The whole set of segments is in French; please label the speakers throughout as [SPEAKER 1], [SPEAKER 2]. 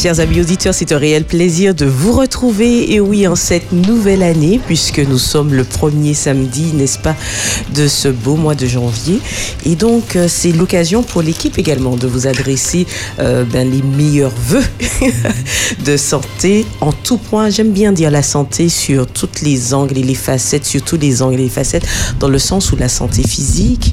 [SPEAKER 1] Chers amis auditeurs, c'est un réel plaisir de vous retrouver. Et oui, en cette nouvelle année, puisque nous sommes le premier samedi, n'est-ce pas, de ce beau mois de janvier. Et donc, euh, c'est l'occasion pour l'équipe également de vous adresser euh, ben, les meilleurs voeux de santé en tout point. J'aime bien dire la santé sur toutes les angles et les facettes, sur tous les angles et les facettes, dans le sens où la santé physique,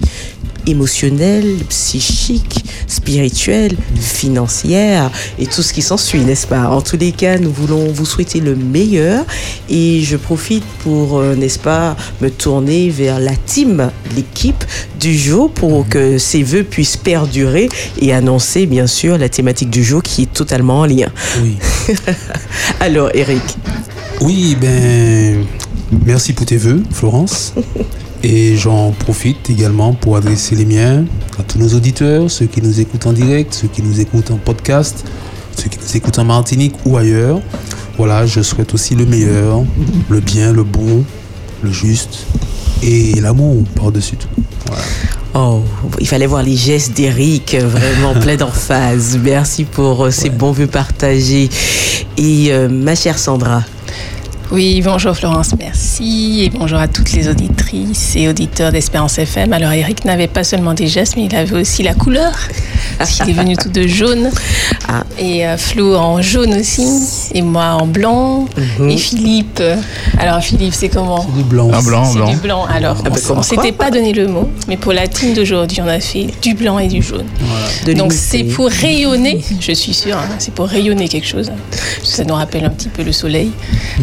[SPEAKER 1] émotionnelle, psychique, spirituelle, financière et tout ce qui s'ensuit, n'est-ce pas? En tous les cas, nous voulons vous souhaiter le meilleur et je profite pour, euh, n'est-ce pas, me tourner vers la team, l'équipe du jour pour que ces vœux puissent perdurer et annoncer, bien sûr, la thématique du jour qui est totalement en lien.
[SPEAKER 2] Oui.
[SPEAKER 1] Alors, Eric.
[SPEAKER 2] Oui, ben, merci pour tes vœux, Florence. Et j'en profite également pour adresser les miens à tous nos auditeurs, ceux qui nous écoutent en direct, ceux qui nous écoutent en podcast, ceux qui nous écoutent en Martinique ou ailleurs. Voilà, je souhaite aussi le meilleur, le bien, le bon, le juste et l'amour par-dessus tout. Voilà.
[SPEAKER 1] Oh, il fallait voir les gestes d'Eric, euh, vraiment plein d'emphase. Merci pour euh, ces bons vœux partagés. Et euh, ma chère Sandra,
[SPEAKER 3] Oui, bonjour Florence, merci. Et bonjour à toutes les auditrices et auditeurs d'Espérance FM. Alors Eric n'avait pas seulement des gestes, mais il avait aussi la couleur. Parce qu'il est venu tout de jaune.
[SPEAKER 1] Ah.
[SPEAKER 3] Et euh, Flo en jaune aussi. Et moi en blanc.
[SPEAKER 1] Mhm.
[SPEAKER 3] Et Philippe. Alors Philippe, c'est comment?
[SPEAKER 2] Du blanc.
[SPEAKER 4] Un blanc,
[SPEAKER 3] C'est
[SPEAKER 4] blanc.
[SPEAKER 3] du blanc. Alors,
[SPEAKER 1] Ah bah,
[SPEAKER 3] on- s'était pas donné le mot, mais pour la team d'aujourd'hui, on a fait du blanc et du jaune.
[SPEAKER 1] de
[SPEAKER 3] Donc c'est pour rayonner, je suis sûre, hein, c'est pour rayonner quelque chose. Ça nous rappelle un petit peu le soleil.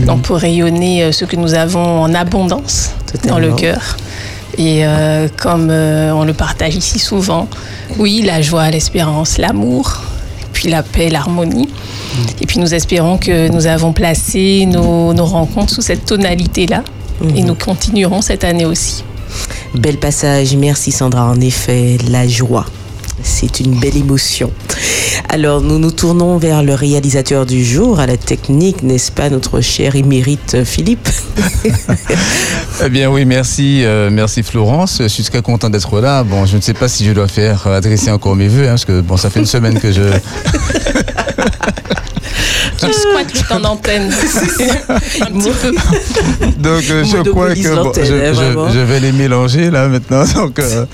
[SPEAKER 3] Donc pour rayonner euh, ce que nous avons en abondance dans le cœur. Et euh, comme euh, on le partage ici souvent, oui, la joie, l'espérance, l'amour, puis la paix, l'harmonie. Et puis nous espérons que nous avons placé nos, nos rencontres sous cette tonalité-là. Et nous continuerons cette année aussi.
[SPEAKER 1] Bel passage, merci Sandra. En effet, la joie, c'est une belle émotion. Alors, nous nous tournons vers le réalisateur du jour, à la technique, n'est-ce pas, notre cher émérite Philippe
[SPEAKER 4] Eh bien oui, merci, euh, merci Florence. Je suis très content d'être là. Bon, je ne sais pas si je dois faire euh, adresser encore mes vœux, hein, parce que bon, ça fait une semaine que je.
[SPEAKER 3] Qu'il squatte le temps d'antenne. Un petit peu.
[SPEAKER 4] Donc euh, je crois que bon,
[SPEAKER 1] l'antenne,
[SPEAKER 4] je,
[SPEAKER 1] hein,
[SPEAKER 4] je- vais les mélanger là maintenant. Donc euh,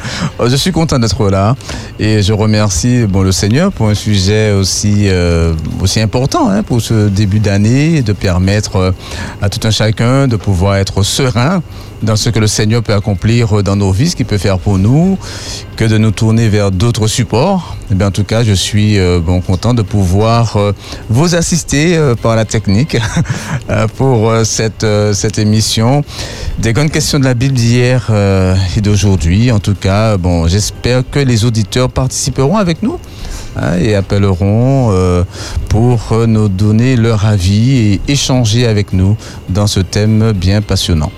[SPEAKER 4] je suis content d'être là et je remercie bon le Seigneur pour un sujet aussi euh, aussi important hein, pour ce début d'année de permettre à tout un chacun de pouvoir être serein dans ce que le Seigneur peut accomplir dans nos vies, ce qu'il peut faire pour nous, que de nous tourner vers d'autres supports. Eh en tout cas, je suis euh, bon content de pouvoir euh, vous assister euh, par la technique pour cette cette émission. Des grandes questions de la Bible d'hier et d'aujourd'hui. En tout cas, bon, j'espère que les auditeurs participeront avec nous. hein, et appelleront pour nous donner leur avis et échanger avec nous dans ce thème bien passionnant.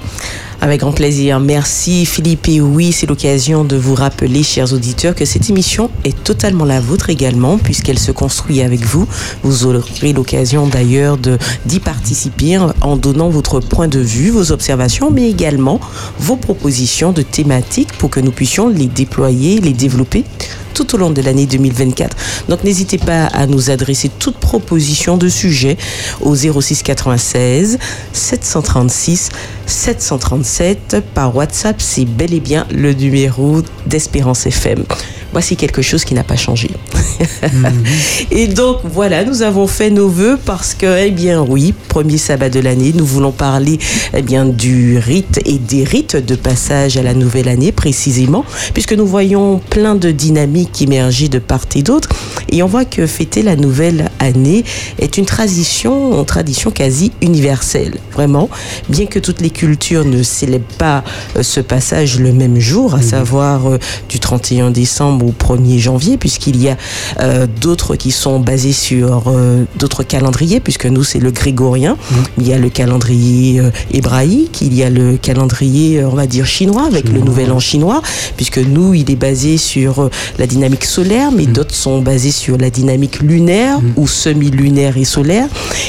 [SPEAKER 1] Avec grand plaisir. Merci Philippe. Et oui, c'est l'occasion de vous rappeler, chers auditeurs, que cette émission est totalement la vôtre également, puisqu'elle se construit avec vous. Vous aurez l'occasion d'ailleurs d'y participer en donnant votre point de vue, vos observations, mais également vos propositions de thématiques pour que nous puissions les déployer, les développer tout au long de l'année 2024. Donc n'hésitez pas à nous adresser toute proposition de sujet au 06 96 736 737 par WhatsApp. C'est bel et bien le numéro d'Espérance FM. Voici quelque chose qui n'a pas changé. Et donc voilà, nous avons fait nos voeux parce que, eh bien oui, premier sabbat de l'année, nous voulons parler eh bien du rite et des rites de passage à la nouvelle année précisément, puisque nous voyons plein de dynamiques émerger de part et d'autre, et on voit que fêter la nouvelle année est une tradition, une tradition quasi universelle, vraiment, bien que toutes les cultures ne célèbrent pas euh, ce passage le même jour, à savoir euh, du 31 décembre au 1er janvier, puisqu'il y a euh, d'autres qui sont basés sur euh, d'autres calendriers, puisque nous, c'est le grégorien. Il y a le calendrier euh, hébraïque, il y a le calendrier, on va dire, chinois, avec le nouvel an chinois, puisque nous, il est basé sur la dynamique solaire, mais d'autres sont basés sur la dynamique lunaire ou semi-lunaire et solaire.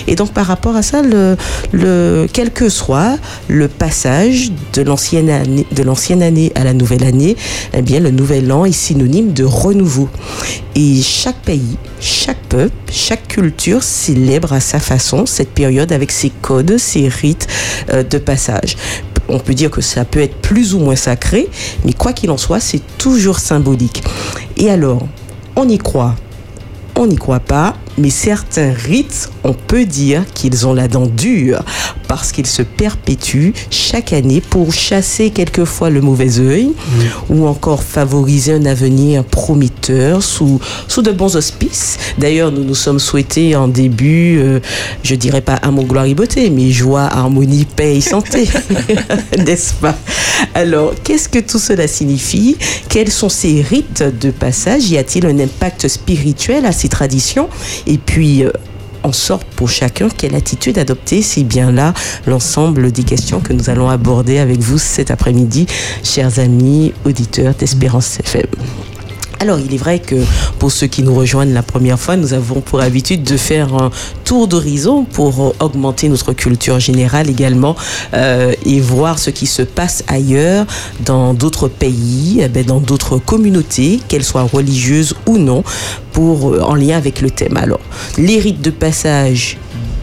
[SPEAKER 1] Et donc, par rapport à ça, le, le, quel que soit le passage de l'ancienne année, de l'ancienne année à la nouvelle année, eh bien, le nouvel an est synonyme de renouveau. Et chaque pays, chaque peuple, chaque culture célèbre à sa façon cette période avec ses codes, ses rites euh, de passage on peut dire que ça peut être plus ou moins sacré, mais quoi qu'il en soit, c'est toujours symbolique. Et alors, on y croit, on n'y croit pas, mais certains rites, on peut dire qu'ils ont la dent dure parce qu'ils se perpétuent chaque année pour chasser quelquefois le mauvais œil ou encore favoriser un avenir prometteur sous, sous de bons auspices. D'ailleurs, nous nous sommes souhaités en début, euh, je dirais pas amour, gloire et beauté, mais joie, harmonie, paix et santé, n'est-ce pas? Alors, qu'est-ce que tout cela signifie? Quels sont ces rites de passage? Y a-t-il un impact spirituel à ces traditions? Et puis, euh, en sorte pour chacun quelle attitude adopter. C'est bien là l'ensemble des questions que nous allons aborder avec vous cet après-midi, chers amis auditeurs d'Espérance FM. Alors, il est vrai que pour ceux qui nous rejoignent la première fois, nous avons pour habitude de faire un tour d'horizon pour augmenter notre culture générale également euh, et voir ce qui se passe ailleurs dans d'autres pays, eh ben, dans d'autres communautés, qu'elles soient religieuses ou non, pour, euh, en lien avec le thème. Alors, les rites de passage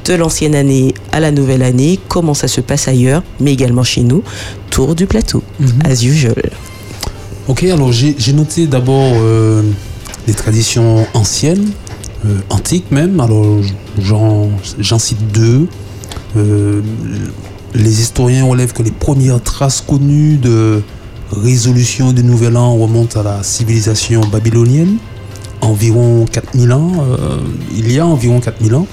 [SPEAKER 1] de l'ancienne année à la nouvelle année, comment ça se passe ailleurs, mais également chez nous. Tour du plateau, as usual.
[SPEAKER 2] Ok, alors j'ai noté d'abord euh, les traditions anciennes, euh, antiques même. Alors j'en cite deux. Euh, les historiens relèvent que les premières traces connues de résolution du Nouvel An remontent à la civilisation babylonienne, environ 4000 ans. il y a environ 4000 ans.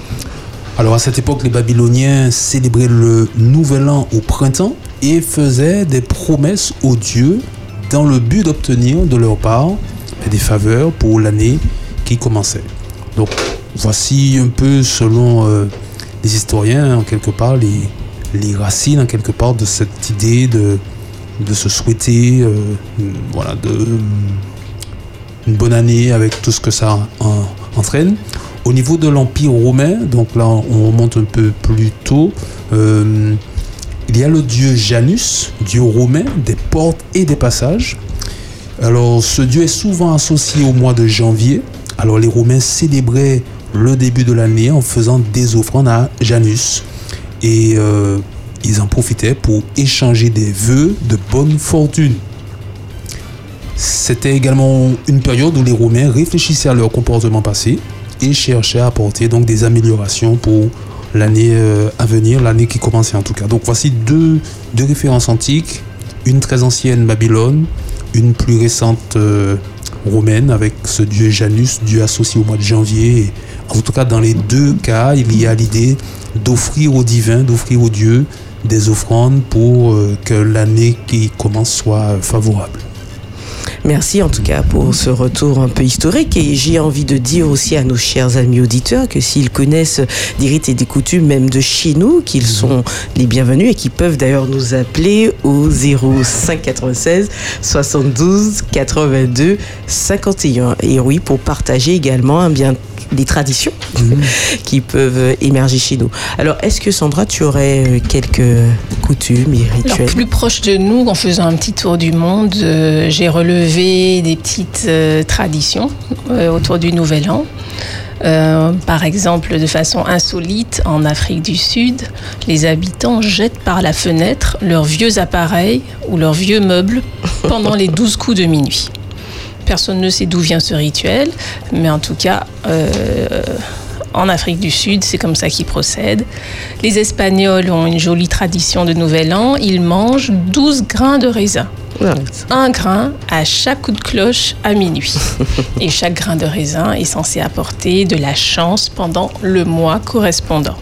[SPEAKER 2] Alors à cette époque, les Babyloniens célébraient le Nouvel An au printemps et faisaient des promesses aux dieux dans le but d'obtenir de leur part des faveurs pour l'année qui commençait. Donc voici un peu selon euh, les historiens en quelque part les, les racines en quelque part de cette idée de, de se souhaiter euh, voilà, de, une bonne année avec tout ce que ça entraîne. Au niveau de l'Empire romain, donc là on remonte un peu plus tôt, euh, il y a le dieu Janus, dieu romain des portes et des passages. Alors ce dieu est souvent associé au mois de janvier. Alors les Romains célébraient le début de l'année en faisant des offrandes à Janus. Et euh, ils en profitaient pour échanger des vœux de bonne fortune. C'était également une période où les Romains réfléchissaient à leur comportement passé et cherchaient à apporter donc des améliorations pour l'année euh, à venir, l'année qui commençait en tout cas. Donc voici deux, références antiques, une très ancienne Babylone, une plus récente euh, romaine avec ce dieu Janus, dieu associé au mois de janvier. en tout cas, dans les deux cas, il y a l'idée d'offrir aux divins, d'offrir aux dieux des offrandes pour euh, que l'année qui commence soit favorable.
[SPEAKER 1] Merci en tout cas pour ce retour un peu historique et j'ai envie de dire aussi à nos chers amis auditeurs que s'ils connaissent des rites et des coutumes même de chez nous, qu'ils mhm. sont les bienvenus et qu'ils peuvent d'ailleurs nous appeler au 05 96 72 82 51. Et oui, pour partager également un bien des traditions mhm. qui peuvent émerger chez nous. Alors, est-ce que Sandra, tu aurais euh, quelques coutumes et rituels
[SPEAKER 3] Plus proche de nous, en faisant un petit tour du monde, euh, j'ai relevé des petites euh, traditions autour du Nouvel An. par exemple, de façon insolite, en Afrique du Sud, les habitants jettent par la fenêtre leurs vieux appareils ou leurs vieux meubles pendant les douze coups de minuit. Personne ne sait d'où vient ce rituel, mais en tout cas, euh, en Afrique du Sud, c'est comme ça qu'ils procèdent. Les Espagnols ont une jolie tradition de Nouvel An. Ils mangent 12 grains de raisin. Un grain à chaque coup de cloche à minuit. Et chaque grain de raisin est censé apporter de la chance pendant le mois correspondant.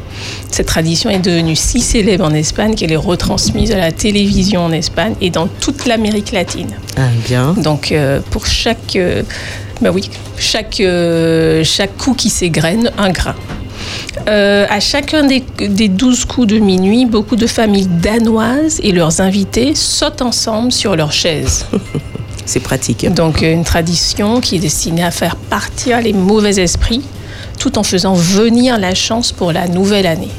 [SPEAKER 3] Cette tradition est devenue si célèbre en Espagne qu'elle est retransmise à la télévision en Espagne et dans toute l'Amérique latine.
[SPEAKER 1] Ah, bien.
[SPEAKER 3] Donc, euh, pour chaque, euh, bah oui, chaque, euh, chaque coup qui s'égrène, un grain. À chacun des, des 12 coups de minuit, beaucoup de familles danoises et leurs invités sautent ensemble sur leurs chaises.
[SPEAKER 1] C'est pratique.
[SPEAKER 3] Donc une tradition qui est destinée à faire partir les mauvais esprits tout en faisant venir la chance pour la nouvelle année.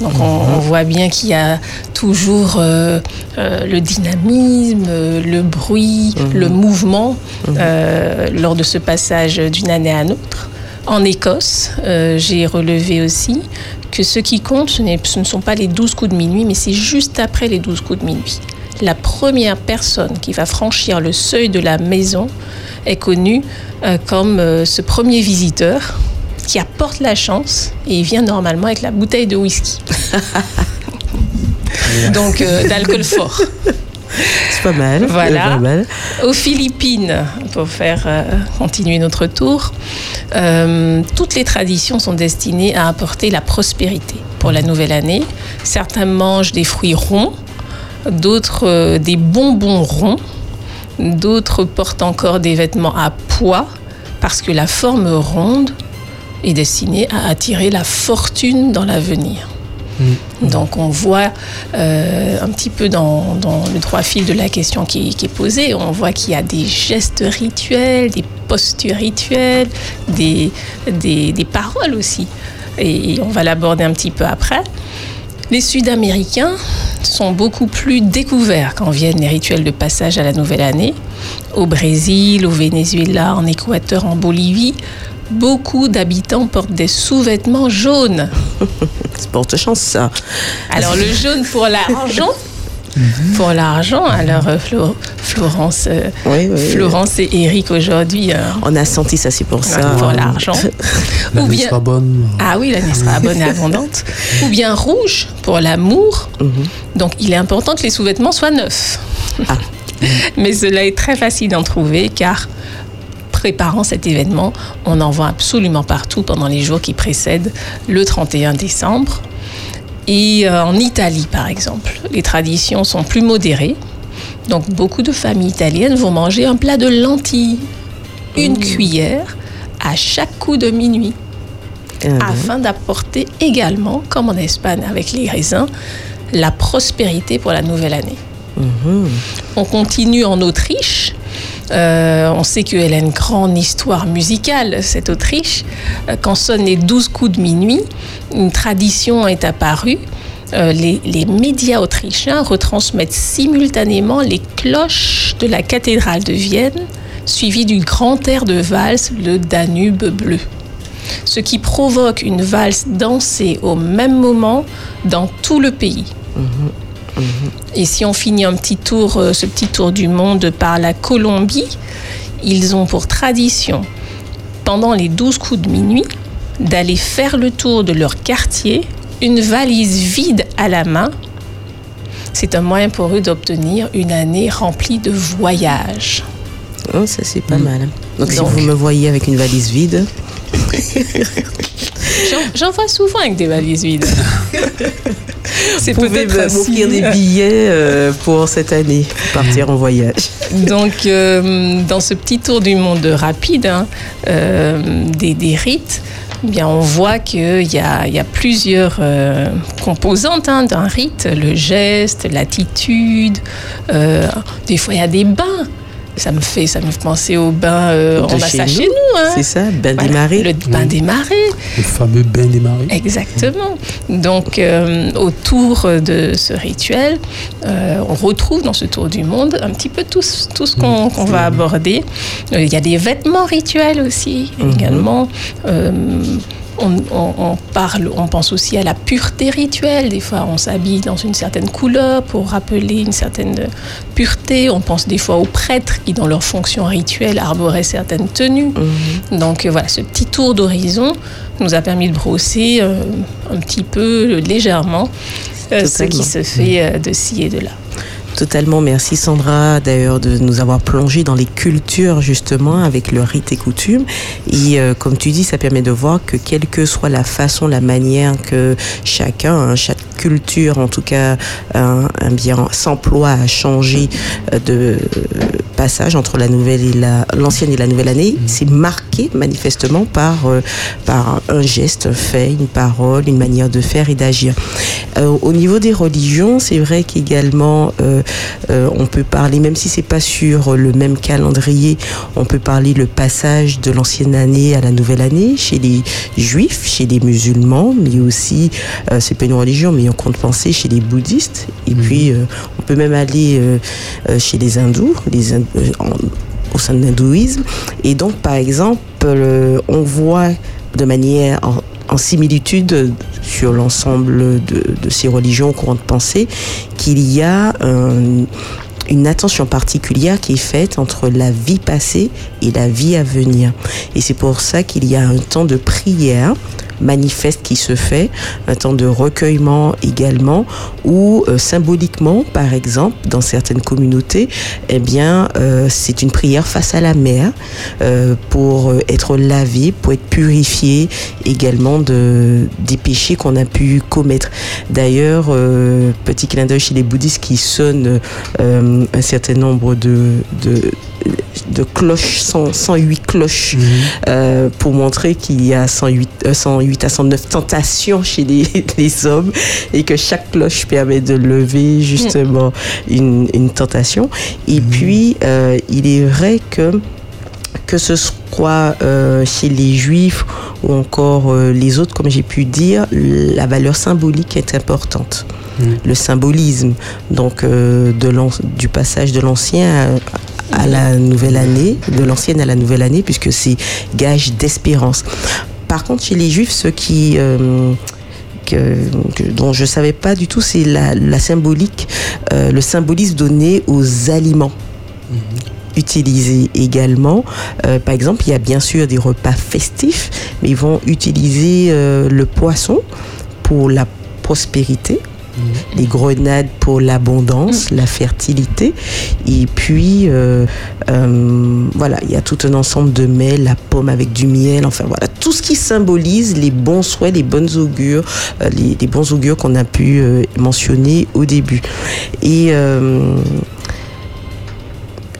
[SPEAKER 3] Donc on, voit bien qu'il y a toujours euh, euh, le dynamisme, euh, le bruit, le mouvement lors de ce passage d'une année à l'autre. En Écosse, j'ai relevé aussi que ce qui compte, ce, ce, ne sont pas les 12 coups de minuit, mais c'est juste après les 12 coups de minuit. La première personne qui va franchir le seuil de la maison est connue comme ce premier visiteur qui apporte la chance et il vient normalement avec la bouteille de whisky. Donc euh, d'alcool fort.
[SPEAKER 1] C'est pas mal.
[SPEAKER 3] Voilà. Aux Philippines, pour faire euh, continuer notre tour, euh, toutes les traditions sont destinées à apporter la prospérité pour la nouvelle année. Certains mangent des fruits ronds, d'autres des bonbons ronds, d'autres portent encore des vêtements à pois parce que la forme ronde est destiné à attirer la fortune dans l'avenir. Mm. Donc on voit euh, un petit peu dans, le droit fil de la question qui, est posée, on voit qu'il y a des gestes rituels, des postures rituelles, des, des, paroles aussi. Et on va l'aborder un petit peu après. Les Sud-Américains sont beaucoup plus découverts quand viennent les rituels de passage à la nouvelle année. Au Brésil, au Venezuela, en Équateur, en Bolivie, beaucoup d'habitants portent des sous-vêtements jaunes.
[SPEAKER 1] C'est porte chance ça.
[SPEAKER 3] Alors le jaune pour l'argent. Pour l'argent, alors euh, Florence, euh, Florence et Eric aujourd'hui. Euh,
[SPEAKER 1] On a senti ça, c'est pour ça.
[SPEAKER 3] Pour l'argent.
[SPEAKER 2] L'année sera bonne.
[SPEAKER 3] Ah oui, l'année sera bonne et abondante. Ou bien rouge pour l'amour. Mhm. Donc il est important que les sous-vêtements soient neufs. Ah. Mais cela est très facile d'en trouver car préparant cet événement, on en voit absolument partout pendant les jours qui précèdent le 31 décembre. Et euh, en Italie, par exemple, les traditions sont plus modérées. Donc beaucoup de familles italiennes vont manger un plat de lentilles, une mmh. cuillère à chaque coup de minuit, ah afin d'apporter également, comme en Espagne avec les raisins, la prospérité pour la nouvelle année. Mmh. On continue en Autriche euh, on sait qu'elle a une grande histoire musicale, cette Autriche. Euh, quand sonnent les douze coups de minuit, une tradition est apparue. Euh, les, médias autrichiens retransmettent simultanément les cloches de la cathédrale de Vienne, suivies du grand air de valse, le Danube bleu. Ce qui provoque une valse dansée au même moment dans tout le pays. Et si on finit un petit tour, euh, ce petit tour du monde par la Colombie, ils ont pour tradition, pendant les 12 coups de minuit, d'aller faire le tour de leur quartier, une valise vide à la main. C'est un moyen pour eux d'obtenir une année remplie de voyages.
[SPEAKER 1] Oh, ça c'est pas mal. Donc, si vous me voyez avec une valise vide.
[SPEAKER 3] J'en vois souvent avec des valises vides.
[SPEAKER 1] C'est peut-être des billets euh, pour cette année, pour partir en voyage.
[SPEAKER 3] Donc, euh, dans ce petit tour du monde rapide, hein, euh, des, rites, eh bien, on voit qu'il y, y a, plusieurs composantes hein, d'un rite, le geste, l'attitude, des fois il y a des bains ça me fait ça me fait penser au bain euh, on a ça chez nous hein.
[SPEAKER 1] c'est ça bain des marées
[SPEAKER 3] le bain des marées
[SPEAKER 2] le fameux bain des marées
[SPEAKER 3] exactement. Donc euh, autour de ce rituel euh, on retrouve dans ce tour du monde un petit peu tout, tout ce qu'on va aborder. Il y a des vêtements rituels aussi mhm. également on, parle, on pense aussi à la pureté rituelle. Des fois, on s'habille dans une certaine couleur pour rappeler une certaine pureté. On pense des fois aux prêtres qui, dans leur fonction rituelle, arboraient certaines tenues. Mhm. Donc euh, voilà, ce petit tour d'horizon nous a permis de brosser euh, un petit peu légèrement euh, ce qui se fait de ci et de là.
[SPEAKER 1] Totalement, merci Sandra d'ailleurs de nous avoir plongé dans les cultures justement avec le rite et coutumes. Et euh, comme tu dis, ça permet de voir que quelle que soit la façon, la manière que chacun, hein, chaque culture en tout cas, un, bien s'emploie à changer euh, de passage entre la nouvelle et la l'ancienne et la nouvelle année, c'est marqué manifestement par par un geste, un fait, une parole, une manière de faire et d'agir. au niveau des religions, c'est vrai qu'également on peut parler, même si c'est pas sur le même calendrier, on peut parler le passage de l'ancienne année à la nouvelle année chez les juifs, chez les musulmans, mais aussi c'est pas une religion, mais on compte penser chez les bouddhistes. Et mhm. puis, euh, on peut même aller euh, euh, chez les hindous, les, au sein de l'hindouisme. Et donc, par exemple, on voit de manière en, similitude sur l'ensemble de, ces religions courantes de pensée qu'il y a une attention particulière qui est faite entre la vie passée et la vie à venir. Et c'est pour ça qu'il y a un temps de prière manifeste qui se fait, un temps de recueillement également, ou euh, symboliquement, par exemple, dans certaines communautés, eh bien, euh, c'est une prière face à la mer euh, pour être lavé, pour être purifié également de, des péchés qu'on a pu commettre. D'ailleurs, petit clin d'œil chez les bouddhistes qui sonnent un certain nombre de, de de cloches, 108 cloches, mhm. euh, pour montrer qu'il y a 108, 108 euh, à 109 tentations chez les, hommes et que chaque cloche permet de lever justement une, une, tentation. Et mhm. puis, euh, il est vrai que que ce soit chez les juifs ou encore les autres, comme j'ai pu dire, la valeur symbolique est importante. Le symbolisme donc de du passage de l'ancien à la nouvelle année, de l'ancienne à la nouvelle année, puisque c'est gage d'espérance. Par contre, chez les juifs, ce qui... Euh, que, dont je ne savais pas du tout, c'est la, symbolique, euh, le symbolisme donné aux aliments. Mhm. utilisés également. Euh, par exemple, il y a bien sûr des repas festifs, mais ils vont utiliser le poisson pour la prospérité, les grenades pour l'abondance, la fertilité. Et puis, euh, euh, voilà, il y a tout un ensemble de mets, la pomme avec du miel, enfin voilà, tout ce qui symbolise les bons souhaits, les bonnes augures, euh, les, bons augures qu'on a pu mentionner au début. Et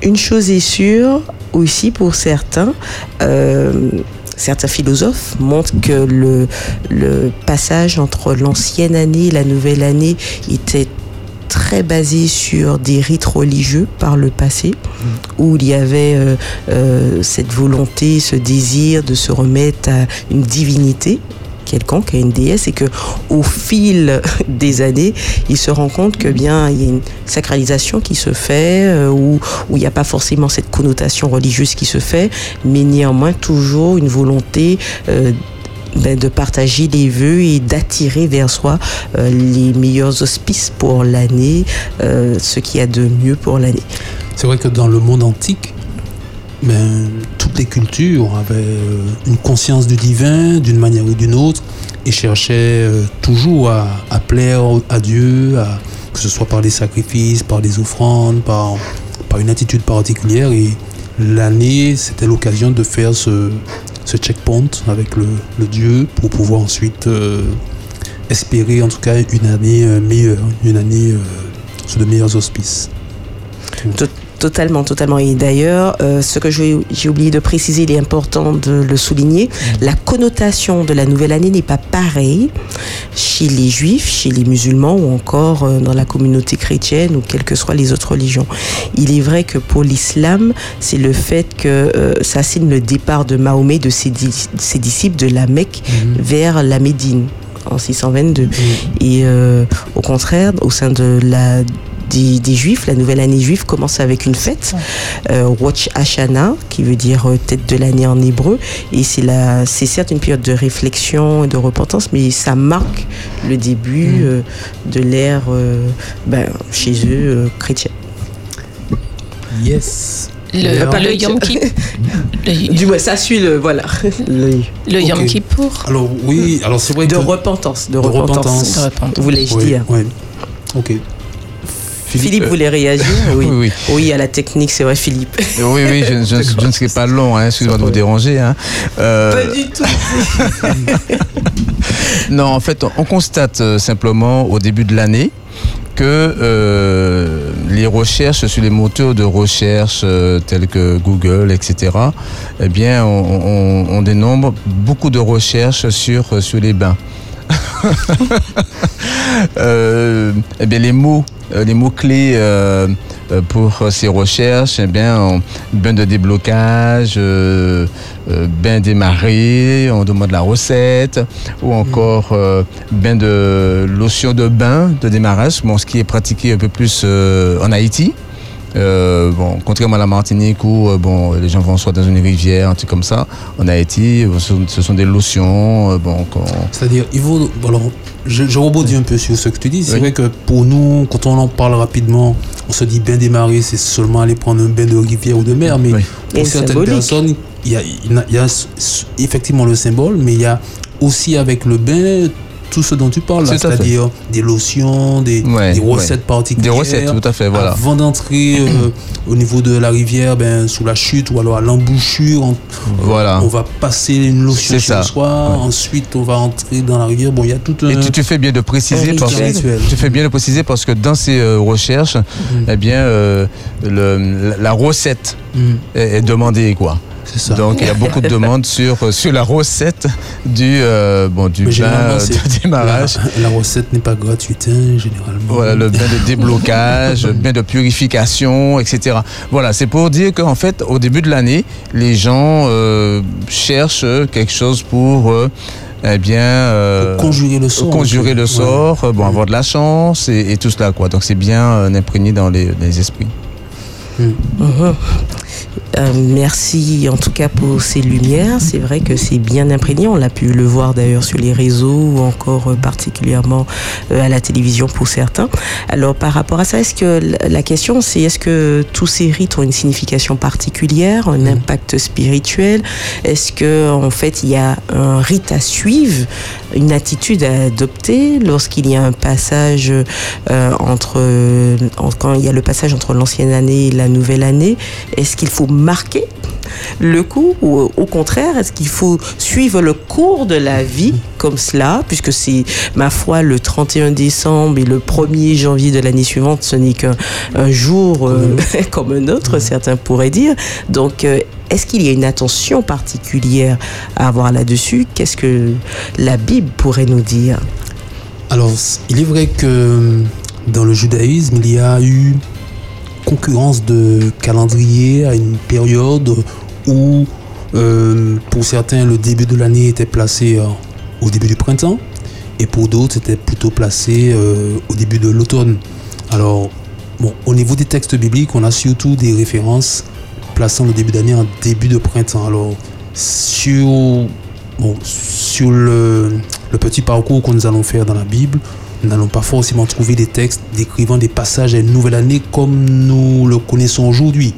[SPEAKER 1] une chose est sûre aussi pour certains, certains philosophes montrent que le, le passage entre l'ancienne année et la nouvelle année était très basé sur des rites religieux par le passé, mmh. où il y avait euh, euh, cette volonté, ce désir de se remettre à une divinité quelconque, à une déesse, et que au fil des années, il se rend compte que bien il y a une sacralisation qui se fait, euh, où, où il n'y a pas forcément cette connotation religieuse qui se fait, mais néanmoins toujours une volonté euh, ben, de partager les vœux et d'attirer vers soi euh, les meilleurs auspices pour l'année, ce qu'il y a de mieux pour l'année.
[SPEAKER 2] C'est vrai que dans le monde antique, ben, les cultures avaient euh, une conscience du divin d'une manière ou d'une autre et cherchaient euh, toujours à, plaire à Dieu, que ce soit par des sacrifices, par des offrandes, par, par une attitude particulière. Et l'année, c'était l'occasion de faire ce, ce checkpoint avec le, Dieu pour pouvoir ensuite euh, espérer en tout cas une année meilleure, une année sous de meilleurs auspices.
[SPEAKER 1] Totalement, totalement. Et d'ailleurs, euh, ce que j'ai oublié de préciser, il est important de le souligner, mm. la connotation de la nouvelle année n'est pas pareille chez les juifs, chez les musulmans ou encore euh, dans la communauté chrétienne ou quelles que soient les autres religions. Il est vrai que pour l'islam, c'est le fait que euh, ça signe le départ de Mahomet, de ses, disciples de la Mecque mm. vers la Médine en 622. Mm. Et au contraire, au sein de la des, Juifs. La nouvelle année juive commence avec une fête, euh, Rosh Hashanah, qui veut dire euh, tête de l'année en hébreu. Et c'est c'est certes une période de réflexion et de repentance, mais ça marque le début mm. euh, de l'ère ben, chez eux chrétienne.
[SPEAKER 2] Yes.
[SPEAKER 3] Le, Yom Kippur.
[SPEAKER 1] du moins, ça suit le voilà.
[SPEAKER 3] Le, le Yom Kippour.
[SPEAKER 2] Alors oui, alors c'est vrai
[SPEAKER 1] de repentance, de, repentance. Voulais-je dire.
[SPEAKER 2] Ok.
[SPEAKER 1] Philippe, voulait réagir? Oui. oui. oui. à la technique, c'est vrai, Philippe.
[SPEAKER 4] Oui, oui, je, ne serai pas long, hein, excusez-moi de vous déranger. Hein.
[SPEAKER 1] Euh, pas du tout.
[SPEAKER 4] non, en fait, on constate euh, simplement au début de l'année que euh, les recherches sur les moteurs de recherche euh, tels que Google, etc., eh bien, on, on, dénombre beaucoup de recherches sur, sur les bains. eh bien, les mots, mots clés euh, pour ces recherches, eh bien, bain de déblocage, euh, euh, bain démarré, on demande la recette, ou encore bain de lotion de bain de démarrage, bon, ce qui est pratiqué un peu plus en Haïti. Euh, bon, contrairement à la Martinique où euh, bon, les gens vont soit dans une rivière, un truc comme ça, en Haïti, ce, sont des lotions. Euh, bon,
[SPEAKER 2] C'est-à-dire, il faut. Alors, je, je, rebondis un peu sur ce que tu dis. C'est vrai que pour nous, quand on en parle rapidement, on se dit bain démarrer, c'est seulement aller prendre un bain de rivière ou de mer. Mais pour certaines personnes, il y, a, il y a effectivement le symbole, mais il y a aussi avec le bain tout ce dont tu parles, c'est-à-dire des lotions, des, recettes particulières.
[SPEAKER 4] Des recettes, tout à fait, voilà.
[SPEAKER 2] Avant d'entrer euh, au niveau de la rivière, ben, sous la chute ou alors à l'embouchure, on, voilà. on va passer une lotion sur soi, ensuite on va entrer dans la rivière. Bon, il y a tout un.
[SPEAKER 4] Et tu, fais bien de préciser, parce que, tu fais bien de préciser parce que dans ces euh, recherches, mm. eh bien, euh, le, la recette mm. est, est demandée, quoi. Donc il y a beaucoup de demandes sur, euh, sur la recette du, euh, bon, du bain de démarrage.
[SPEAKER 2] La, recette n'est pas gratuite, hein, généralement.
[SPEAKER 4] Voilà, le bain de déblocage, le bain de purification, etc. Voilà, c'est pour dire qu'en fait, au début de l'année, les gens euh, cherchent quelque chose pour... eh bien,
[SPEAKER 2] conjurer le sort.
[SPEAKER 4] Conjurer le sort, bon, avoir de la chance et, tout cela, quoi. Donc c'est bien imprégné dans les, esprits.
[SPEAKER 1] Hmm. Euh, merci en tout cas pour ces lumières. C'est vrai que c'est bien imprégné. On l'a pu le voir d'ailleurs sur les réseaux ou encore euh, particulièrement euh, à la télévision pour certains. Alors par rapport à ça, est-ce que la question c'est est-ce que tous ces rites ont une signification particulière, un mm. impact spirituel? Est-ce que en fait il y a un rite à suivre, une attitude à adopter lorsqu'il y a un passage entre quand il y a le passage entre l'ancienne année et la nouvelle année? Est-ce qu'il faut marquer le coup ou au contraire, est-ce qu'il faut suivre le cours de la vie comme cela, puisque c'est, ma foi, le 31 décembre et le 1er janvier de l'année suivante, ce n'est qu'un jour euh, comme un autre, certains pourraient dire. Donc, euh, est-ce qu'il y a une attention particulière à avoir là-dessus? Qu'est-ce que la Bible pourrait nous dire?
[SPEAKER 2] Alors, il est vrai que dans le judaïsme, il y a eu concurrence de calendrier à une période où, euh, pour certains, le début de l'année était placé euh, au début du printemps et pour d'autres, c'était plutôt placé euh, au début de l'automne. Alors, bon, au niveau des textes bibliques, on a surtout des références plaçant le début d'année en début de printemps. Alors, sur, bon, sur le, le petit parcours que nous allons faire dans la Bible, nous n'allons pas forcément trouver des textes décrivant des passages à une nouvelle année comme nous le connaissons aujourd'hui.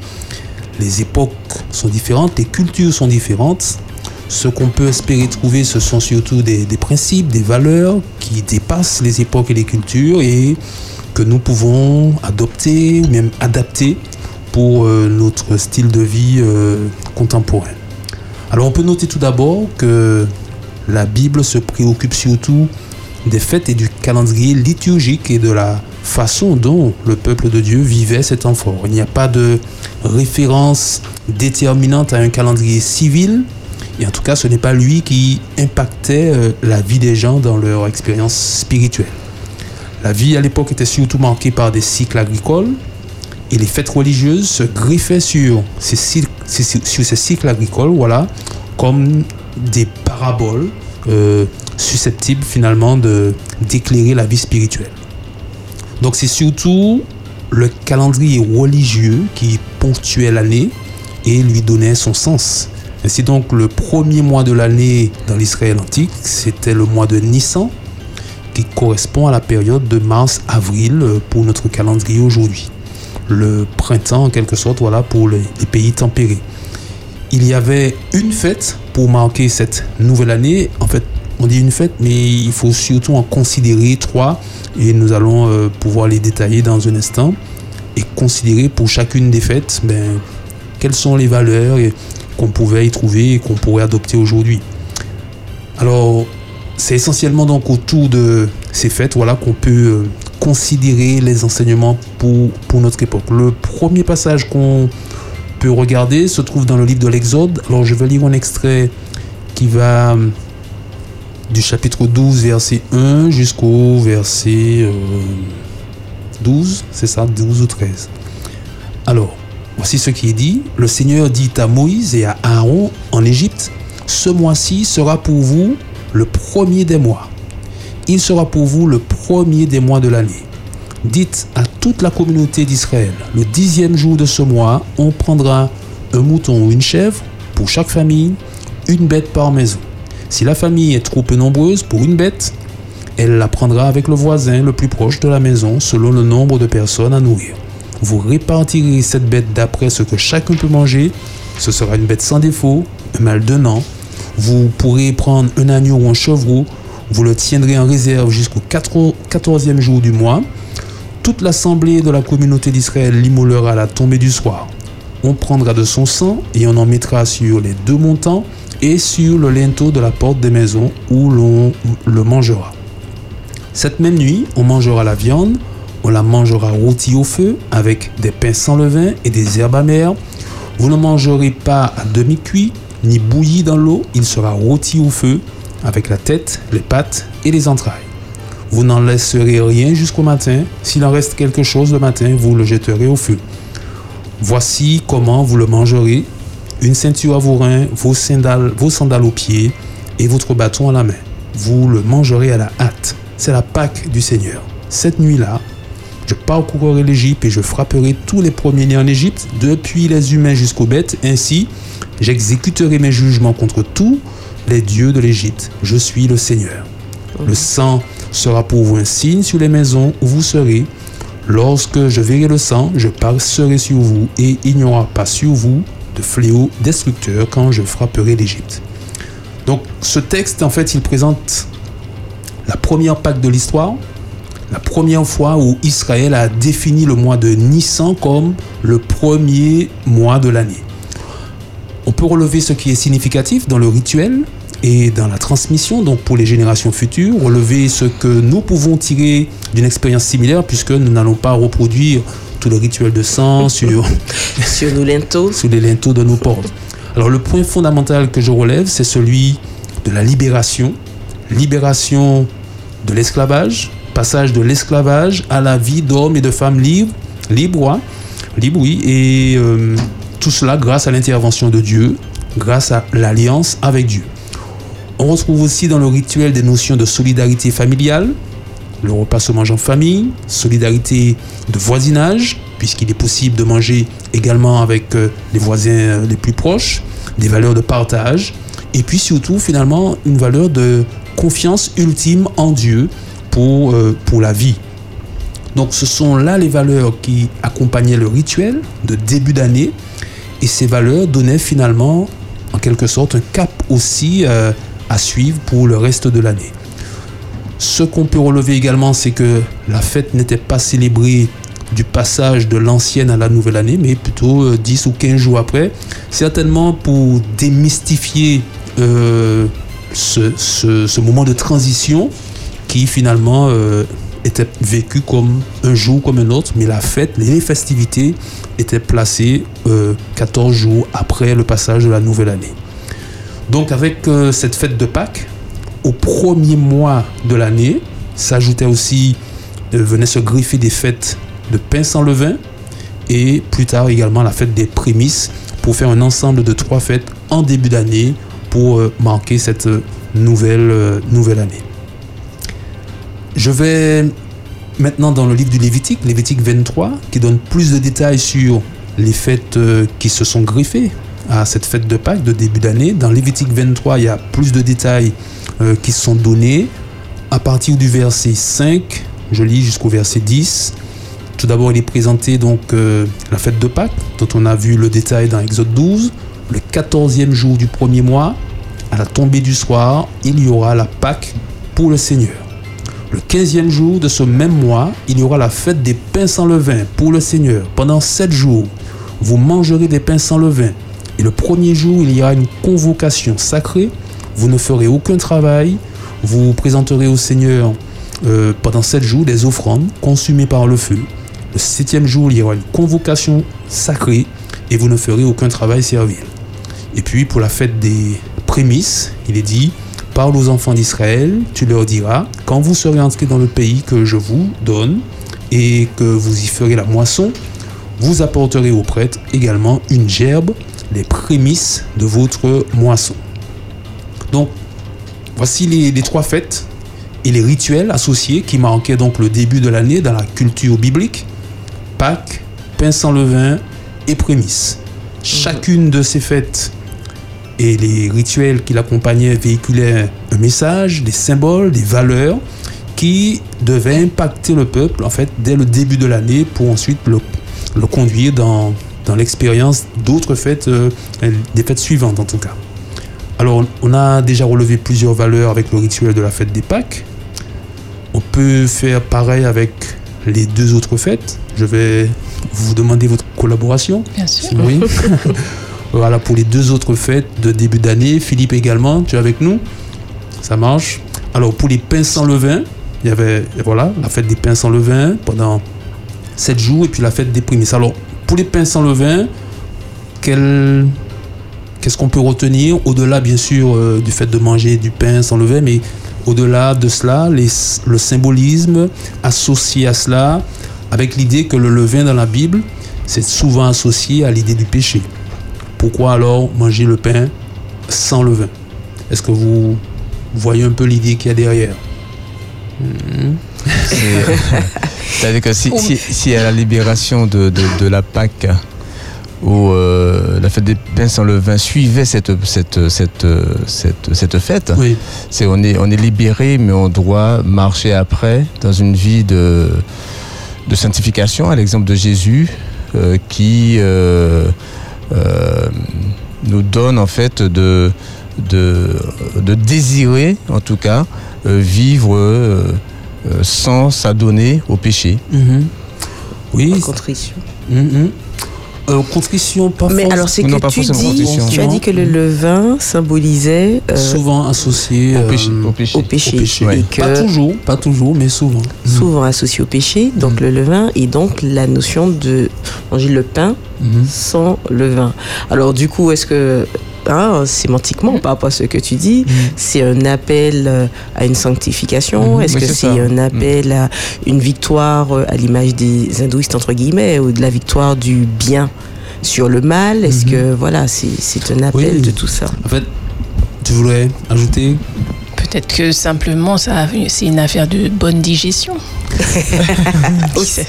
[SPEAKER 2] Les époques sont différentes, les cultures sont différentes. Ce qu'on peut espérer trouver, ce sont surtout des, principes, des valeurs qui dépassent les époques et les cultures et que nous pouvons adopter ou même adapter pour euh, notre style de vie euh, contemporain. Alors on peut noter tout d'abord que la Bible se préoccupe surtout des fêtes et du calendrier liturgique et de la façon dont le peuple de Dieu vivait cet enfant. Il n'y a pas de référence déterminante à un calendrier civil, et en tout cas ce n'est pas lui qui impactait euh, la vie des gens dans leur expérience spirituelle. La vie à l'époque était surtout marquée par des cycles agricoles, et les fêtes religieuses se griffaient sur ces cycles, sur ces cycles agricoles, voilà, comme des paraboles euh, susceptible finalement de d'éclairer la vie spirituelle. Donc c'est surtout le calendrier religieux qui ponctuait l'année et lui donnait son sens. C'est donc le premier mois de l'année dans l'Israël antique, c'était le mois de Nissan, qui correspond à la période de mars-avril pour notre calendrier aujourd'hui. Le printemps, en quelque sorte, voilà, pour les pays tempérés. Il y avait une fête pour marquer cette nouvelle année. En fait, on dit une fête, mais il faut surtout en considérer trois et nous allons euh, pouvoir les détailler dans un instant et considérer pour chacune des fêtes ben, quelles sont les valeurs qu'on pouvait y trouver et qu'on pourrait adopter aujourd'hui. Alors, c'est essentiellement donc autour de ces fêtes voilà, qu'on peut euh, considérer les enseignements pour, pour notre époque. Le premier passage qu'on peut regarder se trouve dans le livre de l'Exode. Alors je vais lire un extrait qui va euh, du chapitre 12, verset 1 jusqu'au verset 12, c'est ça, 12 ou 13. Alors, voici ce qui est dit. Le Seigneur dit à Moïse et à Aaron en Égypte, ce mois-ci sera pour vous le premier des mois. Il sera pour vous le premier des mois de l'année. Dites à toute la communauté d'Israël, le dixième jour de ce mois, on prendra un mouton ou une chèvre pour chaque famille, une bête par maison. Si la famille est trop peu nombreuse pour une bête, elle la prendra avec le voisin le plus proche de la maison selon le nombre de personnes à nourrir. Vous répartirez cette bête d'après ce que chacun peut manger. Ce sera une bête sans défaut, un mâle d'un an, vous pourrez prendre un agneau ou un chevreau, vous le tiendrez en réserve jusqu'au 14e jour du mois. Toute l'assemblée de la communauté d'Israël l'immolera à la tombée du soir. On prendra de son sang et on en mettra sur les deux montants et sur le linteau de la porte des maisons où l'on le mangera. Cette même nuit, on mangera la viande, on la mangera rôtie au feu avec des pains sans levain et des herbes amères. Vous ne mangerez pas à demi-cuit ni bouilli dans l'eau, il sera rôti au feu avec la tête, les pattes et les entrailles. Vous n'en laisserez rien jusqu'au matin. S'il en reste quelque chose le matin, vous le jetterez au feu. Voici comment vous le mangerez. Une ceinture à vos reins, vos sandales, vos sandales aux pieds et votre bâton à la main. Vous le mangerez à la hâte. C'est la Pâque du Seigneur. Cette nuit-là, je parcourrai l'Égypte et je frapperai tous les premiers-nés en Égypte, depuis les humains jusqu'aux bêtes. Ainsi, J'exécuterai mes jugements contre tous les dieux de l'Égypte. Je suis le Seigneur. Le sang sera pour vous un signe sur les maisons où vous serez. Lorsque je verrai le sang, je passerai sur vous et il n'y aura pas sur vous fléau destructeur quand je frapperai l'Égypte. Donc ce texte, en fait, il présente la première Pâque de l'histoire, la première fois où Israël a défini le mois de Nissan comme le premier mois de l'année. On peut relever ce qui est significatif dans le rituel et dans la transmission, donc pour les générations futures, relever ce que nous pouvons tirer d'une expérience similaire, puisque nous n'allons pas reproduire tout le rituel de sang sur,
[SPEAKER 1] sur nos linteaux.
[SPEAKER 2] sur les linteaux de nos portes. Alors le point fondamental que je relève, c'est celui de la libération, libération de l'esclavage, passage de l'esclavage à la vie d'hommes et de femmes libres, libres, hein, libres oui, et euh, tout cela grâce à l'intervention de Dieu, grâce à l'alliance avec Dieu. On retrouve aussi dans le rituel des notions de solidarité familiale, le repas se mange en famille, solidarité de voisinage, puisqu'il est possible de manger également avec euh, les voisins euh, les plus proches, des valeurs de partage, et puis surtout finalement une valeur de confiance ultime en Dieu pour, euh, pour la vie. Donc ce sont là les valeurs qui accompagnaient le rituel de début d'année, et ces valeurs donnaient finalement, en quelque sorte, un cap aussi à suivre pour le reste de l'année. Ce qu'on peut relever également, c'est que la fête n'était pas célébrée du passage de l'ancienne à la nouvelle année, mais plutôt 10 euh, ou 15 jours après, certainement pour démystifier euh, ce, moment de transition qui finalement était vécu comme un jour comme un autre, mais la fête, les festivités étaient placées 14 euh, jours après le passage de la nouvelle année. Donc avec euh, cette fête de Pâques, au premier mois de l'année, s'ajoutait aussi, euh, venait se griffer des fêtes de pain sans levain et plus tard également la fête des prémices pour faire un ensemble de trois fêtes en début d'année pour marquer cette nouvelle, nouvelle année. Je vais maintenant dans le livre du Lévitique, Lévitique 23, qui donne plus de détails sur les fêtes euh, qui se sont griffées à cette fête de Pâques de début d'année. Dans Lévitique 23, il y a plus de détails euh, qui sont donnés. À partir du verset 5, je lis jusqu'au verset 10. Tout d'abord, il est présenté donc euh, la fête de Pâques, dont on a vu le détail dans Exode 12. Le 14e jour du premier mois, à la tombée du soir, il y aura la Pâque pour le Seigneur. Le quinzième jour de ce même mois, il y aura la fête des pains sans levain pour le Seigneur. Pendant sept jours, vous mangerez des pains sans levain. Et le premier jour, il y aura une convocation sacrée. Vous ne ferez aucun travail. Vous présenterez au Seigneur euh, pendant sept jours des offrandes consumées par le feu. Le septième jour, il y aura une convocation sacrée et vous ne ferez aucun travail servile. Et puis pour la fête des prémices, il est dit, parle aux enfants d'Israël, tu leur diras, quand vous serez entrés dans le pays que je vous donne et que vous y ferez la moisson, vous apporterez au prêtre également une gerbe, les prémices de votre moisson. Donc, voici les, trois fêtes et les rituels associés qui marquaient donc le début de l'année dans la culture biblique. Pâques, pain sans levain et prémices. Chacune de ces fêtes et les rituels qui l'accompagnaient véhiculaient un message, des symboles, des valeurs qui devaient impacter le peuple en fait dès le début de l'année pour ensuite le, conduire dans, dans l'expérience d'autres fêtes, euh, des fêtes suivantes en tout cas. Alors on a déjà relevé plusieurs valeurs avec le rituel de la fête des Pâques. On peut faire pareil avec les deux autres fêtes. Je vais vous demander votre collaboration.
[SPEAKER 3] Bien sûr.
[SPEAKER 2] Oui. voilà pour les deux autres fêtes de début d'année. Philippe également, tu es avec nous? Ça marche. Alors pour les pains sans levain, il y avait voilà la fête des pains sans levain pendant sept jours et puis la fête des prémices. Alors pour les pains sans levain, quel qu'est-ce qu'on peut retenir au-delà bien sûr euh, du fait de manger du pain sans levain, mais au-delà de cela, les- le symbolisme associé à cela, avec l'idée que le levain dans la Bible, c'est souvent associé à l'idée du péché. Pourquoi alors manger le pain sans levain Est-ce que vous voyez un peu l'idée qu'il y a derrière?
[SPEAKER 4] C'est- C'est-à-dire que si, si, si à la libération de, de, de la Pâque, où euh, la fête des pains sans levain suivait cette, cette, cette, cette, cette fête,
[SPEAKER 2] Oui,
[SPEAKER 4] c'est on est, on est libéré, mais on doit marcher après dans une vie de, de sanctification, à l'exemple de Jésus, euh, qui euh, euh, nous donne en fait de, de, de désirer, en tout cas, euh, vivre sans s'adonner au péché.
[SPEAKER 2] Mhm. oui,
[SPEAKER 1] Contrition.
[SPEAKER 2] Mhm. Euh, contrition, pas
[SPEAKER 1] Mais alors, c'est que tu dis, tu as dit que le levain symbolisait euh,
[SPEAKER 2] souvent associé
[SPEAKER 4] Au
[SPEAKER 2] euh,
[SPEAKER 4] péché. Au péché.
[SPEAKER 1] au péché,
[SPEAKER 2] au péché.
[SPEAKER 4] Ouais.
[SPEAKER 1] et que
[SPEAKER 2] Pas toujours, pas toujours, mais souvent.
[SPEAKER 1] souvent associé au péché, donc le levain, et donc la notion de manger le pain
[SPEAKER 2] Mhm.
[SPEAKER 1] sans levain. Alors du coup, est-ce que, hein, sémantiquement, par rapport à ce que tu dis, c'est un appel euh, à une sanctification.
[SPEAKER 2] Mhm.
[SPEAKER 1] Est-ce
[SPEAKER 4] Oui,
[SPEAKER 1] que
[SPEAKER 4] c'est
[SPEAKER 1] un appel à une victoire euh, à l'image des hindouistes, entre guillemets, ou de la victoire du bien sur le mal? Est-ce
[SPEAKER 2] Mhm.
[SPEAKER 1] que, voilà, c'est c'est un appel
[SPEAKER 2] Oui.
[SPEAKER 1] de tout ça?
[SPEAKER 2] En fait, tu voulais ajouter
[SPEAKER 3] Peut-être que simplement, ça, c'est une affaire de bonne digestion.
[SPEAKER 1] Aussi.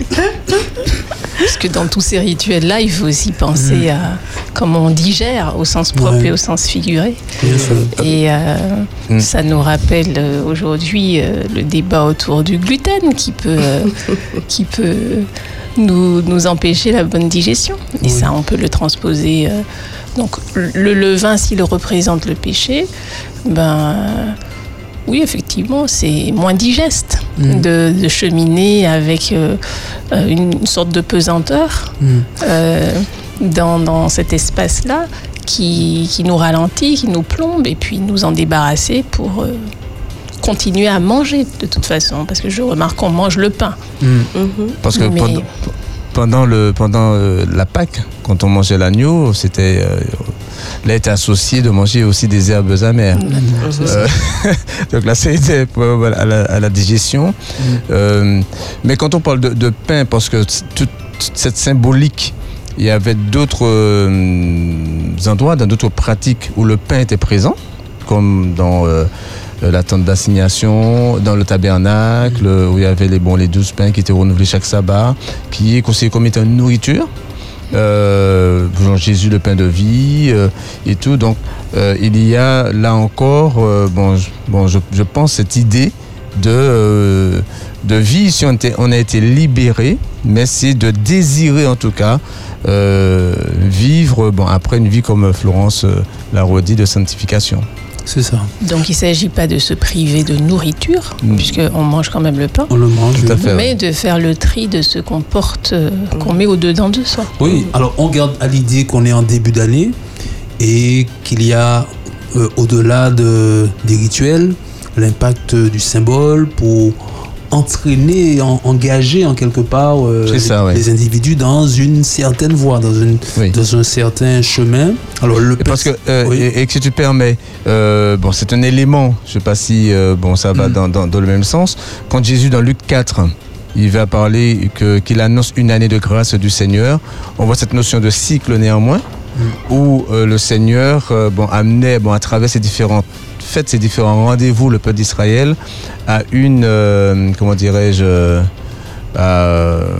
[SPEAKER 3] Parce que dans tous ces rituels-là, il faut aussi penser à comment on digère au sens propre
[SPEAKER 2] Ouais.
[SPEAKER 3] et au sens figuré. Et euh,
[SPEAKER 4] Mm.
[SPEAKER 3] ça nous rappelle euh, aujourd'hui euh, le débat autour du gluten qui peut, qui peut nous, nous empêcher la bonne digestion. Et
[SPEAKER 2] Oui.
[SPEAKER 3] ça, on peut le transposer. donc, le levain, s'il représente le péché, ben. Oui, effectivement, c'est moins digeste
[SPEAKER 2] Mm.
[SPEAKER 3] de, de cheminer avec euh, euh, une sorte de pesanteur
[SPEAKER 2] Mhm.
[SPEAKER 3] euh, dans, dans cet espace-là qui, qui nous ralentit, qui nous plombe et puis nous en débarrasser pour euh, continuer à manger de toute façon. Parce que je remarque qu'on mange le pain.
[SPEAKER 2] Mhm.
[SPEAKER 1] Mhm.
[SPEAKER 4] Parce que
[SPEAKER 3] Mais-
[SPEAKER 4] pendant, pendant, le, pendant euh, la Pâque, quand on mangeait l'agneau, c'était euh, là était associé de manger aussi des herbes amères. Euh, donc là, c'était pour- voilà, à, la, à la digestion. Euh, mais quand on parle de, de pain, parce que toute cette symbolique, il y avait d'autres euh, endroits, dans d'autres pratiques où le pain était présent, comme dans euh, la tente d'assignation, dans le tabernacle, où il y avait les, bon, les douze pains qui étaient renouvelés chaque sabbat, qui est considéré comme étant une nourriture. Euh, Jésus le pain de vie euh, et tout. Donc euh, il y a là encore bon, je, pense cette idée de de vie. Si on, était- a été libéré mais c'est de désirer en tout cas vivre bon après une vie comme Florence l'a redit de sanctification
[SPEAKER 2] C'est ça.
[SPEAKER 3] Donc il ne s'agit pas de se priver de nourriture,
[SPEAKER 4] Mm.
[SPEAKER 3] puisqu'on mange quand même le pain,
[SPEAKER 2] On le mange.
[SPEAKER 4] Tout à fait.
[SPEAKER 3] mais de faire le tri de ce qu'on porte, euh, qu'on met au-dedans de soi.
[SPEAKER 2] Oui, alors on garde à l'idée qu'on est en début d'année et qu'il y a euh, au-delà de, des rituels l'impact du symbole pour entraîner, engager en quelque part euh, les, individus dans une certaine voie, dans, une, dans un certain chemin.
[SPEAKER 4] Alors le parce que euh, et, que si tu permets, euh, bon c'est un élément, je sais pas si bon ça va mm. dans, dans, dans, le même sens. Quand Jésus dans Luc 4 il va parler qu'il annonce une année de grâce du Seigneur. On voit cette notion de cycle néanmoins, mm. où le Seigneur bon amenait bon à travers ces différentes fait ces différents rendez-vous, le peuple d'Israël a une, euh, comment dirais-je, euh,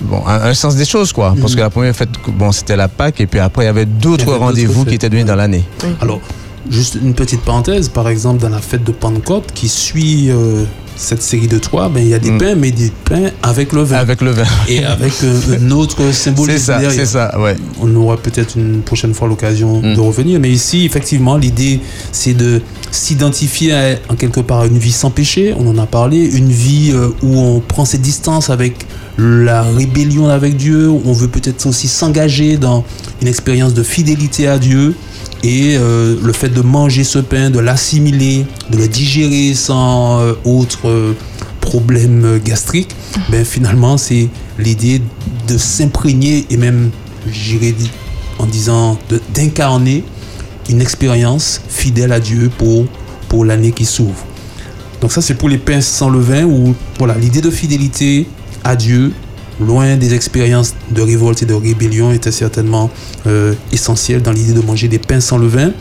[SPEAKER 4] bon, un, sens des choses, quoi. Parce mhm. que la première fête, bon, c'était la Pâque, et puis après, il y avait d'autres rendez-vous qui étaient donnés dans l'année.
[SPEAKER 2] Alors, juste une petite parenthèse, par exemple, dans la fête de Pentecôte, qui suit euh, cette série de trois, ben, il y a des mm. pains, mais des pains avec le vin.
[SPEAKER 4] Avec le vin.
[SPEAKER 2] Et avec euh, un autre symbolisme
[SPEAKER 4] C'est ça, c'est ça, ouais.
[SPEAKER 2] On aura peut-être une prochaine fois l'occasion mm. de revenir. Mais ici, effectivement, l'idée, c'est de s'identifier en quelque part à une vie sans péché. On en a parlé. Une vie euh, où on prend ses distances avec la rébellion avec Dieu. On veut peut-être aussi s'engager dans une expérience de fidélité à Dieu. Et euh, le fait de manger ce pain, de l'assimiler, de le digérer sans euh, autre euh, problème gastrique, ben finalement c'est l'idée de s'imprégner et même, j'irais en disant, d'incarner une expérience fidèle à Dieu pour, pour l'année qui s'ouvre. Donc ça c'est pour les pains sans levain où voilà l'idée de fidélité à Dieu loin des expériences de révolte et de rébellion, était certainement euh, essentiel dans l'idée de manger des pains sans levain.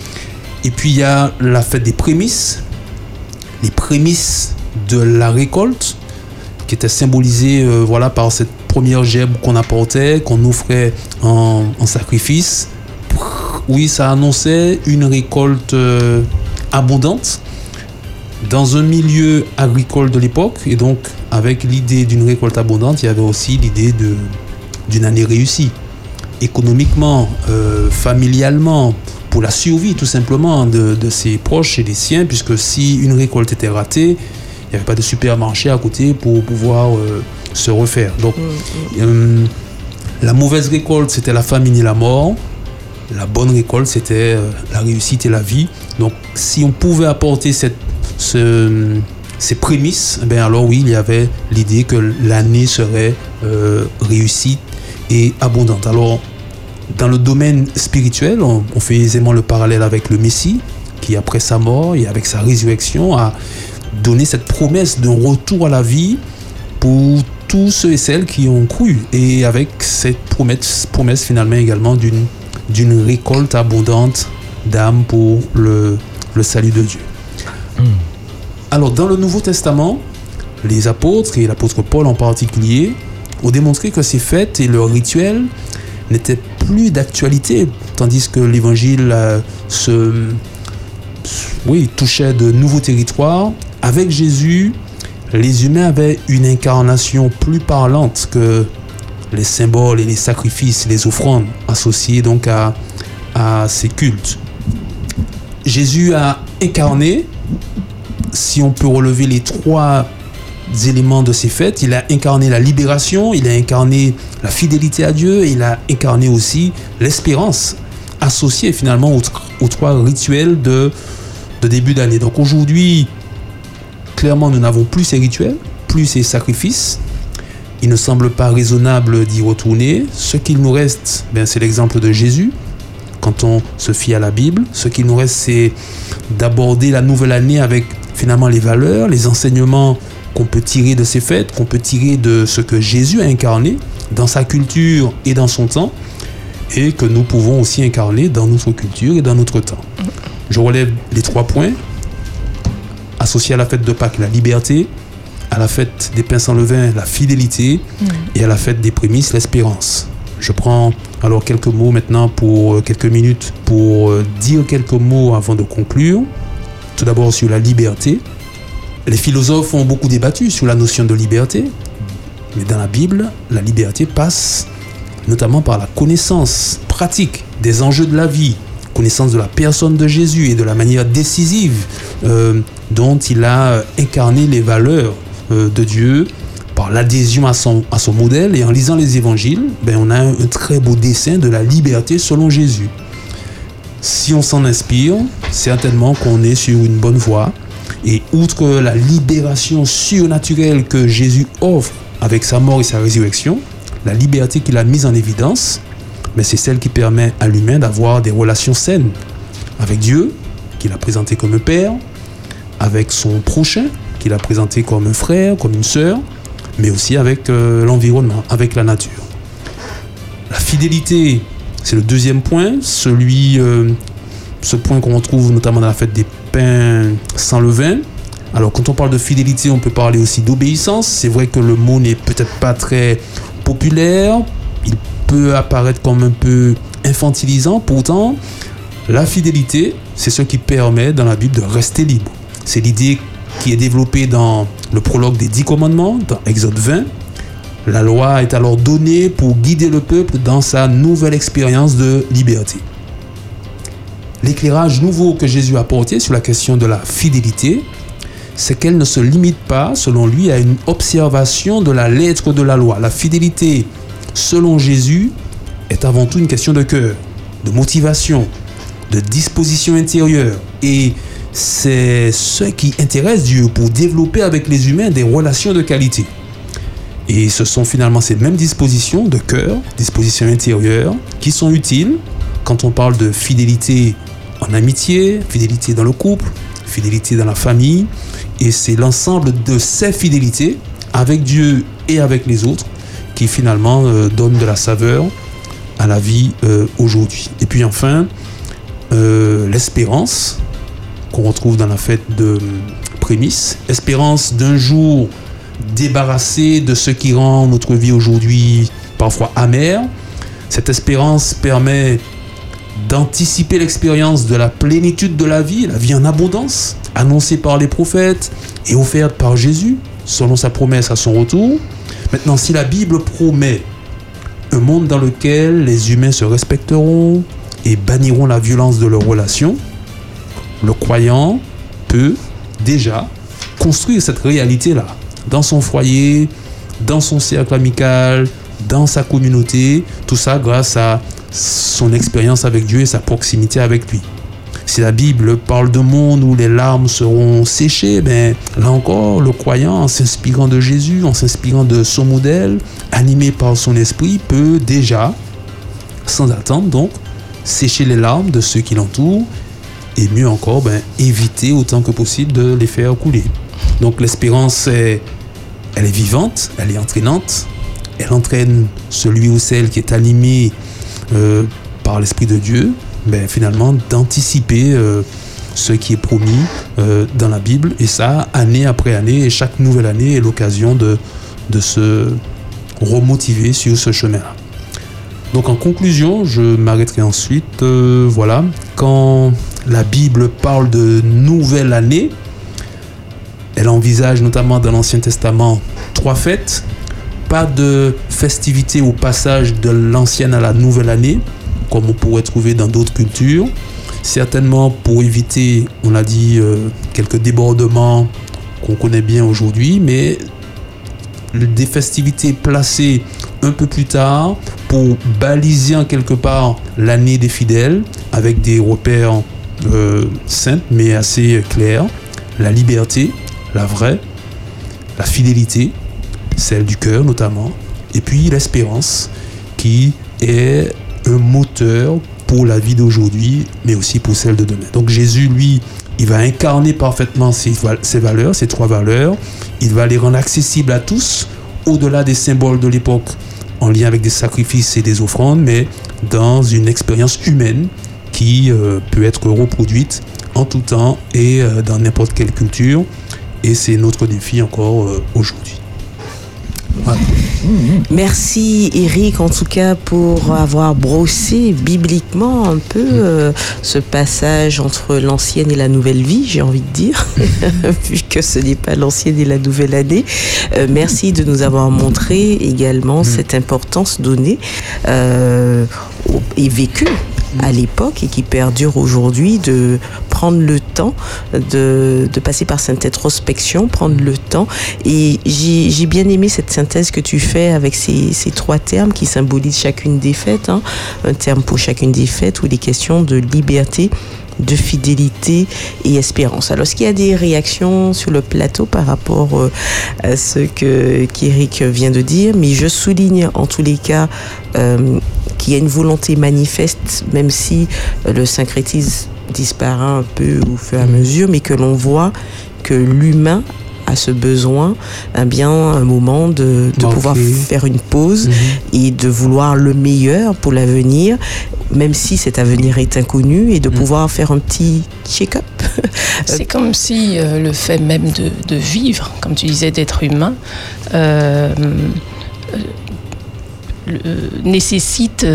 [SPEAKER 2] Et puis il y a la fête des prémices, les prémices de la récolte, qui était symbolisée euh, voilà, par cette première gerbe qu'on apportait, qu'on offrait en, sacrifice. Oui, ça annonçait une récolte euh, abondante dans un milieu agricole de l'époque, et donc avec l'idée d'une récolte abondante, il y avait aussi l'idée d'une année réussie, économiquement, euh, familialement, pour la survie tout simplement de, ses proches et des siens, puisque si une récolte était ratée, il n'y avait pas de supermarché à côté pour pouvoir euh, se refaire. Donc, mm, mm. Euh, la mauvaise récolte, c'était la famine et la mort. La bonne récolte, c'était la réussite et la vie. Donc, si on pouvait apporter cette ces prémices, ben alors oui, il y avait l'idée que l'année serait euh, réussie et abondante. Alors, dans le domaine spirituel, on, fait aisément le parallèle avec le Messie, qui après sa mort et avec sa résurrection a donné cette promesse d'un retour à la vie pour tous ceux et celles qui ont cru. Et avec cette promesse, promesse finalement également d'une, d'une récolte abondante d'âmes pour le, le salut de Dieu. Hmm. Alors, dans le Nouveau Testament, les apôtres, et l'apôtre Paul en particulier, ont démontré que ces fêtes et leurs rituels n'étaient plus d'actualité, tandis que l'évangile euh, se, oui, touchait de nouveaux territoires. Avec Jésus, les humains avaient une incarnation plus parlante que les symboles et les sacrifices, les offrandes associées donc à, à ces cultes. Jésus a incarné si on peut relever les trois éléments de ces fêtes, il a incarné la libération, il a incarné la fidélité à Dieu, il a incarné aussi l'espérance associée finalement aux, trois rituels de, de début d'année. Donc aujourd'hui, clairement, nous n'avons plus ces rituels, plus ces sacrifices. Il ne semble pas raisonnable d'y retourner. Ce qu'il nous reste, ben, c'est l'exemple de Jésus. Quand on se fie à la Bible, ce qu'il nous reste, c'est d'aborder la nouvelle année avec finalement les valeurs, les enseignements qu'on peut tirer de ces fêtes, qu'on peut tirer de ce que Jésus a incarné dans sa culture et dans son temps, et que nous pouvons aussi incarner dans notre culture et dans notre temps. Je relève les trois points associés à la fête de Pâques, la liberté, à la fête des pains sans levain, la fidélité, mm. et à la fête des prémices, l'espérance. Je prends alors quelques mots maintenant pour euh, quelques minutes pour euh, dire quelques mots avant de conclure. Tout d'abord sur la liberté. Les philosophes ont beaucoup débattu sur la notion de liberté, mais dans la Bible, la liberté passe notamment par la connaissance pratique des enjeux de la vie, connaissance de la personne de Jésus et de la manière décisive euh, dont il a incarné les valeurs euh, de Dieu par l'adhésion à son, à son modèle. Et en lisant les évangiles, ben, on a un très beau dessin de la liberté selon Jésus si on s'en inspire, certainement qu'on est sur une bonne voie Et outre la libération surnaturelle que Jésus offre avec sa mort et sa résurrection, la liberté qu'il a mise en évidence, mais c'est celle qui permet à l'humain d'avoir des relations saines avec Dieu, qu'il a présenté comme un père, avec son prochain, qu'il a présenté comme un frère, comme une sœur, mais aussi avec euh, l'environnement, avec la nature. La fidélité, c'est le deuxième point, celui, euh, ce point qu'on retrouve notamment dans la fête des pains sans levain. Alors quand on parle de fidélité, on peut parler aussi d'obéissance. C'est vrai que le mot n'est peut-être pas très populaire, il peut apparaître comme un peu infantilisant, pourtant la fidélité, c'est ce qui permet dans la Bible de rester libre. C'est l'idée qui est développée dans le prologue des dix commandements, dans Exode 20. La loi est alors donnée pour guider le peuple dans sa nouvelle expérience de liberté. L'éclairage nouveau que Jésus a apporté sur la question de la fidélité, c'est qu'elle ne se limite pas, selon lui, à une observation de la lettre de la loi. La fidélité, selon Jésus, est avant tout une question de cœur, de motivation, de disposition intérieure. Et c'est ce qui intéresse Dieu pour développer avec les humains des relations de qualité. Et ce sont finalement ces mêmes dispositions de cœur, dispositions intérieures, qui sont utiles quand on parle de fidélité en amitié, fidélité dans le couple, fidélité dans la famille. Et c'est l'ensemble de ces fidélités avec Dieu et avec les autres qui finalement euh, donnent de la saveur à la vie euh, aujourd'hui. Et puis enfin, euh, l'espérance qu'on retrouve dans la fête de prémisse, espérance d'un jour débarrassé de ce qui rend notre vie aujourd'hui parfois amère. Cette espérance permet d'anticiper l'expérience de la plénitude de la vie, la vie en abondance, annoncée par les prophètes et offerte par Jésus, selon sa promesse à son retour. Maintenant, si la Bible promet un monde dans lequel les humains se respecteront, et banniront la violence de leurs relations, le croyant peut déjà construire cette réalité-là dans son foyer, dans son cercle amical, dans sa communauté, tout ça grâce à son expérience avec Dieu et sa proximité avec lui. Si la Bible parle d'un monde où les larmes seront séchées, ben, là encore, le croyant, en s'inspirant de Jésus, en s'inspirant de son modèle, animé par son esprit, peut déjà, sans attendre donc, sécher les larmes de ceux qui l'entourent et mieux encore, ben, éviter autant que possible de les faire couler. Donc l'espérance, elle est vivante, elle est entraînante, elle entraîne celui ou celle qui est animé euh, par l'Esprit de Dieu, ben, finalement d'anticiper euh, ce qui est promis euh, dans la Bible, et ça, année après année, chaque nouvelle année est l'occasion de, de se remotiver sur ce chemin-là. Donc en conclusion, je m'arrêterai ensuite. Voilà, quand la Bible parle de nouvelle année, elle envisage notamment dans l'Ancien Testament trois fêtes. Pas de festivité au passage de l'ancienne à la nouvelle année, comme on pourrait trouver dans d'autres cultures. Certainement pour éviter, on l'a dit, euh, quelques débordements qu'on connaît bien aujourd'hui, mais des festivités placées un peu plus tard pour baliser en quelque part l'année des fidèles avec des repères euh, simples mais assez clairs. La liberté, la vraie, la fidélité, celle du cœur notamment, et puis l'espérance qui est un moteur pour la vie d'aujourd'hui, mais aussi pour celle de demain. Donc Jésus, lui, il va incarner parfaitement ces valeurs, ces trois valeurs. Il va les rendre accessibles à tous, au-delà des symboles de l'époque en lien avec des sacrifices et des offrandes, mais dans une expérience humaine qui euh, peut être reproduite en tout temps et euh, dans n'importe quelle culture. Et c'est notre défi encore euh, aujourd'hui.
[SPEAKER 1] Merci Eric en tout cas pour avoir brossé bibliquement un peu euh, ce passage entre l'ancienne et la nouvelle vie, j'ai envie de dire, vu que ce n'est pas l'ancienne et la nouvelle année. Euh, merci de nous avoir montré également cette importance donnée euh, et vécue à l'époque et qui perdure aujourd'hui de prendre le temps de, de passer par cette introspection, prendre le temps. Et j'ai bien aimé cette synthèse que tu fais avec ces, ces trois termes qui symbolisent chacune des fêtes. Hein. Un terme pour chacune des fêtes où il est question de liberté de fidélité et espérance. Alors, est-ce qu'il y a des réactions sur le plateau par rapport euh, à ce que qu'Éric vient de dire? Mais je souligne en tous les cas euh, qu'il y a une volonté manifeste, même si euh, le syncrétisme disparaît un peu au fur et à mesure, mais que l'on voit que l'humain a ce besoin, eh bien, un moment de, de pouvoir faire une pause mhm. et de vouloir le meilleur pour l'avenir, même si cet avenir est inconnu, et de mhm. pouvoir faire un petit check-up.
[SPEAKER 3] C'est comme si euh, le fait même de, de, vivre, comme tu disais, d'être humain, euh, nécessite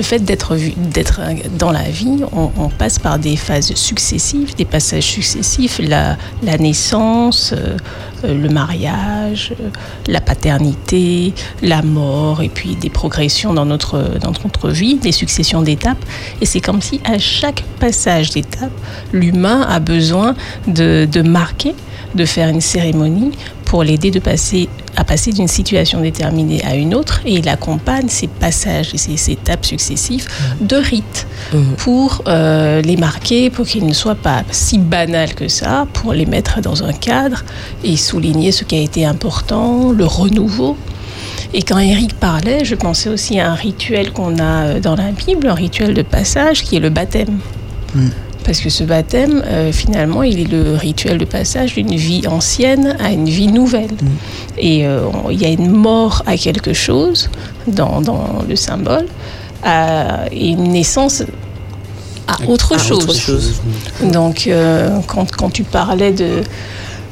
[SPEAKER 3] le fait d'être d'être dans la vie, on, passe par des phases successives, des passages successifs, la, la naissance, euh, le mariage, euh, la paternité, la mort, et puis des progressions dans notre, dans notre vie, des successions d'étapes. Et c'est comme si à chaque passage d'étape, l'humain a besoin de, de marquer, de faire une cérémonie pour l'aider de passer, à passer d'une situation déterminée à une autre et il accompagne ces passages et ces, étapes successives de rites mhm. pour euh, les marquer, pour qu'ils ne soient pas si banals que ça, pour les mettre dans un cadre et souligner ce qui a été important, le renouveau. Et quand Eric parlait, je pensais aussi à un rituel qu'on a euh, dans la Bible, un rituel de passage qui est le baptême. Parce que ce baptême, euh, finalement, il est le rituel de passage d'une vie ancienne à une vie nouvelle. Et euh, il y a une mort à quelque chose dans, le symbole, et une naissance à autre, chose. Donc, euh, quand, quand, tu parlais de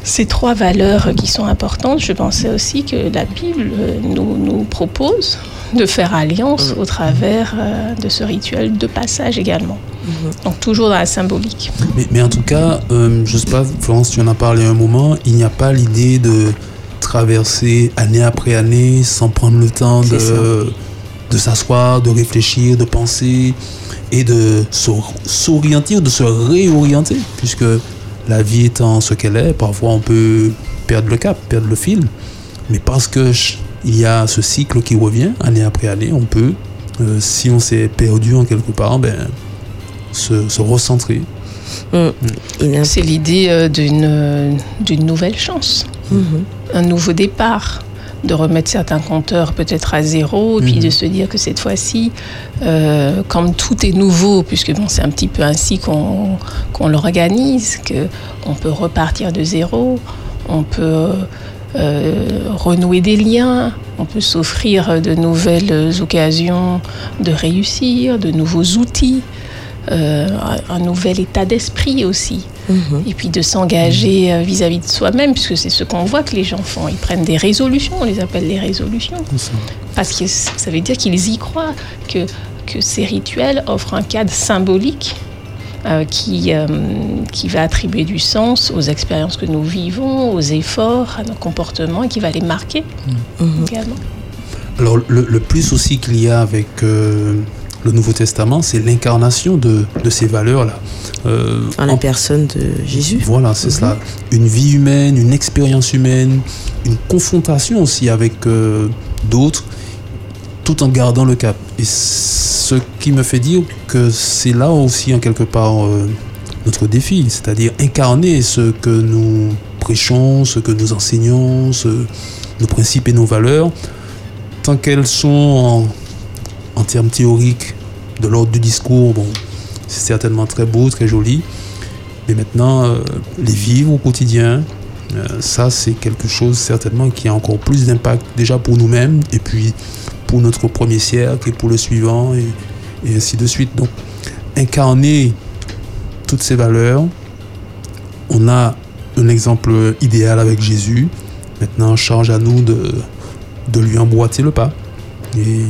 [SPEAKER 3] ces trois valeurs qui sont importantes, je pensais aussi que la Bible nous, nous propose de faire alliance mm. au travers de ce rituel de passage également. Mhm. Donc toujours dans la symbolique.
[SPEAKER 2] Mais, en tout cas, euh, je ne sais pas, Florence, tu en as parlé un moment, il n'y a pas l'idée de traverser année après année sans prendre le temps de, de s'asseoir, de réfléchir, de penser et de s'orienter, de se réorienter, puisque la vie étant ce qu'elle est, parfois on peut perdre le cap, perdre le fil, mais parce que il y a ce cycle qui revient année après année, on peut, euh, si on s'est perdu en quelque part, ben, se, recentrer.
[SPEAKER 3] Mm. C'est l'idée euh, d'une, d'une nouvelle chance, mm-hmm. un nouveau départ, de remettre certains compteurs peut-être à zéro, et puis de mm-hmm. se dire que cette fois-ci, euh, comme tout est nouveau, puisque bon, c'est un petit peu ainsi qu'on, qu'on l'organise, qu'on peut repartir de zéro, on peut euh, renouer des liens, on peut s'offrir de nouvelles occasions de réussir, de nouveaux outils. Euh, un nouvel état d'esprit aussi. Mhm. Et puis de s'engager euh, vis-à-vis de soi-même, puisque c'est ce qu'on voit que les gens font. Ils prennent des résolutions, on les appelle les résolutions. Parce que ça veut dire qu'ils y croient, que, que ces rituels offrent un cadre symbolique euh, qui, qui va attribuer du sens aux expériences que nous vivons, aux efforts, à nos comportements, et qui va les marquer mhm. également.
[SPEAKER 2] Alors le, le, plus aussi qu'il y a avec le Nouveau Testament, c'est l'incarnation de, ces valeurs-là.
[SPEAKER 1] Euh, en la personne de Jésus.
[SPEAKER 2] Voilà, c'est cela. Une vie humaine, une expérience humaine, une confrontation aussi avec euh, d'autres, tout en gardant le cap. Et ce qui me fait dire que c'est là aussi, en quelque part, euh, notre défi, c'est-à-dire incarner ce que nous prêchons, ce que nous enseignons, nos principes et nos valeurs, tant qu'elles sont en termes théoriques, de l'ordre du discours, bon, c'est certainement très beau, très joli. Mais maintenant, euh, les vivre au quotidien, euh, ça c'est quelque chose certainement qui a encore plus d'impact déjà pour nous-mêmes et puis pour notre premier siècle et pour le suivant et, et ainsi de suite. Donc incarner toutes ces valeurs, on a un exemple idéal avec Jésus. Maintenant, charge à nous de, de lui emboîter le pas. Et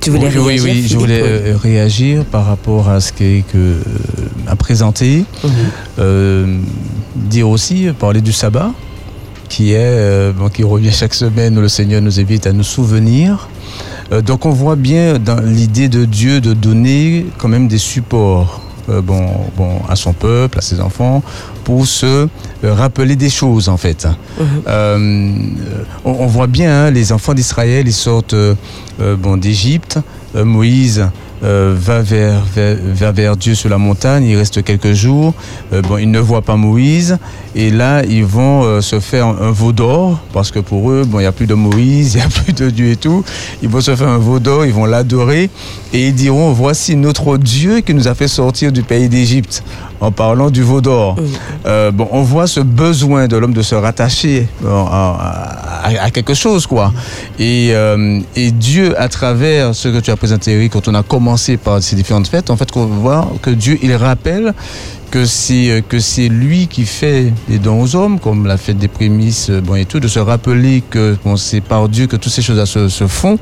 [SPEAKER 1] tu voulais réagir
[SPEAKER 4] Oui, oui, je voulais euh, réagir par rapport à ce qu'Eric euh, a présenté. Mhm. Euh, dire aussi, parler du sabbat, qui est, qui revient chaque semaine, où le Seigneur nous invite à nous souvenir Euh, donc on voit bien dans l'idée de Dieu de donner quand même des supports. Euh, bon, bon, à son peuple, à ses enfants, pour se euh, rappeler des choses en fait.
[SPEAKER 1] Mhm.
[SPEAKER 4] Euh, on, on voit bien hein, les enfants d'Israël, ils sortent euh, bon, d'Égypte. Euh, Moïse euh, va vers, Dieu sur la montagne, il reste quelques jours. Euh, bon, ils ne voient pas Moïse et là ils vont euh, se faire un, un veau d'or parce que pour eux, bon, il n'y a plus de Moïse, il n'y a plus de Dieu et tout. Ils vont se faire un veau d'or, ils vont l'adorer et ils diront voici notre Dieu qui nous a fait sortir du pays d'Égypte en parlant du veau d'or. Euh, bon, on voit ce besoin de l'homme de se rattacher à, à- à quelque chose, quoi. Et, euh, et Dieu, à travers ce que tu as présenté, Eric, quand on a commencé par ces différentes fêtes, en fait, qu'on voit que Dieu, il rappelle que c'est euh, que c'est lui qui fait les dons aux hommes, comme la fête des prémices, bon et tout, de se rappeler que bon, c'est par Dieu que toutes ces choses se, se font.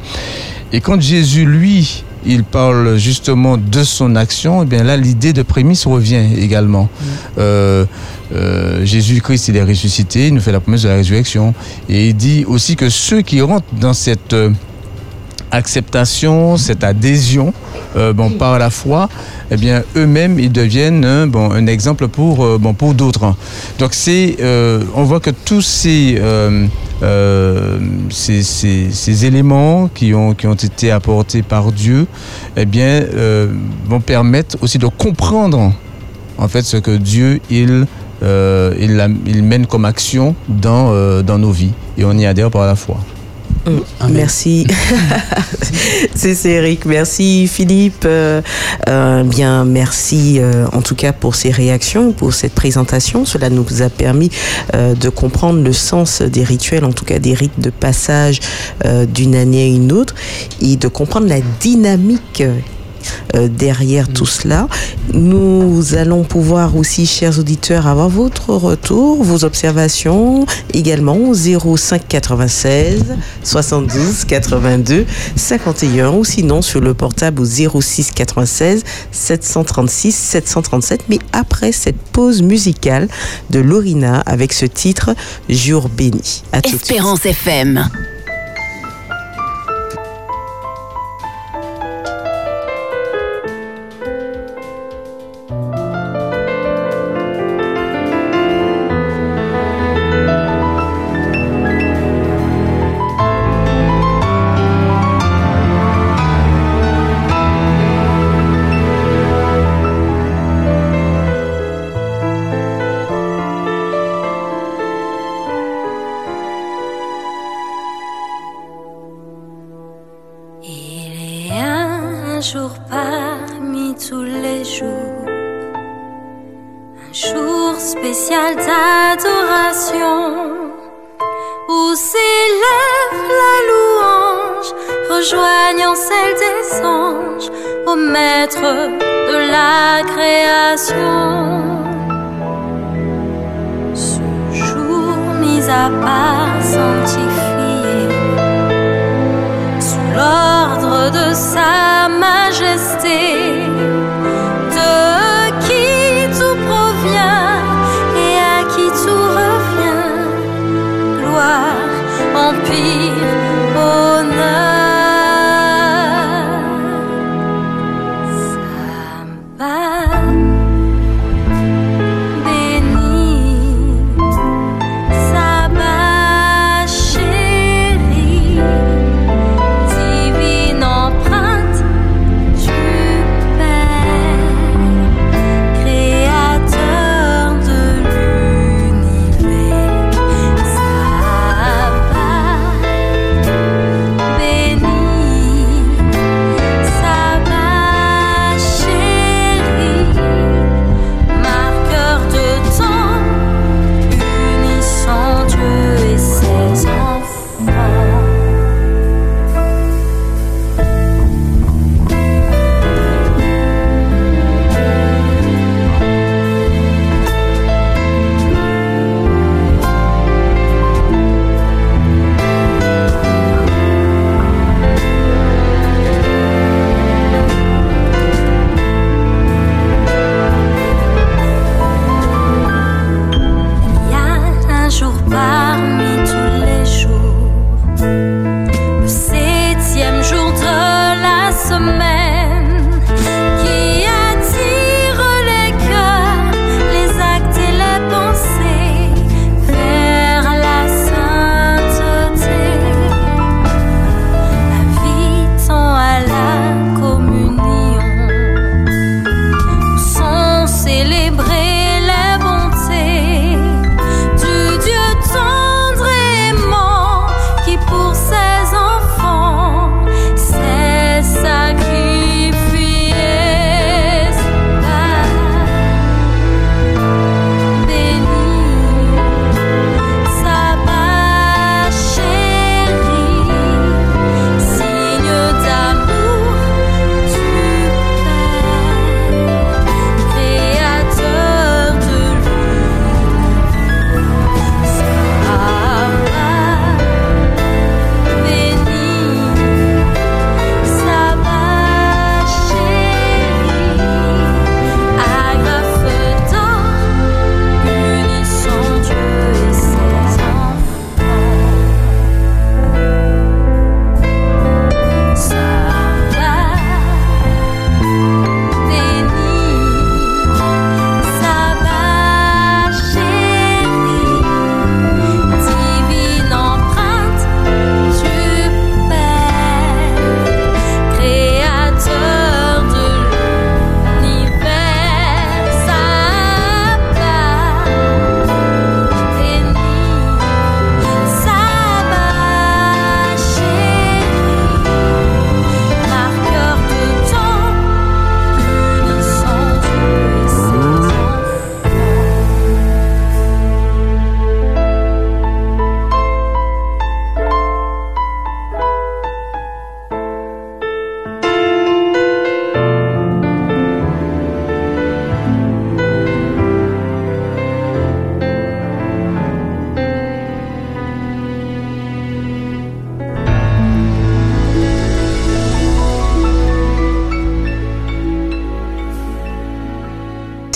[SPEAKER 4] Et quand Jésus, lui, il parle justement de son action, et bien là, l'idée de prémisse revient également. Euh, euh, Jésus-Christ, il est ressuscité, il nous fait la promesse de la résurrection. Et il dit aussi que ceux qui rentrent dans cette euh, acceptation, cette adhésion euh, bon, par la foi, eh bien, eux-mêmes, ils deviennent un, bon, un exemple pour, euh, bon, pour d'autres. Donc, c'est, euh, on voit que tous ces, euh, euh, ces, ces- éléments qui ont, qui ont été apportés par Dieu, eh bien, euh, vont permettre aussi de comprendre en fait ce que Dieu il, euh, il, il mène comme action dans, euh, dans nos vies et on y adhère par la foi.
[SPEAKER 2] Amen.
[SPEAKER 1] Merci. c'est Eric. Merci Philippe. Euh, euh, bien, merci euh, en tout cas pour ces réactions, pour cette présentation. Cela nous a permis euh, de comprendre le sens des rituels, en tout cas des rites de passage euh, d'une année à une autre, et de comprendre la dynamique. Euh, derrière tout cela. Nous allons pouvoir aussi, chers auditeurs, avoir votre retour, vos observations également au 05 96 72 82 51 ou sinon sur le portable au 06 96 736 737 mais après cette pause musicale de Lorina avec ce titre Jour béni. À tout de suite.
[SPEAKER 5] Espérance FM.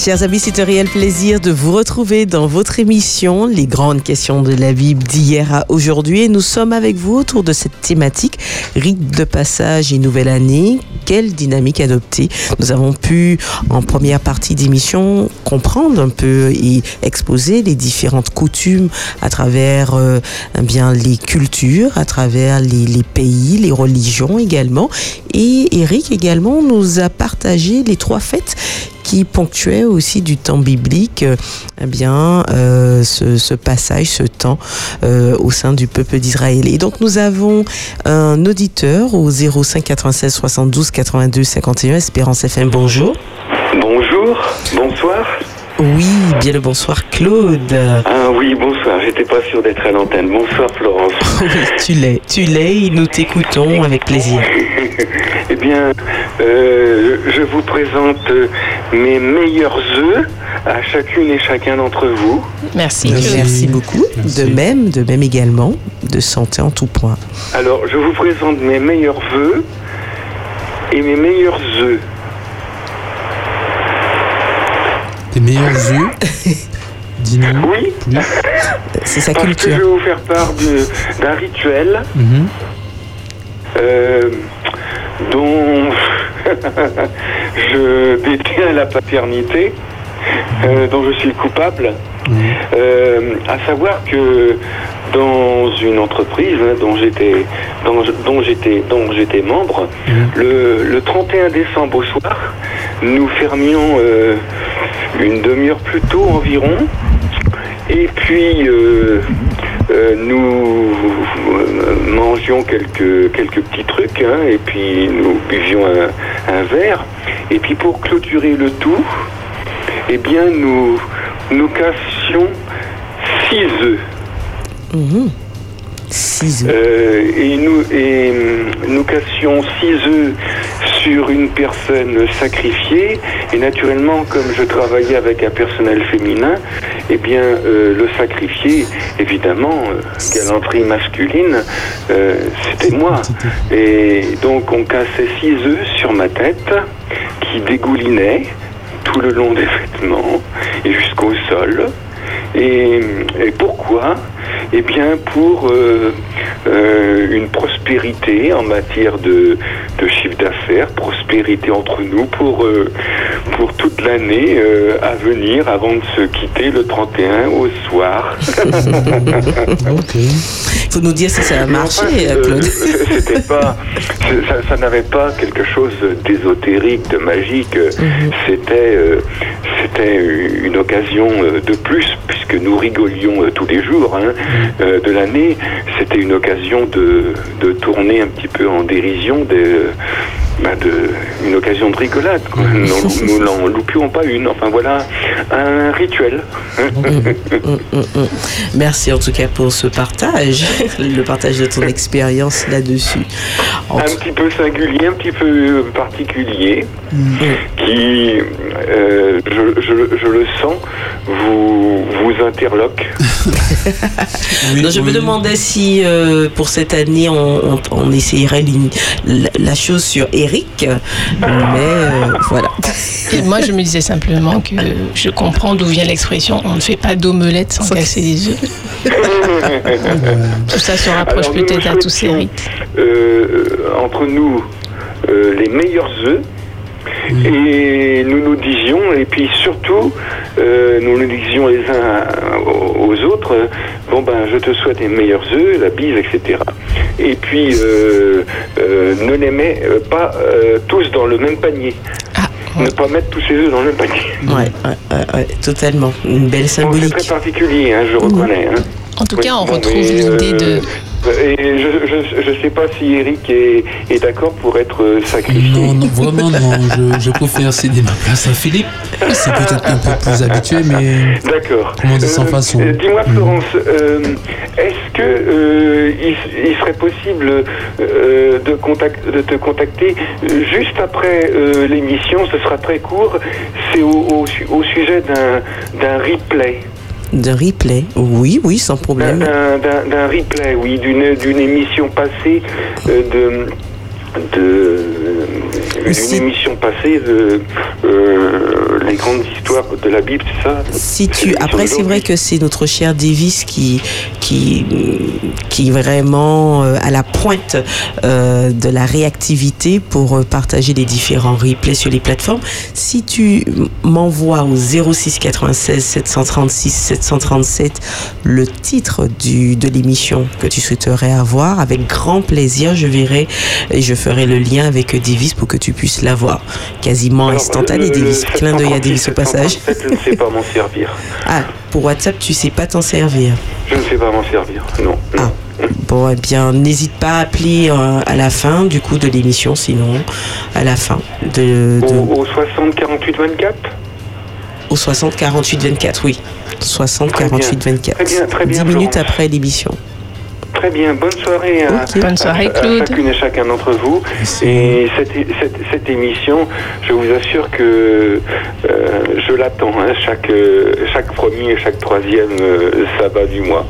[SPEAKER 1] Chers amis, c'est un réel plaisir de vous retrouver dans votre émission Les grandes questions de la Bible d'hier à aujourd'hui. Et nous sommes avec vous autour de cette thématique rite de passage et nouvelle année. Quelle dynamique adopter Nous avons pu, en première partie d'émission, comprendre un peu et exposer les différentes coutumes à travers euh, eh bien les cultures, à travers les, les pays, les religions également. Et Eric également nous a partagé les trois fêtes qui ponctuait aussi du temps biblique, euh, eh bien, euh, ce, passage, ce temps euh, au sein du peuple d'Israël. Et donc, nous avons un auditeur au 05 96 72 82 51, Espérance FM. Bonjour.
[SPEAKER 6] Bonjour, bonsoir.
[SPEAKER 1] Oui, bien le bonsoir, Claude.
[SPEAKER 6] Ah oui, bonsoir, j'étais pas sûr d'être à l'antenne. Bonsoir Florence.
[SPEAKER 1] Oui, tu l'es, tu l'es, nous t'écoutons avec plaisir.
[SPEAKER 6] eh bien, euh, je vous présente euh, mes meilleurs œufs à chacune et chacun d'entre vous.
[SPEAKER 3] Merci.
[SPEAKER 2] Merci.
[SPEAKER 1] Beaucoup.
[SPEAKER 2] Merci.
[SPEAKER 1] De même, de même également, de santé en tout point.
[SPEAKER 6] Alors, je vous présente mes meilleurs vœux et mes meilleurs œufs.
[SPEAKER 2] Tes meilleurs yeux Dis-nous
[SPEAKER 6] Oui,
[SPEAKER 2] plus.
[SPEAKER 1] C'est sa
[SPEAKER 6] parce que je
[SPEAKER 1] culture.
[SPEAKER 6] vais vous faire part d'un rituel
[SPEAKER 2] Mhm.
[SPEAKER 6] euh, dont je détiens la paternité, euh, dont je suis le coupable. Euh, à savoir que dans une entreprise hein, dont j'étais dont, dont j'étais dont j'étais membre,
[SPEAKER 2] Mhm.
[SPEAKER 6] le, le 31 décembre au soir, nous fermions euh, une demi-heure plus tôt environ, et puis euh, euh, nous mangions quelques quelques petits trucs, hein, et puis nous buvions un, un verre, et puis pour clôturer le tout, eh bien nous nous cassions six œufs.
[SPEAKER 1] Mhm. Six œufs.
[SPEAKER 6] Euh, et nous, et, hum, nous cassions six œufs sur une personne sacrifiée. Et naturellement, comme je travaillais avec un personnel féminin, eh bien, euh, le sacrifié, évidemment, euh, galanterie masculine, euh, c'était moi. Et donc, on cassait six œufs sur ma tête qui dégoulinaient tout le long des vêtements et jusqu'au sol. Et, pourquoi Eh bien, pour euh, euh, une prospérité en matière de, de chiffre d'affaires, prospérité entre nous pour, euh, pour toute l'année euh, à venir avant de se quitter le 31 au soir.
[SPEAKER 2] Ok.
[SPEAKER 1] Il faut nous dire si ça a marché,
[SPEAKER 6] enfin,
[SPEAKER 1] Claude.
[SPEAKER 6] C'était pas, ça, ça n'avait pas quelque chose d'ésotérique, de magique. C'était, euh, c'était une occasion de plus puisque nous rigolions tous les jours hein, euh, de l'année. C'était une occasion de, de tourner un petit peu en dérision de, bah, de une occasion de rigolade. quoi. Nous, nous n'en loupions pas une. Enfin voilà un rituel.
[SPEAKER 1] Mm, mm, mm. Merci en tout cas pour ce partage, le partage de ton expérience là-dessus. En
[SPEAKER 6] un petit peu singulier, un petit peu particulier, qui, euh, je, je- je le sens, vous, vous interloque.
[SPEAKER 2] Oui,
[SPEAKER 1] Non, je me demandais si euh, pour cette année on, on- on essayerait la chose sur Eric, mais euh, voilà.
[SPEAKER 3] Et moi, je me disais simplement que je comprends d'où vient l'expression on ne fait pas d'omelette sans
[SPEAKER 1] Sans
[SPEAKER 3] casser les œufs. Tout ça se rapproche peut-être à tous ces rites.
[SPEAKER 6] euh, entre nous euh, les meilleurs œufs. Et nous nous disions, et puis surtout, euh, nous nous disions les uns aux autres, euh, bon ben je te souhaite les meilleurs œufs, la bise, etc. Et puis euh, euh, ne les mets pas euh, tous dans le même panier.
[SPEAKER 3] Ah,
[SPEAKER 6] Ne pas mettre tous ces œufs dans le même panier.
[SPEAKER 1] Ouais, ouais, ouais, ouais, totalement. Une belle
[SPEAKER 6] Bon, c'est
[SPEAKER 1] symbolique.
[SPEAKER 6] très particulier, hein, je reconnais. hein.
[SPEAKER 3] En tout
[SPEAKER 6] Oui,
[SPEAKER 3] cas, on
[SPEAKER 6] bon,
[SPEAKER 3] retrouve l'idée
[SPEAKER 6] euh,
[SPEAKER 3] de.
[SPEAKER 6] Et je ne sais pas si Eric est, est d'accord pour être euh, sacrifié.
[SPEAKER 2] Non, non, vraiment non. Je, je préfère céder ma place à Philippe. C'est peut-être un peu plus habitué, mais
[SPEAKER 6] D'accord.
[SPEAKER 2] Comment dire sans façon
[SPEAKER 6] euh, Dis-moi,
[SPEAKER 2] Mhm.
[SPEAKER 6] Florence, euh, est-ce que euh, il, il serait possible de, contact- de te contacter juste après l'émission? Ce sera très court. C'est au, au au sujet d'un d'un replay.
[SPEAKER 1] De replay. Oui, oui, sans
[SPEAKER 6] D'un
[SPEAKER 1] problème.
[SPEAKER 6] d'un- d'un- d'un replay, oui, d'une d'une émission passée euh, de de une émission passée de euh, les grandes de la Bible, c'est ça
[SPEAKER 1] Si tu, après, c'est vrai que c'est notre cher Davis qui, qui, qui est vraiment euh, à la pointe euh, de la réactivité pour euh, partager les différents replays sur les plateformes. Si tu m'envoies au 06 96 736 737 le titre du, de l'émission que tu souhaiterais avoir, avec grand plaisir, je verrai et je ferai le lien avec Davis pour que tu puisses l'avoir. Quasiment
[SPEAKER 6] Alors,
[SPEAKER 1] instantané,
[SPEAKER 6] le
[SPEAKER 1] Davis. Clin d'œil à Davis au passage.
[SPEAKER 6] 737, Je ne sais pas m'en servir.
[SPEAKER 1] Ah, pour WhatsApp, tu sais pas t'en servir.
[SPEAKER 6] Je ne sais pas m'en servir. Non.
[SPEAKER 1] Ah.
[SPEAKER 6] non.
[SPEAKER 1] Bon, eh bien, n'hésite pas à appeler euh, à la fin du coup de l'émission, sinon à la fin de, de-
[SPEAKER 6] Au, au 60 48 24
[SPEAKER 1] au 60 48 24, oui. 60
[SPEAKER 6] Très bien.
[SPEAKER 1] 48 24.
[SPEAKER 6] Très bien, très bien,
[SPEAKER 1] 10 minutes après l'émission.
[SPEAKER 6] Très bien, bonne soirée à,
[SPEAKER 1] Ok.
[SPEAKER 3] Bonne soirée,
[SPEAKER 6] à- à
[SPEAKER 3] Claude.
[SPEAKER 6] chacune et chacun d'entre vous.
[SPEAKER 2] Merci.
[SPEAKER 6] Et cette, cette, cette émission, je vous assure que euh, je l'attends, hein, chaque, euh, chaque premier et chaque troisième euh, sabbat du mois.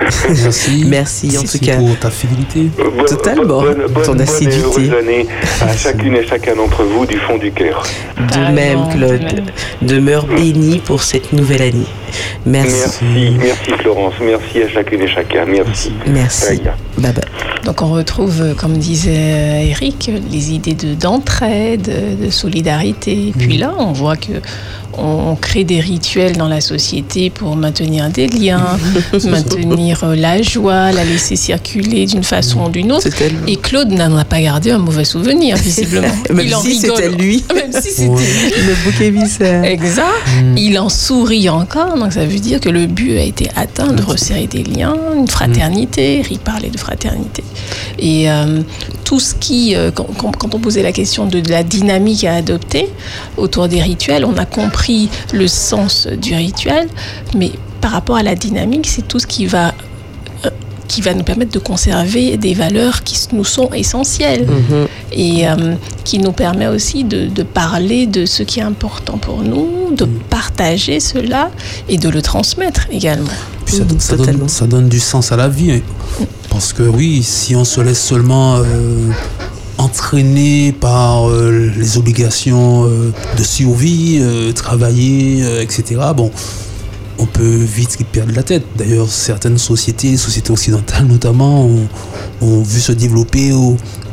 [SPEAKER 2] Merci.
[SPEAKER 1] Merci, en tout cas.
[SPEAKER 2] pour ta fidélité.
[SPEAKER 6] Bonne-
[SPEAKER 1] Totalement,
[SPEAKER 6] bonne- bonne-
[SPEAKER 1] ton assiduité.
[SPEAKER 6] à chacune et chacun d'entre vous du fond du cœur.
[SPEAKER 1] De même,
[SPEAKER 3] de
[SPEAKER 1] Claude. Demeure béni pour cette nouvelle année. Merci.
[SPEAKER 6] Merci, merci Florence, merci à chacune et chacun, merci.
[SPEAKER 1] Merci. Bye bye.
[SPEAKER 3] Donc on retrouve, euh, comme disait euh, Eric, les idées de d'entraide, de solidarité. Et puis là, on voit que on, on crée des rituels dans la société pour maintenir des liens, maintenir euh, la joie, la laisser circuler d'une façon ou d'une autre. Et Claude n'en a pas gardé un mauvais souvenir, visiblement.
[SPEAKER 1] Même
[SPEAKER 3] Il en
[SPEAKER 1] si c'était lui.
[SPEAKER 3] Même si c'était
[SPEAKER 2] Ouais.
[SPEAKER 1] Le bouc émissaire.
[SPEAKER 3] Exact. Il en sourit encore, donc ça veut dire que le but a été atteint de resserrer des liens, une fraternité. Eric parlait de fraternité. Et euh, tout ce qui, euh, quand, on posait la question de, la dynamique à adopter autour des rituels, on a compris le sens du rituel, mais par rapport à la dynamique, c'est tout ce qui va qui va nous permettre de conserver des valeurs qui nous sont essentielles
[SPEAKER 1] Mhm.
[SPEAKER 3] et euh, qui nous permet aussi de, de parler de ce qui est important pour nous, de partager cela et de le transmettre également.
[SPEAKER 2] Puis ça,
[SPEAKER 1] Mhm,
[SPEAKER 2] ça donne, ça donne du sens à la vie. hein. Parce que oui, si on se laisse seulement euh, entraîner par euh, les obligations euh, de survie, euh, travailler, euh, etc., bon, on peut vite perdre la tête. D'ailleurs, certaines sociétés, sociétés occidentales notamment, ont, vu se développer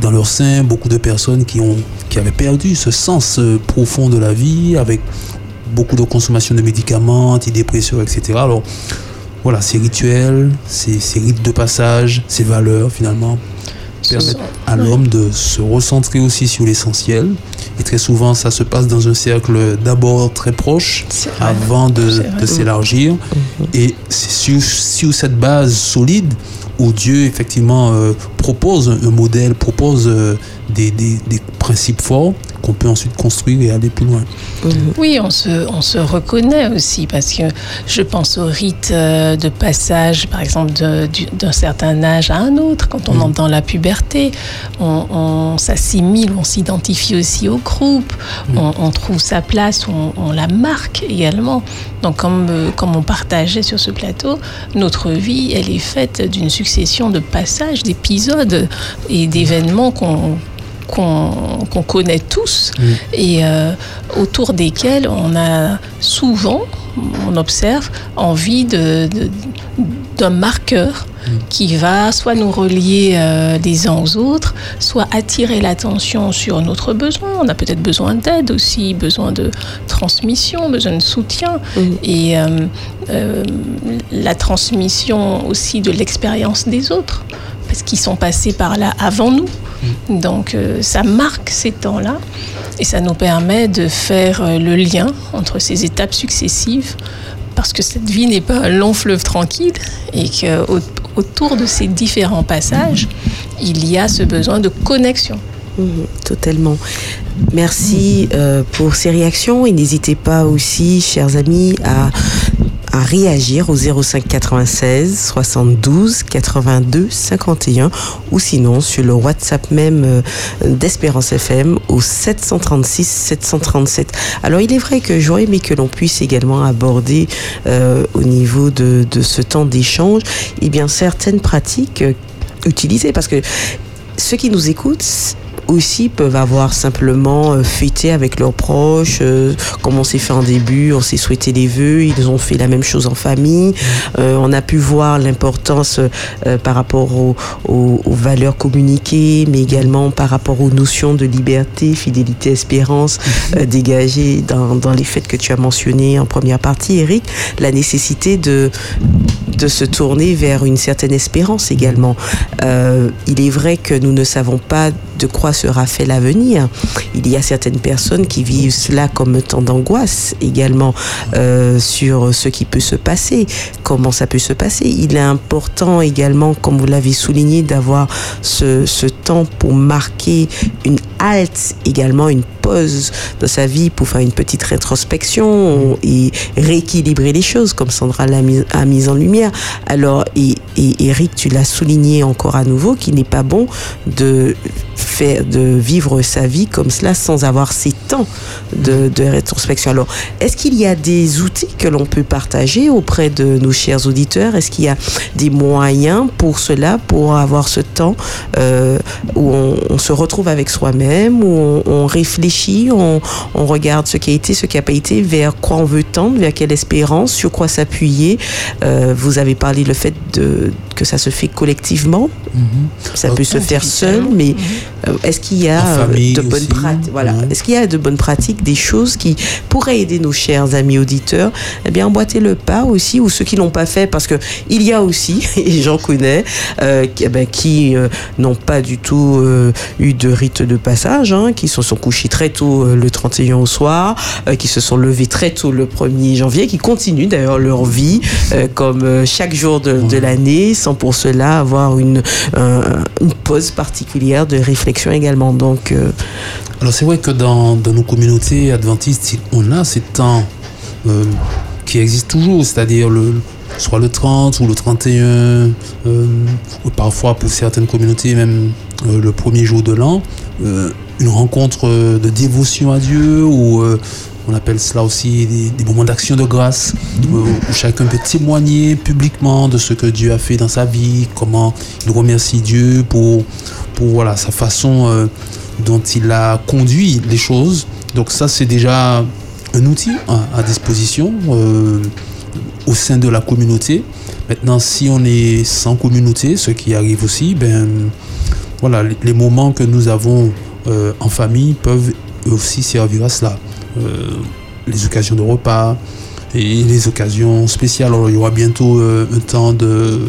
[SPEAKER 2] dans leur sein beaucoup de personnes qui, ont, avaient perdu ce sens euh, profond de la vie avec beaucoup de consommation de médicaments, antidépresseurs, etc. Alors, voilà, ces rituels, ces rites de passage, ces valeurs, finalement,
[SPEAKER 3] Sont-
[SPEAKER 2] à l'homme de se recentrer aussi sur l'essentiel. Et très souvent, ça se passe dans un cercle d'abord très proche, avant de, s'élargir. Et c'est sur, sur cette base solide où Dieu, effectivement, euh, propose un, un modèle, propose euh, des, des- des principes forts qu'on peut ensuite construire et aller plus loin.
[SPEAKER 3] Oui, on se, on se reconnaît aussi parce que je pense au rite euh, de passage, par exemple, d'un certain âge à un autre. Quand on entre dans la puberté, on, on s'assimile, on s'identifie aussi au groupe, on, on trouve sa place, on, on la marque également. Donc, comme, euh, comme on partageait sur ce plateau, notre vie, elle est faite d'une succession de passages, d'épisodes et d'événements qu'on qu'on connaît tous et euh, autour desquels on a souvent, on observe, envie de- de- d'un marqueur qui va soit nous relier euh, les uns aux autres, soit attirer l'attention sur notre besoin. On a peut-être besoin d'aide aussi, besoin de transmission, besoin de soutien.
[SPEAKER 1] Mhm.
[SPEAKER 3] Et euh, euh, la transmission aussi de l'expérience des autres, parce qu'ils sont passés par là avant nous. Donc euh, ça marque ces temps-là et ça nous permet de faire euh, le lien entre ces étapes successives parce que cette vie n'est pas un long fleuve tranquille et qu'autour de ces différents passages, il y a ce besoin de connexion.
[SPEAKER 1] Mhm, Totalement. Merci euh, pour ces réactions et n'hésitez pas aussi, chers amis, à, à réagir au 05 96 72 82 51 ou sinon sur le WhatsApp même euh, d'Espérance FM au 736 737. Alors il est vrai que j'aurais aimé que l'on puisse également aborder euh, au niveau de, de ce temps d'échange eh bien certaines pratiques euh, utilisées parce que ceux qui nous écoutent aussi peuvent avoir simplement euh, fêté avec leurs proches, euh, comme on s'est fait en début, on s'est souhaité les vœux, ils ont fait la même chose en famille. Euh, on a pu voir l'importance par rapport aux, valeurs communiquées, mais également par rapport aux notions de liberté, fidélité, espérance dégagées dans, les faits que tu as mentionnés en première partie, Eric. La nécessité de, de se tourner vers une certaine espérance également. Il est vrai que nous ne savons pas de quoi sera fait l'avenir. Il y a certaines personnes qui vivent cela comme temps d'angoisse également euh, sur ce qui peut se passer, comment ça peut se passer? Il est important également, comme vous l'avez souligné, d'avoir ce, temps pour marquer une halte, également une pause dans sa vie pour faire une petite rétrospection et rééquilibrer les choses, comme Sandra l'a mis en lumière. Alors, et, et Eric, tu l'as souligné encore à nouveau, qu'il n'est pas bon de faire, de vivre sa vie comme cela sans avoir ces temps de, de rétrospection. Alors, est-ce qu'il y a des outils que l'on peut partager auprès de nos chers auditeurs? Est-ce qu'il y a des moyens pour cela, pour avoir ce temps euh, où on, on se retrouve avec soi-même, où on, on réfléchit, on, on regarde ce qui a été, ce qui n'a pas été, vers quoi on veut tendre, vers quelle espérance, sur quoi s'appuyer? Euh, vous avez parlé le fait de, que ça se fait collectivement, ça peut se faire seul, mais euh, est-ce qu'il y a euh, de bonnes
[SPEAKER 2] aussi,
[SPEAKER 1] pratiques Voilà,
[SPEAKER 2] ouais.
[SPEAKER 1] est-ce qu'il y a de bonnes pratiques, des choses qui pourraient aider nos chers amis auditeurs? Eh bien, emboîter le pas aussi, ou ceux qui l'ont pas fait, parce que il y a aussi, et j'en connais, euh, qui, eh ben, qui euh, n'ont pas du tout euh, eu de rite de passage, hein, qui se sont couchés très tôt le 31 au soir, qui se sont levés très tôt le 1er janvier, qui continuent d'ailleurs leur vie euh, comme euh, chaque jour de, de l'année, sans pour cela avoir une, euh, une pause particulière de réflexion également. Donc, euh,
[SPEAKER 2] Alors c'est vrai que dans, dans nos communautés adventistes, on a ces temps qui existent toujours, c'est-à-dire le, soit le 30 ou le 31, euh, ou parfois pour certaines communautés même le premier jour de l'an, une rencontre de dévotion à Dieu ou euh, on appelle cela aussi des, moments d'action de grâce où chacun peut témoigner publiquement de ce que Dieu a fait dans sa vie, comment il remercie Dieu pour, pour voilà, sa façon euh, dont il a conduit les choses. Donc ça, c'est déjà un outil à, disposition euh, au sein de la communauté. Maintenant, si on est sans communauté, ce qui arrive aussi, ben voilà, les, les moments que nous avons euh, en famille peuvent aussi servir à cela. Euh, les occasions de repas et les occasions spéciales. Alors, il y aura bientôt euh, un temps de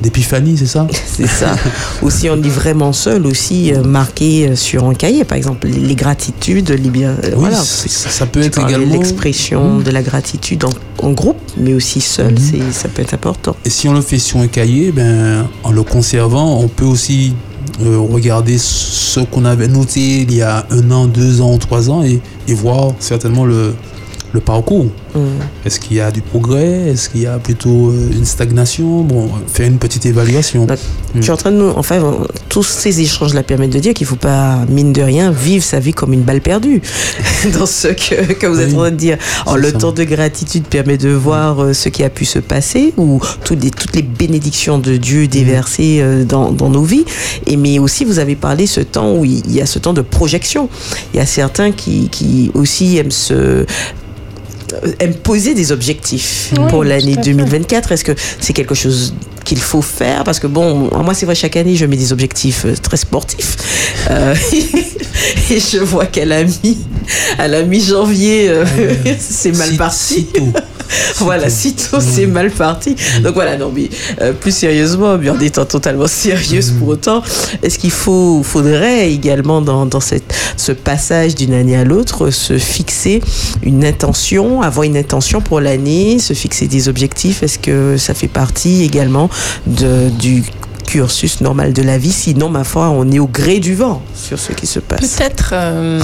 [SPEAKER 2] d'épiphanie, c'est ça?
[SPEAKER 1] C'est ça. ou si on est vraiment seul, aussi euh, marqué sur un cahier, par exemple, les, gratitudes, les bien.
[SPEAKER 2] Oui,
[SPEAKER 1] voilà.
[SPEAKER 2] ça, ça peut
[SPEAKER 1] Tu
[SPEAKER 2] être également.
[SPEAKER 1] l'expression de la gratitude en, en groupe, mais aussi seul, c'est, ça peut être important.
[SPEAKER 2] Et si on le fait sur un cahier, ben, en le conservant, on peut aussi euh, regarder ce qu'on avait noté il y a un an, deux ans, trois ans et, et voir certainement le, le parcours.
[SPEAKER 1] Mm.
[SPEAKER 2] Est-ce qu'il y a du progrès? Est-ce qu'il y a plutôt euh, une stagnation? Bon, faire une petite évaluation.
[SPEAKER 1] Donc, Tu es en train de nous. Enfin, tous ces échanges-là permettent de dire qu'il ne faut pas, mine de rien, vivre sa vie comme une balle perdue. dans ce que, que vous êtes en train de dire. Alors, le
[SPEAKER 2] ça.
[SPEAKER 1] temps de gratitude permet de voir euh, ce qui a pu se passer ou toutes les, toutes les bénédictions de Dieu déversées euh, dans, dans nos vies. Et, mais aussi, vous avez parlé ce temps où il y a ce temps de projection. Il y a certains qui, qui aussi aiment se euh, aiment poser des objectifs
[SPEAKER 3] Oui,
[SPEAKER 1] pour l'année
[SPEAKER 3] tout à fait.
[SPEAKER 1] 2024 Est-ce que c'est quelque chose qu'il faut faire? Parce que bon, moi c'est vrai, chaque année je mets des objectifs euh, très sportifs. Euh, et je vois qu'elle a mis, à la mi-janvier, euh, c'est mal
[SPEAKER 2] Si-
[SPEAKER 1] parti. Voilà, sitôt c'est mal parti. Donc voilà, non mais euh, plus sérieusement, mais en étant totalement sérieuse pour autant, est-ce qu'il faut, faudrait également dans, dans cette, ce passage d'une année à l'autre se fixer une intention, avoir une intention pour l'année, se fixer des objectifs Est-ce que ça fait partie également de, du cursus normal de la vie? Sinon, ma foi, on est au gré du vent sur ce qui se passe.
[SPEAKER 3] Peut-être, euh,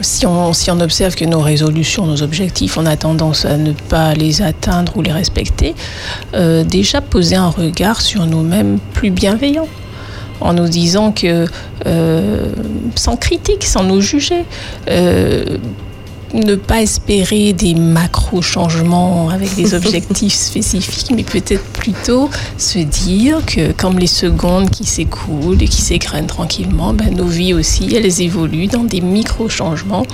[SPEAKER 3] si, on, si on observe que nos résolutions, nos objectifs, on a tendance à ne pas les atteindre ou les respecter, euh, déjà poser un regard sur nous-mêmes plus bienveillant. En nous disant que, euh, sans critique, sans nous juger, euh, ne pas espérer des macro-changements avec des objectifs spécifiques, mais peut-être plutôt se dire que comme les secondes qui s'écoulent et qui s'égrènent tranquillement, ben, nos vies aussi, elles évoluent dans des micro-changements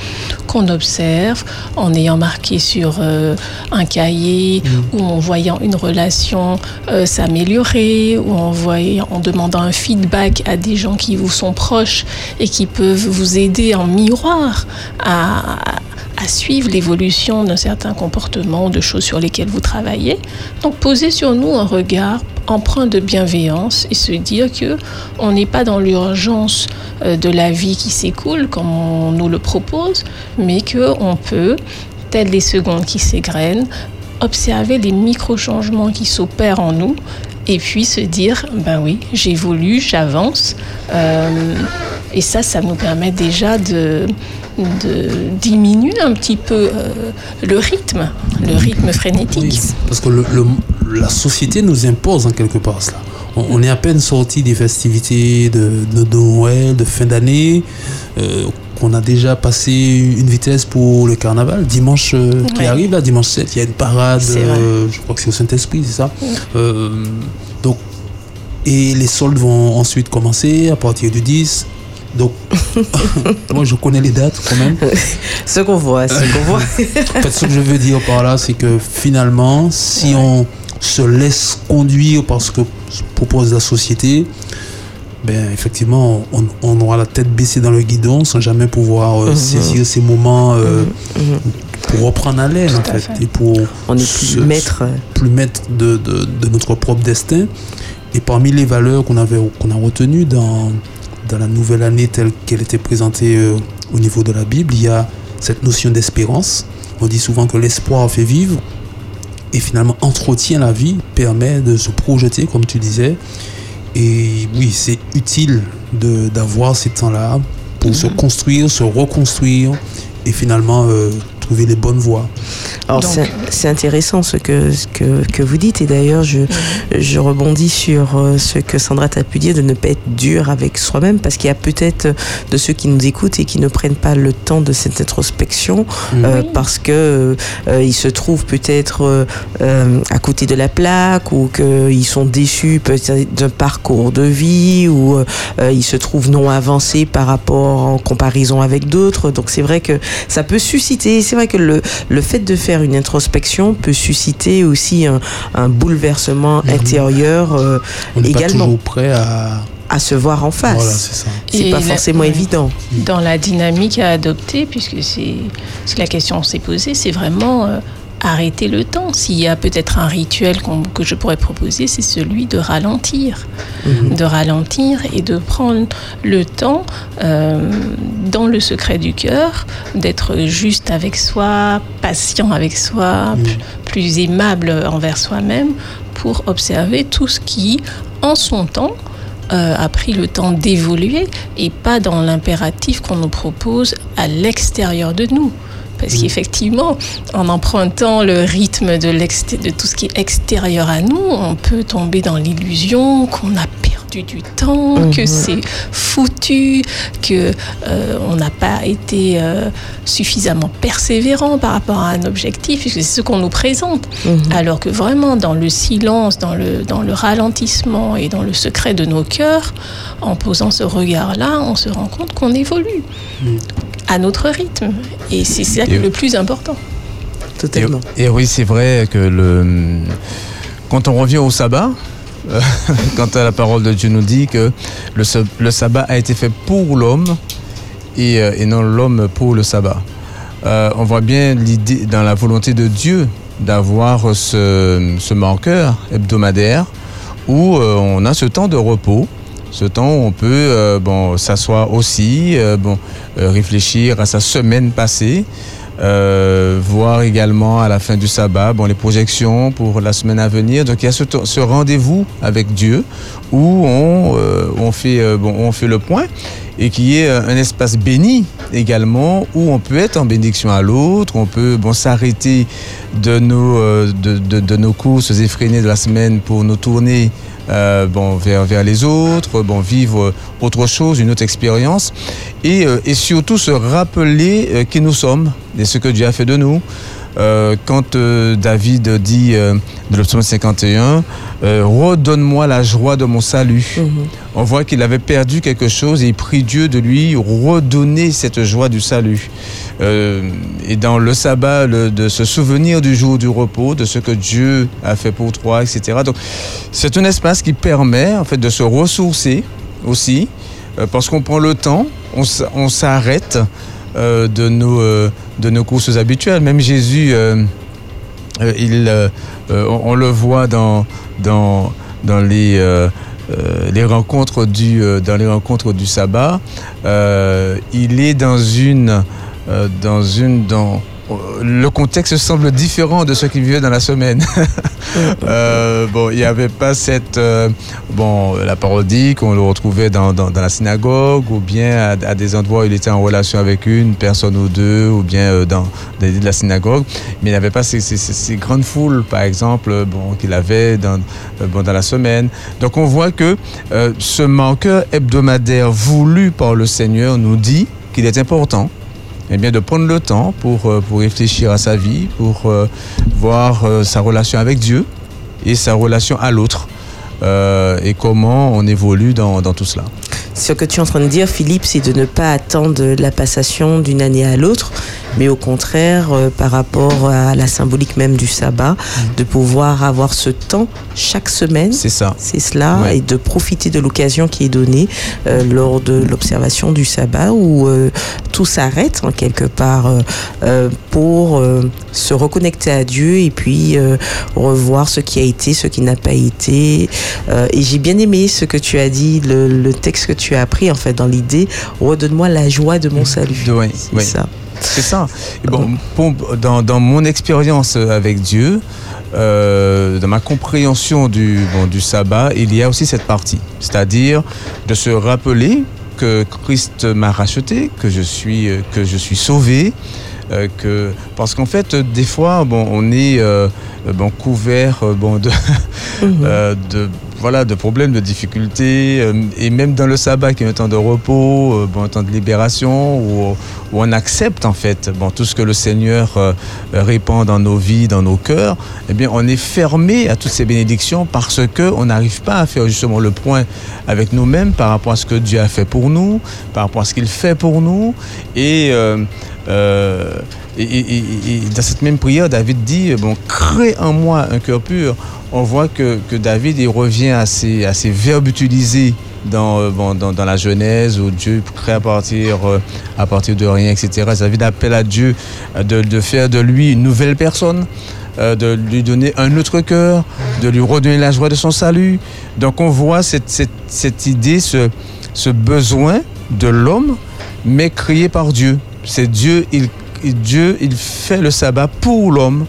[SPEAKER 3] qu'on observe en ayant marqué sur euh, un cahier ou en voyant une relation euh, s'améliorer ou en, voyant, en demandant un feedback à des gens qui vous sont proches et qui peuvent vous aider en miroir à, à suivre l'évolution d'un certain comportement, de choses sur lesquelles vous travaillez. Donc poser sur nous un regard empreint de bienveillance et se dire que on n'est pas dans l'urgence euh, de la vie qui s'écoule comme on nous le propose, mais que on peut, telles les secondes qui s'égrènent, observer les micro-changements qui s'opèrent en nous et puis se dire, ben oui, j'évolue, j'avance. Euh, et ça, ça nous permet déjà de, de diminuer un petit peu euh, le rythme, le rythme frénétique.
[SPEAKER 2] Oui, parce que le- le- la société nous impose en quelque part cela. On, on est à peine sorti des festivités de, de Noël, de fin d'année, euh, qu'on a déjà passé une vitesse pour le carnaval. Dimanche euh, qui
[SPEAKER 3] Ouais.
[SPEAKER 2] arrive, là, dimanche 7, il y a une parade, je crois que c'est au Saint-Esprit, c'est ça Donc, et les soldes vont ensuite commencer à partir du 10. Donc, moi je connais les dates quand même.
[SPEAKER 1] Ce qu'on voit, ce qu'on voit.
[SPEAKER 2] En fait, ce que je veux dire par là, c'est que finalement, si on se laisse conduire par ce que propose la société, ben effectivement, on, on aura la tête baissée dans le guidon sans jamais pouvoir euh,
[SPEAKER 1] Mhm.
[SPEAKER 2] saisir ces moments euh,
[SPEAKER 1] Mhm.
[SPEAKER 2] pour reprendre haleine, en fait,
[SPEAKER 3] fait.
[SPEAKER 2] et pour
[SPEAKER 1] On n'est
[SPEAKER 2] se-
[SPEAKER 1] plus maître.
[SPEAKER 2] plus maître de, de- de notre propre destin. Et parmi les valeurs qu'on avait qu'on a retenues dans, dans la nouvelle année telle qu'elle était présentée euh, au niveau de la Bible, il y a cette notion d'espérance. On dit souvent que l'espoir fait vivre et finalement entretient la vie, permet de se projeter, comme tu disais. Et oui, c'est utile de- d'avoir ces temps-là pour se construire, se reconstruire et finalement euh, trouver les bonnes voies.
[SPEAKER 1] Alors c'est c'est intéressant ce que, ce que, que vous dites et d'ailleurs je, je rebondis sur euh, ce que Sandra t'a pu dire de ne pas être dur avec soi-même parce qu'il y a peut-être de ceux qui nous écoutent et qui ne prennent pas le temps de cette introspection euh, parce que euh, ils se trouvent peut-être euh, à côté de la plaque ou qu'ils sont déçus peut-être d'un parcours de vie ou ils se trouvent non avancés par rapport en comparaison avec d'autres. Donc c'est vrai que ça peut susciter, c'est vrai que le, le fait de faire une introspection peut susciter aussi un, un bouleversement
[SPEAKER 2] Mhm.
[SPEAKER 1] intérieur euh,
[SPEAKER 2] On pas
[SPEAKER 1] également
[SPEAKER 2] toujours prêt à...
[SPEAKER 1] à se voir en face.
[SPEAKER 2] Voilà, c'est
[SPEAKER 1] pas forcément évident.
[SPEAKER 3] dans la dynamique à adopter, puisque c'est c'est la question s'est posée, c'est vraiment euh, arrêter le temps. S'il y a peut-être un rituel que je pourrais proposer, c'est celui de ralentir,
[SPEAKER 1] Mhm.
[SPEAKER 3] de ralentir et de prendre le temps euh, dans le secret du cœur, d'être juste avec soi, patient avec soi,
[SPEAKER 2] Mhm.
[SPEAKER 3] plus aimable envers soi-même, pour observer tout ce qui, en son temps, euh, a pris le temps d'évoluer et pas dans l'impératif qu'on nous propose à l'extérieur de nous. Parce qu'effectivement, en empruntant le rythme de tout ce qui est extérieur à nous, on peut tomber dans l'illusion qu'on a perdu du temps,
[SPEAKER 1] Mhm.
[SPEAKER 3] que c'est foutu, que euh, on n'a pas été euh, suffisamment persévérant par rapport à un objectif, puisque c'est ce qu'on nous présente.
[SPEAKER 1] Mhm.
[SPEAKER 3] Alors que vraiment, dans le silence, dans le, dans le ralentissement et dans le secret de nos cœurs, en posant ce regard-là, on se rend compte qu'on évolue
[SPEAKER 2] Mm.
[SPEAKER 3] À notre rythme. Et c'est ça
[SPEAKER 4] Et-
[SPEAKER 3] le plus important.
[SPEAKER 1] Totalement.
[SPEAKER 4] Et, et oui, c'est vrai que le, quand on revient au sabbat, quand la parole de Dieu nous dit que le, sa- le sabbat a été fait pour l'homme et, euh, et non l'homme pour le sabbat. Euh, on voit bien l'idée dans la volonté de Dieu d'avoir ce, ce marqueur hebdomadaire où euh, on a ce temps de repos, ce temps où on peut euh, s'asseoir aussi, euh, bon, euh, réfléchir à sa semaine passée, voir également à la fin du sabbat bon, les projections pour la semaine à venir. Donc il y a ce, rendez-vous avec Dieu où on, fait, bon, on fait le point. et qui est un espace béni également où on peut être en bénédiction à l'autre, on peut bon, s'arrêter de nos, de, de- de nos courses effrénées de la semaine pour nous tourner euh, bon, vers, les autres, vivre autre chose, une autre expérience et, euh, et surtout se rappeler euh, qui nous sommes et ce que Dieu a fait de nous. Euh, quand euh, David dit euh, de le psaume 51, euh, redonne-moi la joie de mon salut. On voit qu'il avait perdu quelque chose et il prie Dieu de lui redonner cette joie du salut. Et dans le sabbat, le- de se souvenir du jour du repos, de ce que Dieu a fait pour toi, etc. Donc, c'est un espace qui permet en fait de se ressourcer aussi, parce qu'on prend le temps, on, s'arrête de, nos, de nos courses habituelles. Même Jésus, euh, euh, il, euh, on, le voit dans, dans, dans les, les rencontres du, dans les rencontres du sabbat. Il est dans une, dans une, dans le contexte semble différent de ce qu'il vivait dans la semaine. Euh, bon, il n'y avait pas cette euh, bon la parodie qu'on le retrouvait dans, dans, la synagogue ou bien à, des endroits où il était en relation avec une personne ou deux ou bien euh, dans des- de la synagogue, mais il n'avait pas ces, ces- grandes foules, par exemple, euh, bon qu'il avait dans euh, bon, dans la semaine. Donc on voit que euh, ce manqueur hebdomadaire voulu par le Seigneur nous dit qu'il est important eh bien, de prendre le temps pour, euh, pour réfléchir à sa vie, pour euh, voir euh, sa relation avec Dieu et sa relation à l'autre et comment on évolue dans, dans tout cela.
[SPEAKER 1] Ce que tu es en train de dire, Philippe, c'est de ne pas attendre la passation d'une année à l'autre, mais au contraire, euh, par rapport à la symbolique même du sabbat, de pouvoir avoir ce temps chaque semaine.
[SPEAKER 4] C'est ça.
[SPEAKER 1] C'est cela,
[SPEAKER 4] Ouais.
[SPEAKER 1] et de profiter de l'occasion qui est donnée euh, lors de l'observation du sabbat où euh, tout s'arrête en quelque part euh, euh, pour euh, se reconnecter à Dieu et puis euh, revoir ce qui a été, ce qui n'a pas été. Euh, et j'ai bien aimé ce que tu as dit, le, le texte que tu as appris en fait dans l'idée, redonne-moi la joie de mon salut.
[SPEAKER 4] De- ouais,
[SPEAKER 1] C'est ça.
[SPEAKER 4] C'est ça. Et bon, pour- dans, dans mon expérience avec Dieu, euh, dans ma compréhension du, bon, du sabbat, il y a aussi cette partie. C'est-à-dire de se rappeler que Christ m'a racheté, que je suis, euh, que je suis sauvé. euh, que, parce qu'en fait, des fois, bon, on est euh, bon, couvert bon, de, euh, de, voilà, de problèmes, de difficultés, euh, et même dans le sabbat, qui est un temps de repos, euh, un temps de libération, où, on accepte en fait tout ce que le Seigneur euh, répand dans nos vies, dans nos cœurs, eh bien, on est fermé à toutes ces bénédictions parce que on n'arrive pas à faire justement le point avec nous-mêmes par rapport à ce que Dieu a fait pour nous, par rapport à ce qu'il fait pour nous, et euh, euh, et, dans cette même prière, David dit, bon, crée en moi un cœur pur. On voit que, que David il revient à ces, à verbes utilisés dans, euh, bon, dans, dans la Genèse où Dieu crée à partir, euh, à partir de rien, etc. David appelle à Dieu euh, de, de faire de lui une nouvelle personne, euh, de lui donner un autre cœur, de lui redonner la joie de son salut. Donc on voit cette, cette, cette idée, ce, ce besoin de l'homme, mais créé par Dieu. C'est Dieu, il, il- Dieu, il fait le sabbat pour l'homme.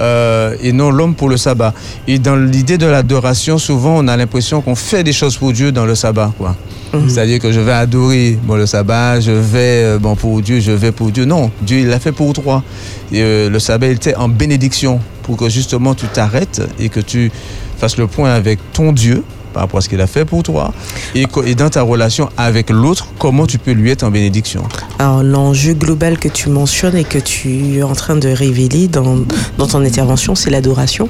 [SPEAKER 4] euh, et non l'homme pour le sabbat. Et dans l'idée de l'adoration, souvent on a l'impression qu'on fait des choses pour Dieu dans le sabbat. Quoi. C'est-à-dire que je vais adorer bon, le sabbat, je vais euh, bon, pour Dieu, je vais pour Dieu. Non, Dieu il l'a fait pour toi. Et, euh, le sabbat il était en bénédiction pour que justement tu t'arrêtes et que tu fasses le point avec ton Dieu par rapport à ce qu'il a fait pour toi et, dans ta relation avec l'autre, comment tu peux lui être en bénédiction?
[SPEAKER 1] Alors l'enjeu global que tu mentionnes et que tu es en train de révéler dans, dans ton intervention, c'est l'adoration,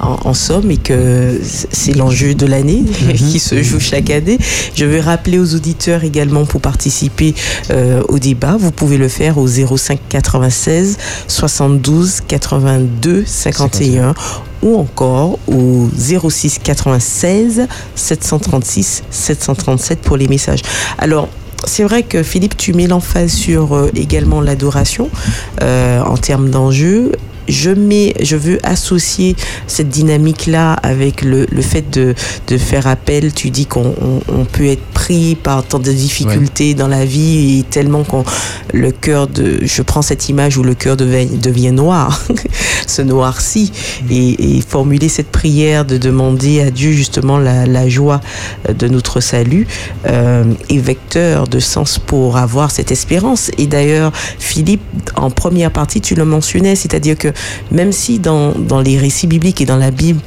[SPEAKER 1] en, en somme, et que c'est l'enjeu de l'année qui se joue chaque année. Je veux rappeler aux auditeurs également pour participer euh, au débat, vous pouvez le faire au 05 96 72 82 51 ou encore au 06 96 736 737 pour les messages. Alors, c'est vrai que Philippe, tu mets l'emphase sur euh, également l'adoration euh, en termes d'enjeux. Je mets, je veux associer cette dynamique-là avec le, le fait de, de faire appel. Tu dis qu'on on- on peut être pris par tant de difficultés dans la vie et tellement qu'on le cœur de, je prends cette image où le cœur devient, devient noir, se noircit et, et formuler cette prière de demander à Dieu justement la, la joie de notre salut euh, est vecteur de sens pour avoir cette espérance. Et d'ailleurs, Philippe, en première partie, tu le mentionnais, c'est-à-dire que même si dans, dans les récits bibliques et dans la Bible,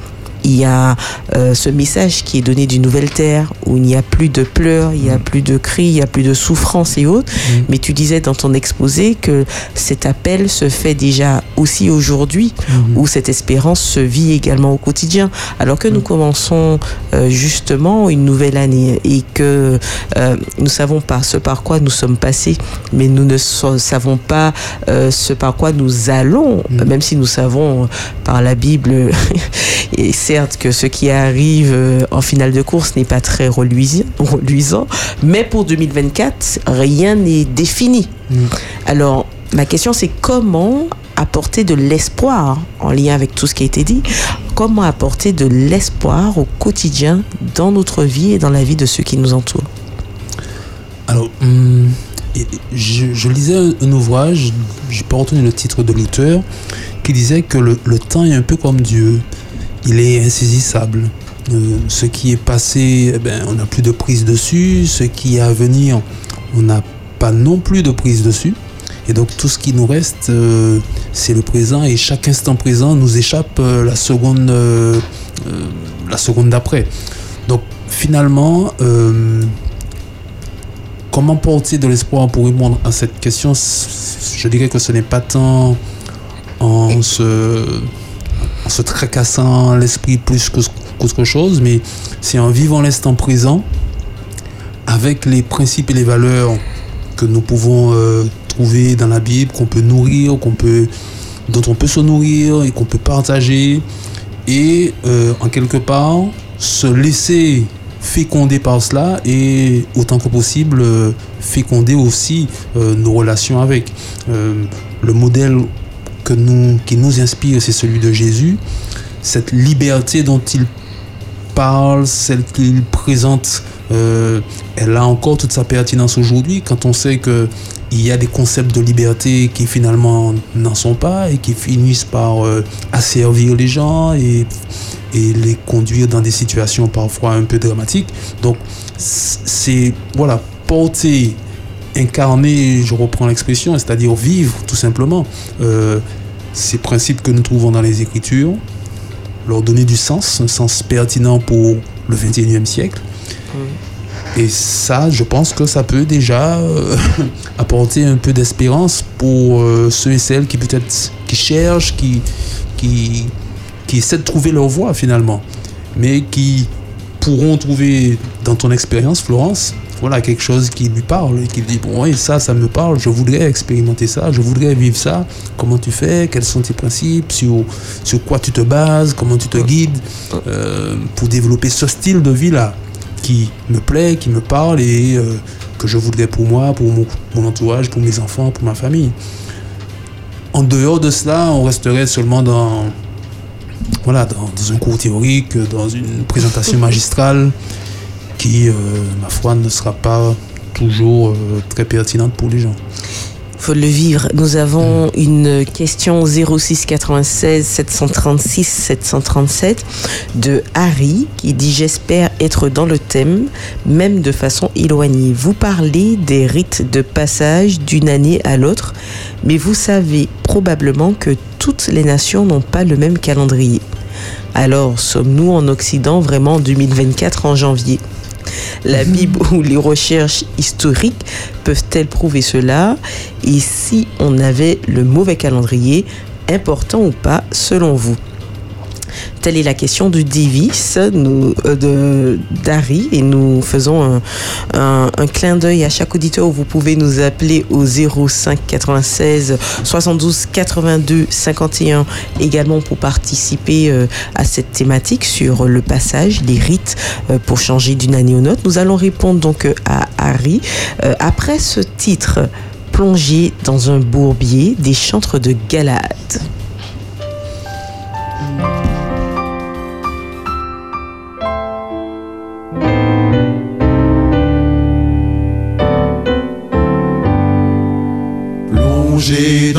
[SPEAKER 1] il y a euh, ce message qui est donné d'une nouvelle terre où il n'y a plus de pleurs, il n'y a plus de cris, il n'y a plus de souffrance et autres. Mais tu disais dans ton exposé que cet appel se fait déjà aussi aujourd'hui, où cette espérance se vit également au quotidien. Alors que nous commençons euh, justement une nouvelle année et que euh, nous savons pas ce par quoi nous sommes passés, mais nous ne savons pas euh, ce par quoi nous allons, même si nous savons euh, par la Bible, et certes que ce qui arrive euh, en finale de course n'est pas très reluisant, reluisant, mais pour 2024, rien n'est défini. Alors, ma question c'est comment apporter de l'espoir en lien avec tout ce qui a été dit, comment apporter de l'espoir au quotidien dans notre vie et dans la vie de ceux qui nous entourent?
[SPEAKER 2] Alors, hum, et je, je lisais un, ouvrage, j'ai pas retenu le titre de l'auteur, qui disait que le, le temps est un peu comme Dieu. Il est insaisissable. Euh, ce qui est passé, eh ben, on n'a plus de prise dessus. Ce qui est à venir, on n'a pas non plus de prise dessus. Et donc tout ce qui nous reste, euh, c'est le présent. Et chaque instant présent nous échappe euh, la seconde, la seconde d'après. Donc finalement, comment porter de l'espoir pour répondre à cette question? Je dirais que ce n'est pas tant en se, en se tracassant l'esprit plus qu'autre chose, mais c'est en vivant l'instant présent avec les principes et les valeurs que nous pouvons euh, trouver dans la Bible, qu'on peut nourrir, qu'on peut, dont on peut se nourrir et qu'on peut partager, et euh, en quelque part se laisser féconder par cela et autant que possible euh, féconder aussi nos relations avec. Le modèle nous, qui nous inspire, c'est celui de Jésus. Cette liberté dont il parle, celle qu'il présente, euh, elle a encore toute sa pertinence aujourd'hui quand on sait que il y a des concepts de liberté qui finalement n'en sont pas et qui finissent par euh, asservir les gens et, et les conduire dans des situations parfois un peu dramatiques. Donc c'est voilà porter, incarner, je reprends l'expression, c'est-à-dire vivre tout simplement euh, ces principes que nous trouvons dans les Écritures, leur donner du sens, un sens pertinent pour le 21e siècle. Et ça, je pense que ça peut déjà euh, apporter un peu d'espérance pour euh, ceux et celles qui peut-être qui cherchent, qui, qui, qui essaient de trouver leur voie finalement, mais qui pourront trouver dans ton expérience, Florence, voilà quelque chose qui lui parle et qui dit bon oui ça ça me parle je voudrais expérimenter ça je voudrais vivre ça. Comment tu fais? Quels sont tes principes? Sur, sur quoi tu te bases? Comment tu te guides? Euh, pour développer ce style de vie là qui me plaît qui me parle et euh, que je voudrais pour moi pour mon, mon entourage pour mes enfants pour ma famille. En dehors de cela on resterait seulement dans voilà dans, dans un cours théorique dans une présentation magistrale qui, euh, ma foi, ne sera pas toujours euh, très pertinente pour les gens.
[SPEAKER 1] faut le vivre. Nous avons une question 06 96 736 737 de Harry qui dit J'espère être dans le thème, même de façon éloignée. Vous parlez des rites de passage d'une année à l'autre, mais vous savez probablement que toutes les nations n'ont pas le même calendrier. Alors, sommes-nous en Occident vraiment en 2024 en janvier? La Bible ou les recherches historiques peuvent-elles prouver cela? Et si on avait le mauvais calendrier, important ou pas selon vous? Telle est la question de Davis, euh, Dari, et nous faisons un, clin d'œil à chaque auditeur vous pouvez nous appeler au 05 96 72 82 51 également pour participer euh, à cette thématique sur le passage, les rites euh, pour changer d'une année aux autre. Nous allons répondre donc à Harry. Après ce titre, plongé dans un bourbier des chantres de Galade.
[SPEAKER 7] Plongé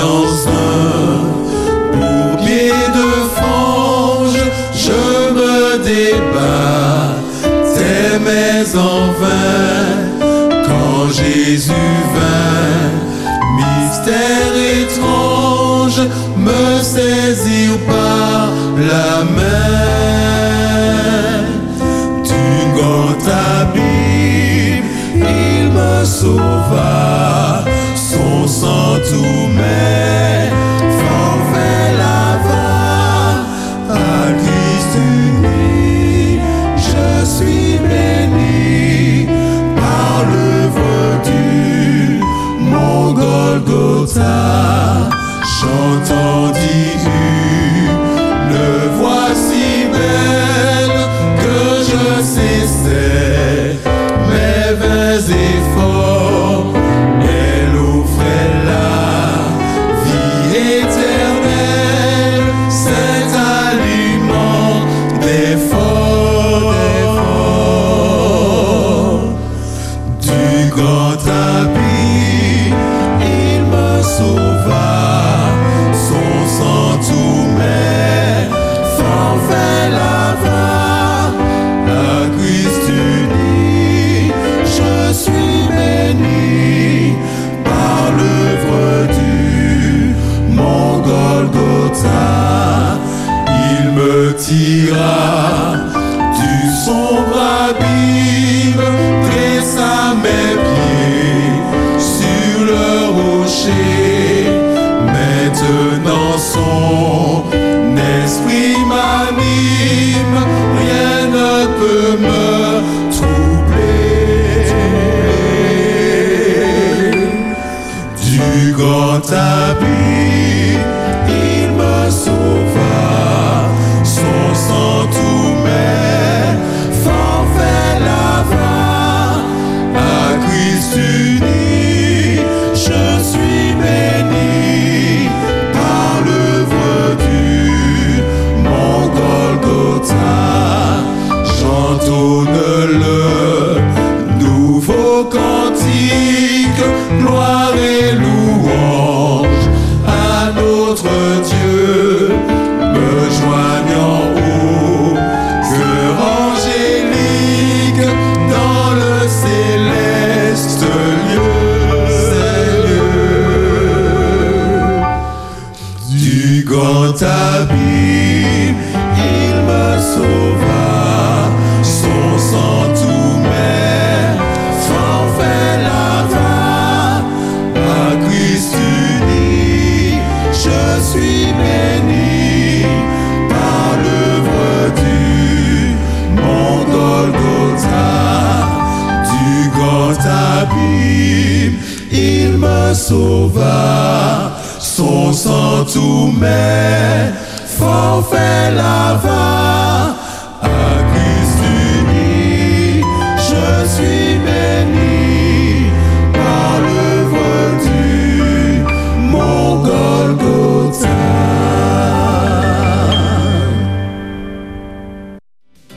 [SPEAKER 7] sauva, son sang tout met, forfait lava, à Christ uni, je suis béni par l'œuvre du mon Golgotha.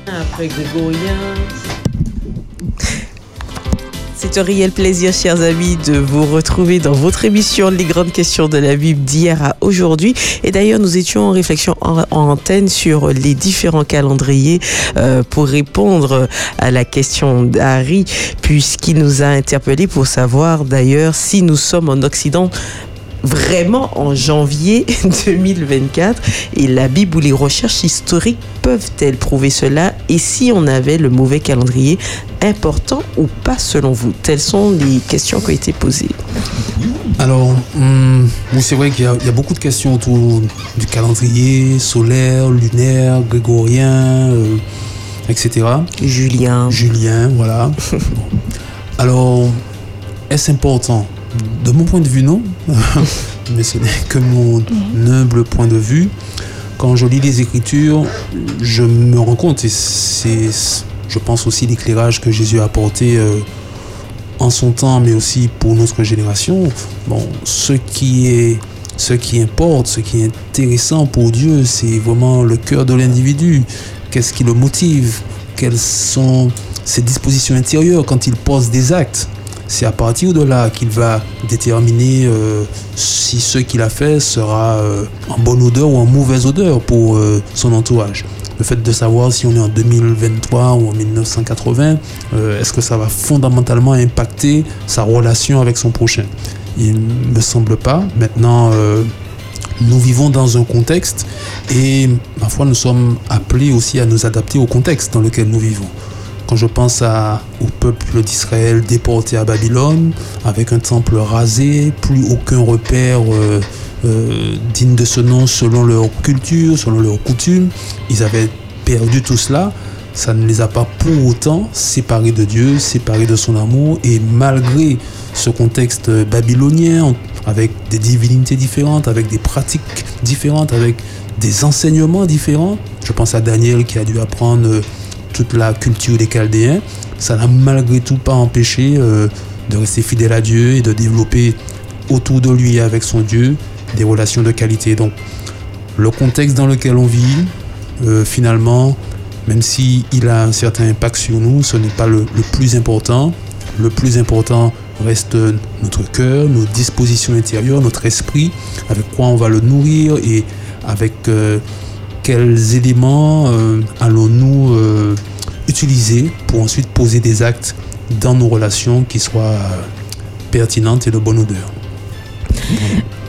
[SPEAKER 1] Après Grégorien. C'est un réel plaisir, chers amis, de vous retrouver dans votre émission Les grandes questions de la Bible d'hier à aujourd'hui. Et d'ailleurs, nous étions en réflexion en, en antenne sur les différents calendriers euh, pour répondre à la question d'Harry, puisqu'il nous a interpellé pour savoir d'ailleurs si nous sommes en Occident vraiment en janvier 2024 et la Bible ou les recherches historiques peuvent-elles prouver cela? Et si on avait le mauvais calendrier important ou pas selon vous? Telles sont les questions qui ont été posées.
[SPEAKER 2] Alors, hum, oui, c'est vrai qu'il y, a- il y a beaucoup de questions autour du calendrier solaire, lunaire, grégorien, euh, etc.
[SPEAKER 1] Julien,
[SPEAKER 2] Julien, voilà. Alors, est-ce important De mon point de vue, non. Mais ce n'est que mon humble point de vue. Quand je lis les Écritures, je me rends compte, et je pense aussi l'éclairage que Jésus a apporté euh, en son temps, mais aussi pour notre génération. Bon, ce qui est ce qui importe, ce qui est intéressant pour Dieu, c'est vraiment le cœur de l'individu. Qu'est-ce qui le motive? Quelles sont ses dispositions intérieures quand il pose des actes? C'est à partir de là qu'il va déterminer euh, si ce qu'il a fait sera euh, en bonne odeur ou en mauvaise odeur pour euh, son entourage. Le fait de savoir si on est en 2023 ou en 1980, euh, est-ce que ça va fondamentalement impacter sa relation avec son prochain? Il ne me semble pas. Maintenant, nous vivons dans un contexte et parfois nous sommes appelés aussi à nous adapter au contexte dans lequel nous vivons. Je pense à, au peuple d'Israël déporté à Babylone, avec un temple rasé, plus aucun repère euh, euh, digne de ce nom selon leur culture, selon leurs coutumes, ils avaient perdu tout cela. Ça ne les a pas pour autant séparés de Dieu, séparés de son amour. Et malgré ce contexte babylonien, avec des divinités différentes, avec des pratiques différentes, avec des enseignements différents, je pense à Daniel qui a dû apprendre euh, toute la culture des Chaldéens, ça n'a malgré tout pas empêché euh, de rester fidèle à Dieu et de développer autour de lui et avec son Dieu des relations de qualité. Donc le contexte dans lequel on vit, euh, finalement, même si il a un certain impact sur nous, ce n'est pas le, le plus important. Le plus important reste notre cœur, nos dispositions intérieures, notre esprit, avec quoi on va le nourrir et avec euh, quels éléments euh, allons-nous euh, utiliser pour ensuite poser des actes dans nos relations qui soient euh, pertinentes et de bonne odeur.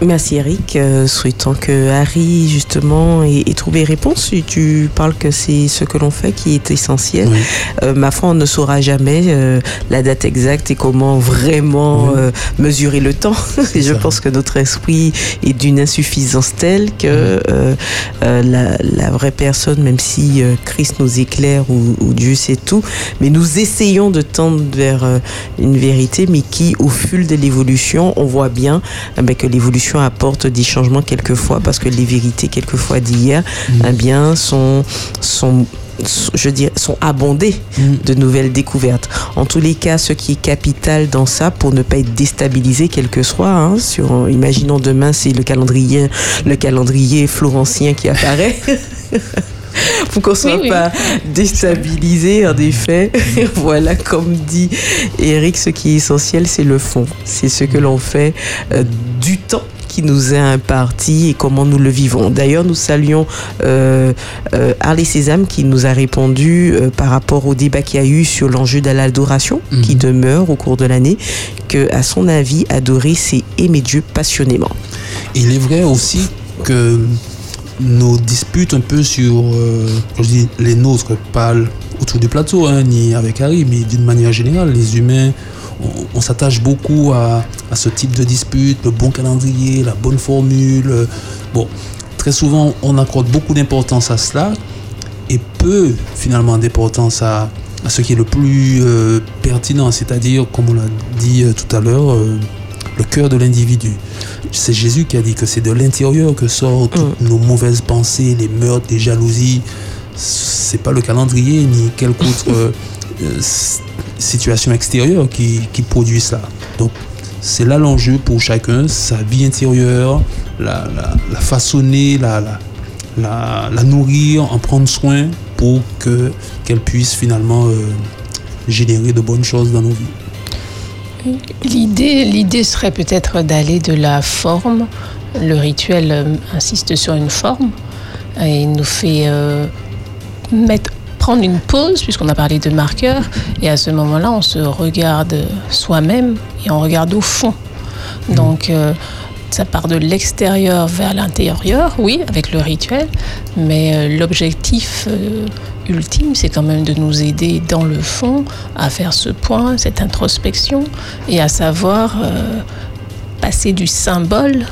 [SPEAKER 1] Merci Eric. Euh, souhaitant que Harry justement ait, ait trouvé réponse. Tu- Tu parles que c'est ce que l'on fait qui est essentiel.
[SPEAKER 2] Oui.
[SPEAKER 1] Euh, ma foi, on ne saura jamais euh, la date exacte et comment vraiment
[SPEAKER 2] Oui.
[SPEAKER 1] euh, mesurer le temps. Et je
[SPEAKER 2] ça.
[SPEAKER 1] pense que notre esprit est d'une insuffisance telle que la, la vraie personne, même si Christ nous éclaire ou, ou Dieu sait tout, mais nous essayons de tendre vers une vérité, mais qui, au fil de l'évolution, on voit bien eh ben, que l'évolution apporte des changements quelquefois, parce que les vérités quelquefois d'hier, eh bien, sont, sont je dirais, sont abondées de nouvelles découvertes. En tous les cas, ce qui est capital dans ça, pour ne pas être déstabilisé, quel que soit, hein, sur, imaginons demain, c'est le calendrier, le calendrier florentien qui apparaît. pour qu'on soit
[SPEAKER 3] Oui, oui.
[SPEAKER 1] pas déstabilisé, en effet. voilà, comme dit Eric, ce qui est essentiel, c'est le fond. C'est ce que l'on fait euh, du temps qui nous est imparti et comment nous le vivons. D'ailleurs, nous saluons euh, euh, Harley Sésame qui nous a répondu euh, par rapport au débat qu'il y a eu sur l'enjeu de l'adoration
[SPEAKER 2] Mhm.
[SPEAKER 1] qui demeure au cours de l'année, que à son avis, adorer, c'est aimer Dieu passionnément.
[SPEAKER 2] Il est vrai aussi que nos disputes un peu sur, euh, quand je dis les nôtres, pas autour du plateau, hein, ni avec Harry, mais d'une manière générale, les humains, on, on s'attache beaucoup à, à ce type de dispute, le bon calendrier, la bonne formule. Bon, très souvent, on accorde beaucoup d'importance à cela et peu finalement d'importance à, à ce qui est le plus euh, pertinent, c'est-à-dire, comme on l'a dit euh, tout à l'heure, euh, le cœur de l'individu. C'est Jésus qui a dit que c'est de l'intérieur que sortent toutes nos mauvaises pensées, les meurtres, les jalousies. C'est pas le calendrier ni quelque autre euh, euh, s- situation extérieure qui, qui produit ça. Donc c'est là l'enjeu pour chacun, sa vie intérieure, la, la, façonner, la, la nourrir, en prendre soin pour que qu'elle puisse finalement euh, générer de bonnes choses dans nos vies.
[SPEAKER 3] L'idée, l'idée serait peut-être d'aller de la forme. Le rituel euh, insiste sur une forme et nous fait euh, mettre, prendre une pause, puisqu'on a parlé de marqueur, et à ce moment-là, on se regarde soi-même et on regarde au fond. Donc, euh, ça part de l'extérieur vers l'intérieur, oui, avec le rituel, mais euh, l'objectif euh, ultime, c'est quand même de nous aider dans le fond à faire ce point, cette introspection, et à savoir passer du symbole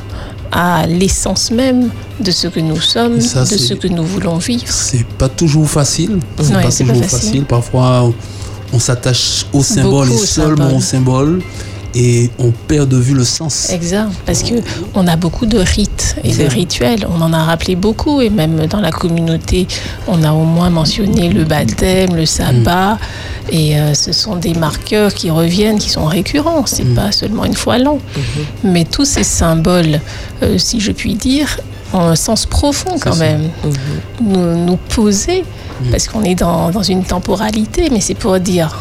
[SPEAKER 3] à l'essence même de ce que nous sommes,
[SPEAKER 2] ça,
[SPEAKER 3] de ce que nous voulons vivre.
[SPEAKER 2] C'est pas toujours facile. C'est
[SPEAKER 3] Ouais,
[SPEAKER 2] pas
[SPEAKER 3] c'est pas
[SPEAKER 2] toujours
[SPEAKER 3] facile.
[SPEAKER 2] facile. Parfois, on, s'attache au symbole et seulement au symbole. Et on perd de vue le sens.
[SPEAKER 3] Exact, parce que on a beaucoup de rites et de rituels. On en a rappelé beaucoup, et même dans la communauté, on a au moins mentionné le baptême, le sabbat, et euh, ce sont des marqueurs qui reviennent, qui sont récurrents. C'est pas seulement une fois l'an, mais tous ces symboles, euh, si je puis dire, ont un sens profond quand même. Nous, nous poser, parce qu'on est dans, dans une temporalité, mais c'est pour dire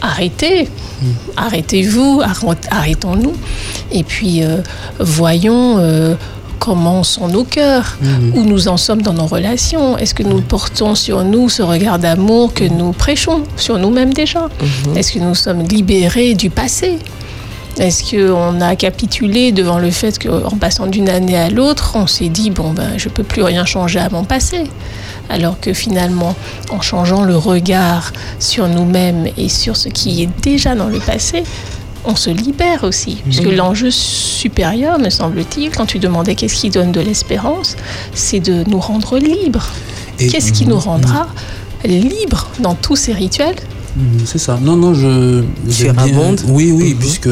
[SPEAKER 3] arrêtez, arrêtez-vous, arrête- arrêtons-nous, et puis euh, voyons euh, comment sont nos cœurs, où nous en sommes dans nos relations. Est-ce que nous portons sur nous ce regard d'amour que nous prêchons sur nous-mêmes déjà? Est-ce que nous sommes libérés du passé? Est-ce qu'on a capitulé devant le fait qu'en passant d'une année à l'autre, on s'est dit, bon, ben, je peux plus rien changer à mon passé? Alors que finalement, en changeant le regard sur nous-mêmes et sur ce qui est déjà dans le passé, on se libère aussi. Puisque l'enjeu supérieur, me semble-t-il, quand tu demandais qu'est-ce qui donne de l'espérance, c'est de nous rendre libres. Qu'est-ce qui nous rendra libres dans tous ces rituels
[SPEAKER 2] Mhm, C'est ça. Non, non, je. bien-
[SPEAKER 1] Surabonde.
[SPEAKER 2] Oui, oui,
[SPEAKER 1] Mhm.
[SPEAKER 2] puisque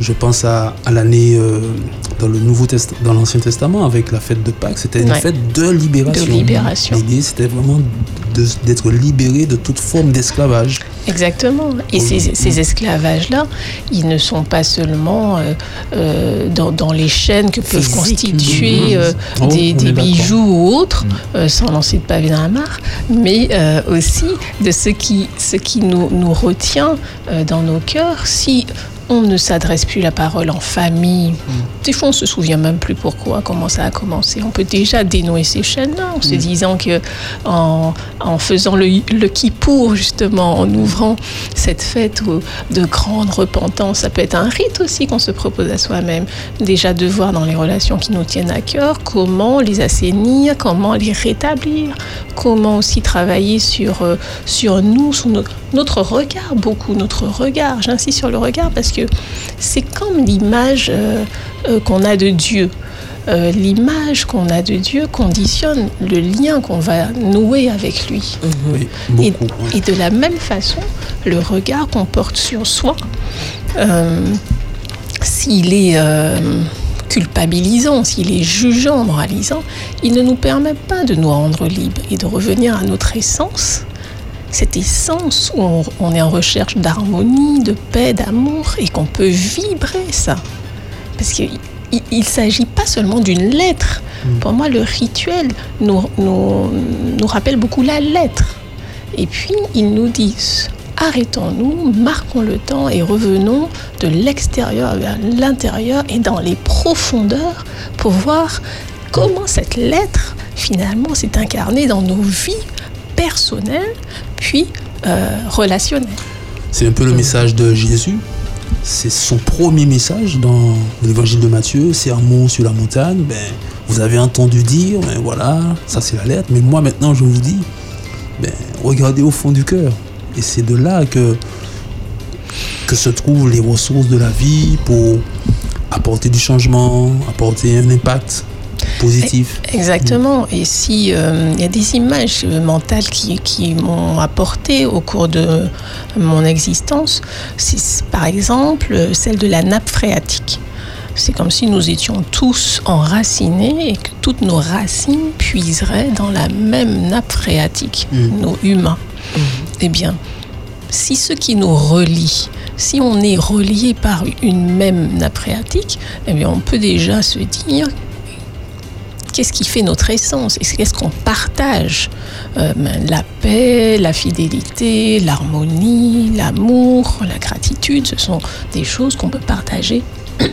[SPEAKER 2] je pense à, à l'année euh, dans le Nouveau Test, dans l'Ancien Testament avec la fête de Pâques. C'était une
[SPEAKER 3] Ouais.
[SPEAKER 2] fête de libération.
[SPEAKER 3] De libération.
[SPEAKER 2] L'idée, c'était vraiment d'être libéré de toute forme d'esclavage.
[SPEAKER 3] Exactement. Et ces, ces esclavages-là, ils ne sont pas seulement euh, euh, dans, dans les chaînes que peuvent constituer euh,
[SPEAKER 2] Oh,
[SPEAKER 3] des, bijoux ou autres, euh, sans lancer de pavé dans la mare, mais aussi de ce qui, ce qui nous, nous retient dans nos cœurs. Si on ne s'adresse plus la parole en famille, des fois on se souvient même plus pourquoi, comment ça a commencé. On peut déjà dénouer ces chaînes-là en se disant que en, en faisant le, le kippour, justement, en ouvrant cette fête de grande repentance, ça peut être un rite aussi qu'on se propose à soi-même. Déjà de voir dans les relations qui nous tiennent à cœur comment les assainir, comment les rétablir, comment aussi travailler sur, euh, sur nous, sur no- notre regard, beaucoup notre regard. J'insiste sur le regard parce que c'est comme l'image euh, euh, qu'on a de Dieu. Euh, l'image qu'on a de Dieu conditionne le lien qu'on va nouer avec lui.
[SPEAKER 2] Oui,
[SPEAKER 3] Et, de la même façon, le regard qu'on porte sur soi, euh, s'il est euh, culpabilisant, s'il est jugeant, moralisant, il ne nous permet pas de nous rendre libres et de revenir à notre essence. Cette essence où on, on est en recherche d'harmonie, de paix, d'amour et qu'on peut vibrer ça. Parce qu'il ne s'agit pas seulement d'une lettre. Pour moi, le rituel nous, nous, nous rappelle beaucoup la lettre. Et puis, ils nous disent, arrêtons-nous, marquons le temps et revenons de l'extérieur vers l'intérieur et dans les profondeurs pour voir comment cette lettre, finalement, s'est incarnée dans nos vies personnelles, puis euh.
[SPEAKER 2] C'est un peu le message de Jésus. C'est son premier message dans l'évangile de Matthieu, sermon sur la montagne. Ben, vous avez entendu dire, ben voilà, ça c'est la lettre, mais moi maintenant je vous dis, ben, regardez au fond du cœur. Et c'est de là que, que se trouvent les ressources de la vie pour apporter du changement, apporter un impact positif.
[SPEAKER 3] Exactement. Et si euh, il y a des images euh, mentales qui, qui m'ont apporté au cours de mon existence, c'est par exemple celle de la nappe phréatique. C'est comme si nous étions tous enracinés et que toutes nos racines puiseraient dans la même nappe phréatique, nos humains. Eh bien, si ce qui nous relie, si on est relié par une même nappe phréatique, eh bien, on peut déjà se dire qu'est-ce qui fait notre essence et qu'est-ce qu'on partage Euh, ben, La paix, la fidélité, l'harmonie, l'amour, la gratitude, ce sont des choses qu'on peut partager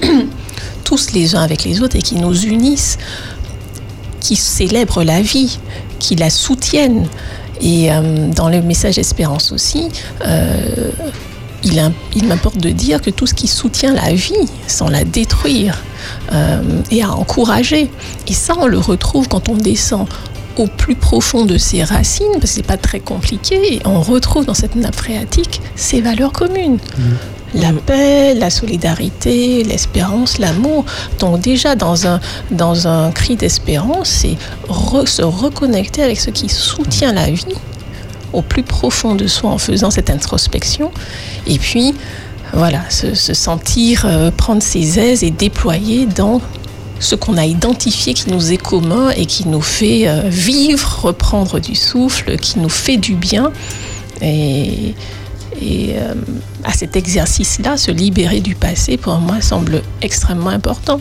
[SPEAKER 3] tous les uns avec les autres et qui nous unissent, qui célèbrent la vie, qui la soutiennent. Et euh, dans le message Espérance aussi, euh, il, im- il m'importe de dire que tout ce qui soutient la vie sans la détruire euh, et à encourager. Et ça, on le retrouve quand on descend au plus profond de ses racines, parce que c'est pas très compliqué, et on retrouve dans cette nappe phréatique ces valeurs communes. La paix, la solidarité, l'espérance, l'amour. Donc déjà dans un, dans un cri d'espérance, c'est re- se reconnecter avec ce qui soutient la vie au plus profond de soi en faisant cette introspection. Et puis, voilà, se, se sentir euh, prendre ses aises et déployer dans ce qu'on a identifié qui nous est commun et qui nous fait euh, vivre, reprendre du souffle, qui nous fait du bien. Et, euh, à cet exercice-là, se libérer du passé, pour moi, semble extrêmement important.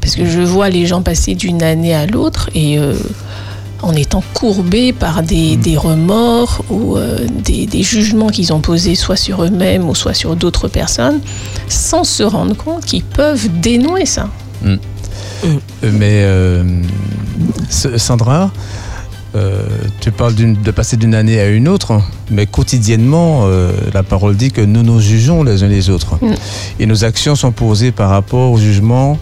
[SPEAKER 3] Parce que je vois les gens passer d'une année à l'autre et en étant courbés par des, des remords ou euh, des, des jugements qu'ils ont posés soit sur eux-mêmes ou soit sur d'autres personnes, sans se rendre compte qu'ils peuvent dénouer ça.
[SPEAKER 4] Euh, Mais euh, Sandra, euh, tu parles de passer d'une année à une autre, mais quotidiennement, euh, la parole dit que nous nous jugeons les uns les autres. Et nos actions sont posées par rapport aux jugements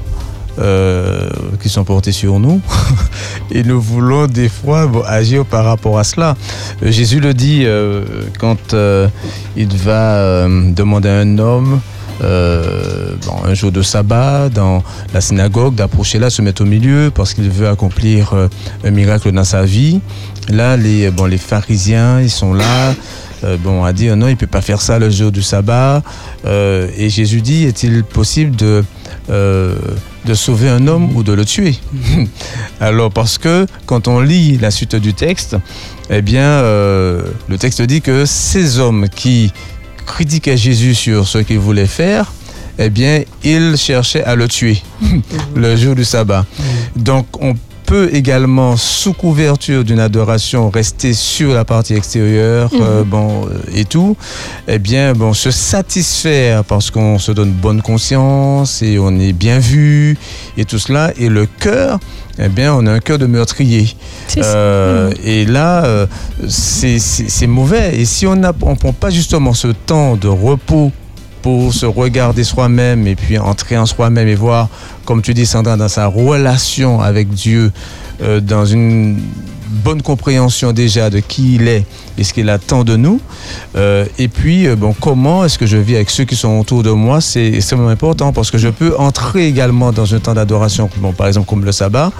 [SPEAKER 4] euh, qui sont portés sur nous. Et nous voulons des fois agir par rapport à cela. Euh, Jésus le dit euh, quand il va demander à un homme un jour de sabbat dans la synagogue d'approcher là, se mettre au milieu parce qu'il veut accomplir un miracle dans sa vie. Là, les, bon, les pharisiens, ils sont là. euh, bon, à dire non, il peut pas faire ça le jour du sabbat. Et Jésus dit, est-il possible de, euh, de sauver un homme ou de le tuer Alors, parce que quand on lit la suite du texte, eh bien, euh, le texte dit que ces hommes qui critiquaient Jésus sur ce qu'il voulait faire, eh bien, ils cherchaient à le tuer le jour du sabbat. Donc, on peut également, sous couverture d'une adoration, rester sur la partie extérieure, euh, bon, euh, et tout, eh bien, bon, se satisfaire parce qu'on se donne bonne conscience et on est bien vu et tout cela, et le cœur, eh bien, on a un cœur de meurtrier. Euh, Et là, euh, c'est mauvais. Et si on ne prend pas justement ce temps de repos pour se regarder soi-même et puis entrer en soi-même et voir, comme tu dis Sandra, dans sa relation avec Dieu, euh, dans une bonne compréhension déjà de qui il est et ce qu'il attend de nous. Euh, et puis, euh, bon, comment est-ce que je vis avec ceux qui sont autour de moi? C'est extrêmement important parce que je peux entrer également dans un temps d'adoration, bon, par exemple comme le sabbat,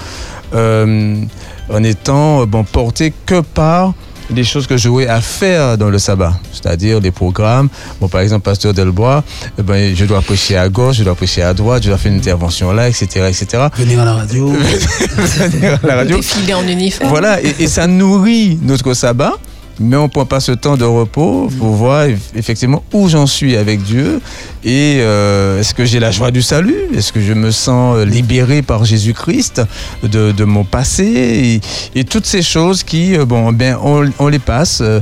[SPEAKER 4] en étant bon, porté que par les choses que j'aurais à faire dans le sabbat, c'est-à-dire les programmes. Bon, par exemple, pasteur Delbois, eh ben, je dois prêcher à gauche, je dois prêcher à droite, je dois faire une intervention là, etc., etc.
[SPEAKER 2] Venir à la radio.
[SPEAKER 4] Venir à la radio.
[SPEAKER 3] Défiler en uniforme.
[SPEAKER 4] Voilà, et, et ça nourrit notre sabbat, mais on ne prend pas ce temps de repos pour voir eff- effectivement où j'en suis avec Dieu et euh, est-ce que j'ai la joie du salut? Est-ce que je me sens euh, libéré par Jésus-Christ de, de mon passé? Et, et toutes ces choses qui, euh, bon, ben, on, on les passe euh,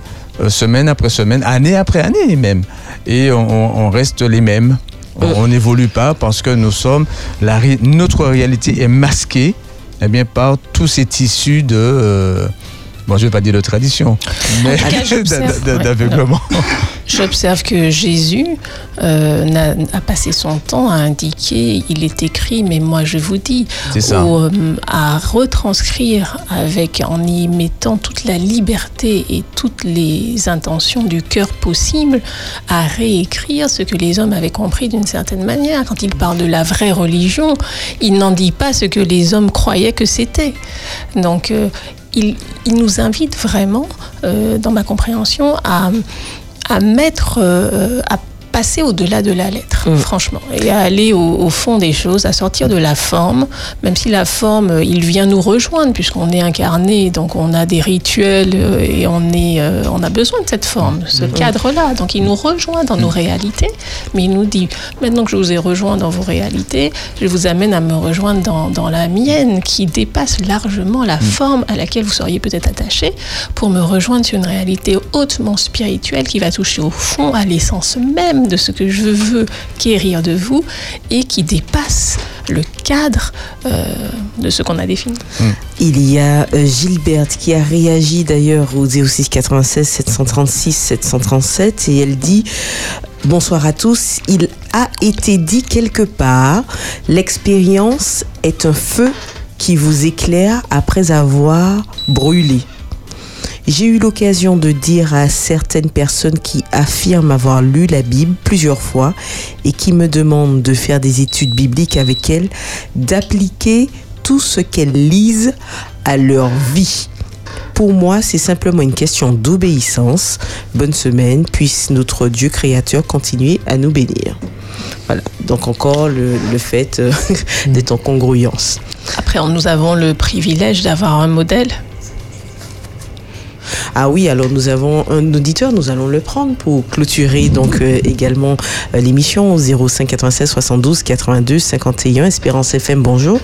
[SPEAKER 4] semaine après semaine, année après année même, et on, reste les mêmes. On- n'évolue pas parce que nous sommes, la, notre réalité est masquée eh bien, par tous ces tissus de. euh, bon, je ne vais pas dire de tradition, mais d'aveuglement.
[SPEAKER 3] J'observe que Jésus euh, a passé son temps à indiquer, il est écrit, mais moi je vous dis, ou, euh, à retranscrire avec, en y mettant toute la liberté et toutes les intentions du cœur possible, à réécrire ce que les hommes avaient compris d'une certaine manière. Quand il parle de la vraie religion, il n'en dit pas ce que les hommes croyaient que c'était. Donc, euh, il, nous invite vraiment, euh, dans ma compréhension, à à mettre, euh, à passer au-delà de la lettre,
[SPEAKER 1] Mm.
[SPEAKER 3] franchement, et à aller au, au fond des choses, à sortir de la forme, même si la forme, euh, il vient nous rejoindre puisqu'on est incarné, donc on a des rituels euh, et on est, euh, on a besoin de cette forme, ce cadre-là. Donc il nous rejoint dans nos réalités, mais il nous dit maintenant que je vous ai rejoint dans vos réalités, je vous amène à me rejoindre dans, dans la mienne qui dépasse largement la forme à laquelle vous seriez peut-être attaché pour me rejoindre sur une réalité hautement spirituelle qui va toucher au fond, à l'essence même de ce que je veux guérir de vous et qui dépasse le cadre euh, de ce qu'on a défini.
[SPEAKER 1] Il y a euh, Gilberte qui a réagi d'ailleurs au 06 96 736 737 et elle dit Bonsoir à tous. Il a été dit quelque part l'expérience est un feu qui vous éclaire après avoir brûlé. J'ai eu l'occasion de dire à certaines personnes qui affirment avoir lu la Bible plusieurs fois et qui me demandent de faire des études bibliques avec elles, d'appliquer tout ce qu'elles lisent à leur vie. pour moi, c'est simplement une question d'obéissance. Bonne semaine, puisse notre Dieu créateur continuer à nous bénir. Voilà, donc encore le, le fait euh, d'être en congruence.
[SPEAKER 3] Après, nous avons le privilège d'avoir un modèle.
[SPEAKER 1] Ah oui, alors nous avons un auditeur, nous allons le prendre pour clôturer donc euh, également euh, l'émission au 05 96 72 82 51 Espérance FM. Bonjour.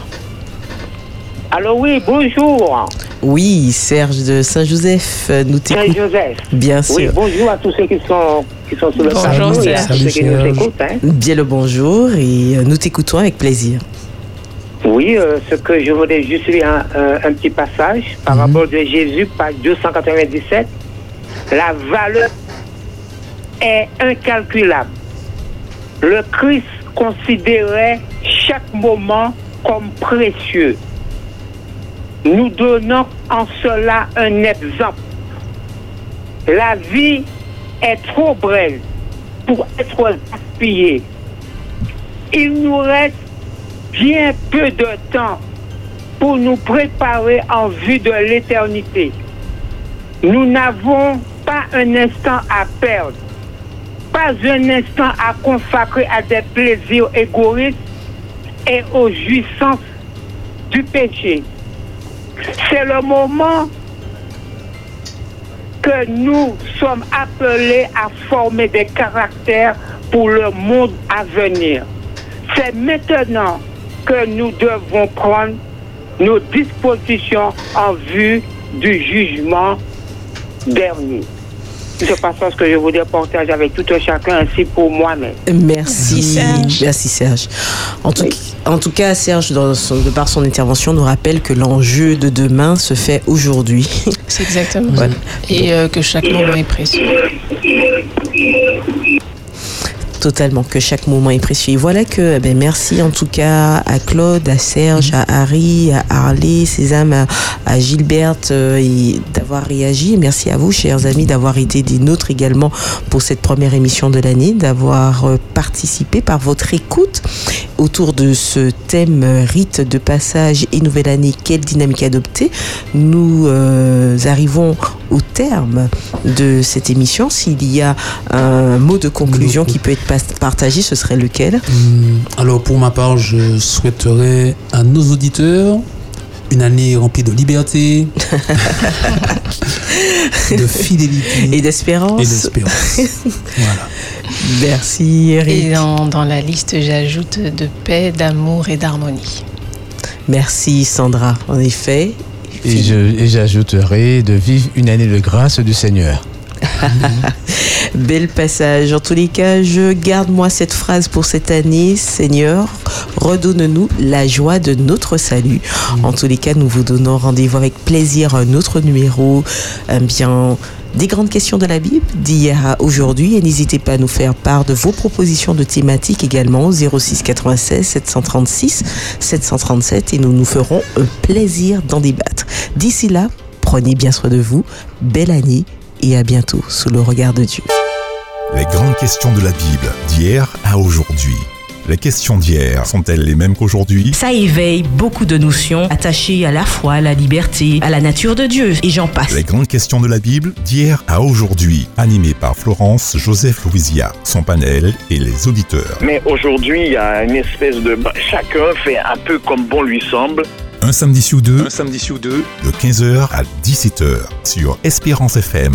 [SPEAKER 8] Alors oui, bonjour,
[SPEAKER 1] Oui, Serge de Saint-Joseph, euh, nous t'écoutons.
[SPEAKER 8] Joseph.
[SPEAKER 1] Bien
[SPEAKER 8] Oui,
[SPEAKER 1] sûr.
[SPEAKER 8] bonjour à tous ceux qui sont, qui sont sur le
[SPEAKER 3] Bonjour,
[SPEAKER 8] plateau et à tous ceux qui nous écoutent. hein.
[SPEAKER 1] Bien le bonjour et nous t'écoutons avec plaisir.
[SPEAKER 8] Oui, euh, ce que je voudrais juste lire un, un- un petit passage par
[SPEAKER 2] Mhm.
[SPEAKER 8] rapport de Jésus, page 297. La valeur est incalculable. Le Christ considérait chaque moment comme précieux. Nous donnons en cela un exemple. La vie est trop brève pour être gaspillée. Il nous reste bien peu de temps pour nous préparer en vue de l'éternité. Nous n'avons pas un instant à perdre, pas un instant à consacrer à des plaisirs égoïstes et aux jouissances du péché. C'est le moment que nous sommes appelés à former des caractères pour le monde à venir. C'est maintenant que nous devons prendre nos dispositions en vue du jugement dernier. C'est pas ça ce que je voudrais partager avec tout un chacun ainsi pour moi-même.
[SPEAKER 1] Merci,
[SPEAKER 3] Merci, Serge.
[SPEAKER 1] Merci Serge. En tout, en tout cas, Serge, dans son- de par son intervention, nous rappelle que l'enjeu de demain se fait aujourd'hui.
[SPEAKER 3] C'est exactement
[SPEAKER 1] Voilà.
[SPEAKER 3] Et euh, que chaque moment est précieux.
[SPEAKER 1] Totalement, que chaque moment est précieux. Et voilà que, eh ben, merci en tout cas à Claude, à Serge, à Harry, à Harley, Sésame, à, à Gilberte euh, et d'avoir réagi. Merci à vous, chers amis, d'avoir été des nôtres également pour cette première émission de l'année, d'avoir euh, participé par votre écoute autour de ce thème euh, rite de passage et nouvelle année. Quelle dynamique adopter Nous arrivons au terme de cette émission. S'il y a un mot de conclusion qui peut être partagé, ce serait lequel?
[SPEAKER 2] Hum, Alors pour ma part, je souhaiterais à nos auditeurs une année remplie de liberté, de fidélité
[SPEAKER 1] Et d'espérance.
[SPEAKER 2] et d'espérance. voilà.
[SPEAKER 1] Merci Eric.
[SPEAKER 3] Et dans, dans la liste, j'ajoute de paix, d'amour et d'harmonie.
[SPEAKER 1] Merci Sandra. En effet.
[SPEAKER 4] Et je- et j'ajouterai de vivre une année de grâce du Seigneur.
[SPEAKER 1] Bel passage. En tous les cas, je garde moi cette phrase pour cette année. Seigneur, redonne-nous la joie de notre salut. En tous les cas, nous vous donnons rendez-vous avec plaisir à un autre numéro. eh bien, des grandes questions de la Bible d'hier à aujourd'hui. Et n'hésitez pas à nous faire part de vos propositions de thématiques également au 06 96 736 737 et nous nous ferons un plaisir d'en débattre. D'ici là, prenez bien soin de vous. Belle année et à bientôt sous le regard de Dieu.
[SPEAKER 9] Les grandes questions de la Bible, d'hier à aujourd'hui. Les questions d'hier sont-elles les mêmes qu'aujourd'hui?
[SPEAKER 10] Ça éveille beaucoup de notions attachées à la foi, à la liberté, à la nature de Dieu, et j'en passe.
[SPEAKER 9] Les grandes questions de la Bible, d'hier à aujourd'hui, animées par Florence Joseph Louisia, son panel et les auditeurs.
[SPEAKER 11] Mais aujourd'hui, il y a une espèce de... Chacun fait un peu comme bon lui semble.
[SPEAKER 9] Un samedi sur deux, un samedi sur deux, de 15h à 17h sur Espérance FM.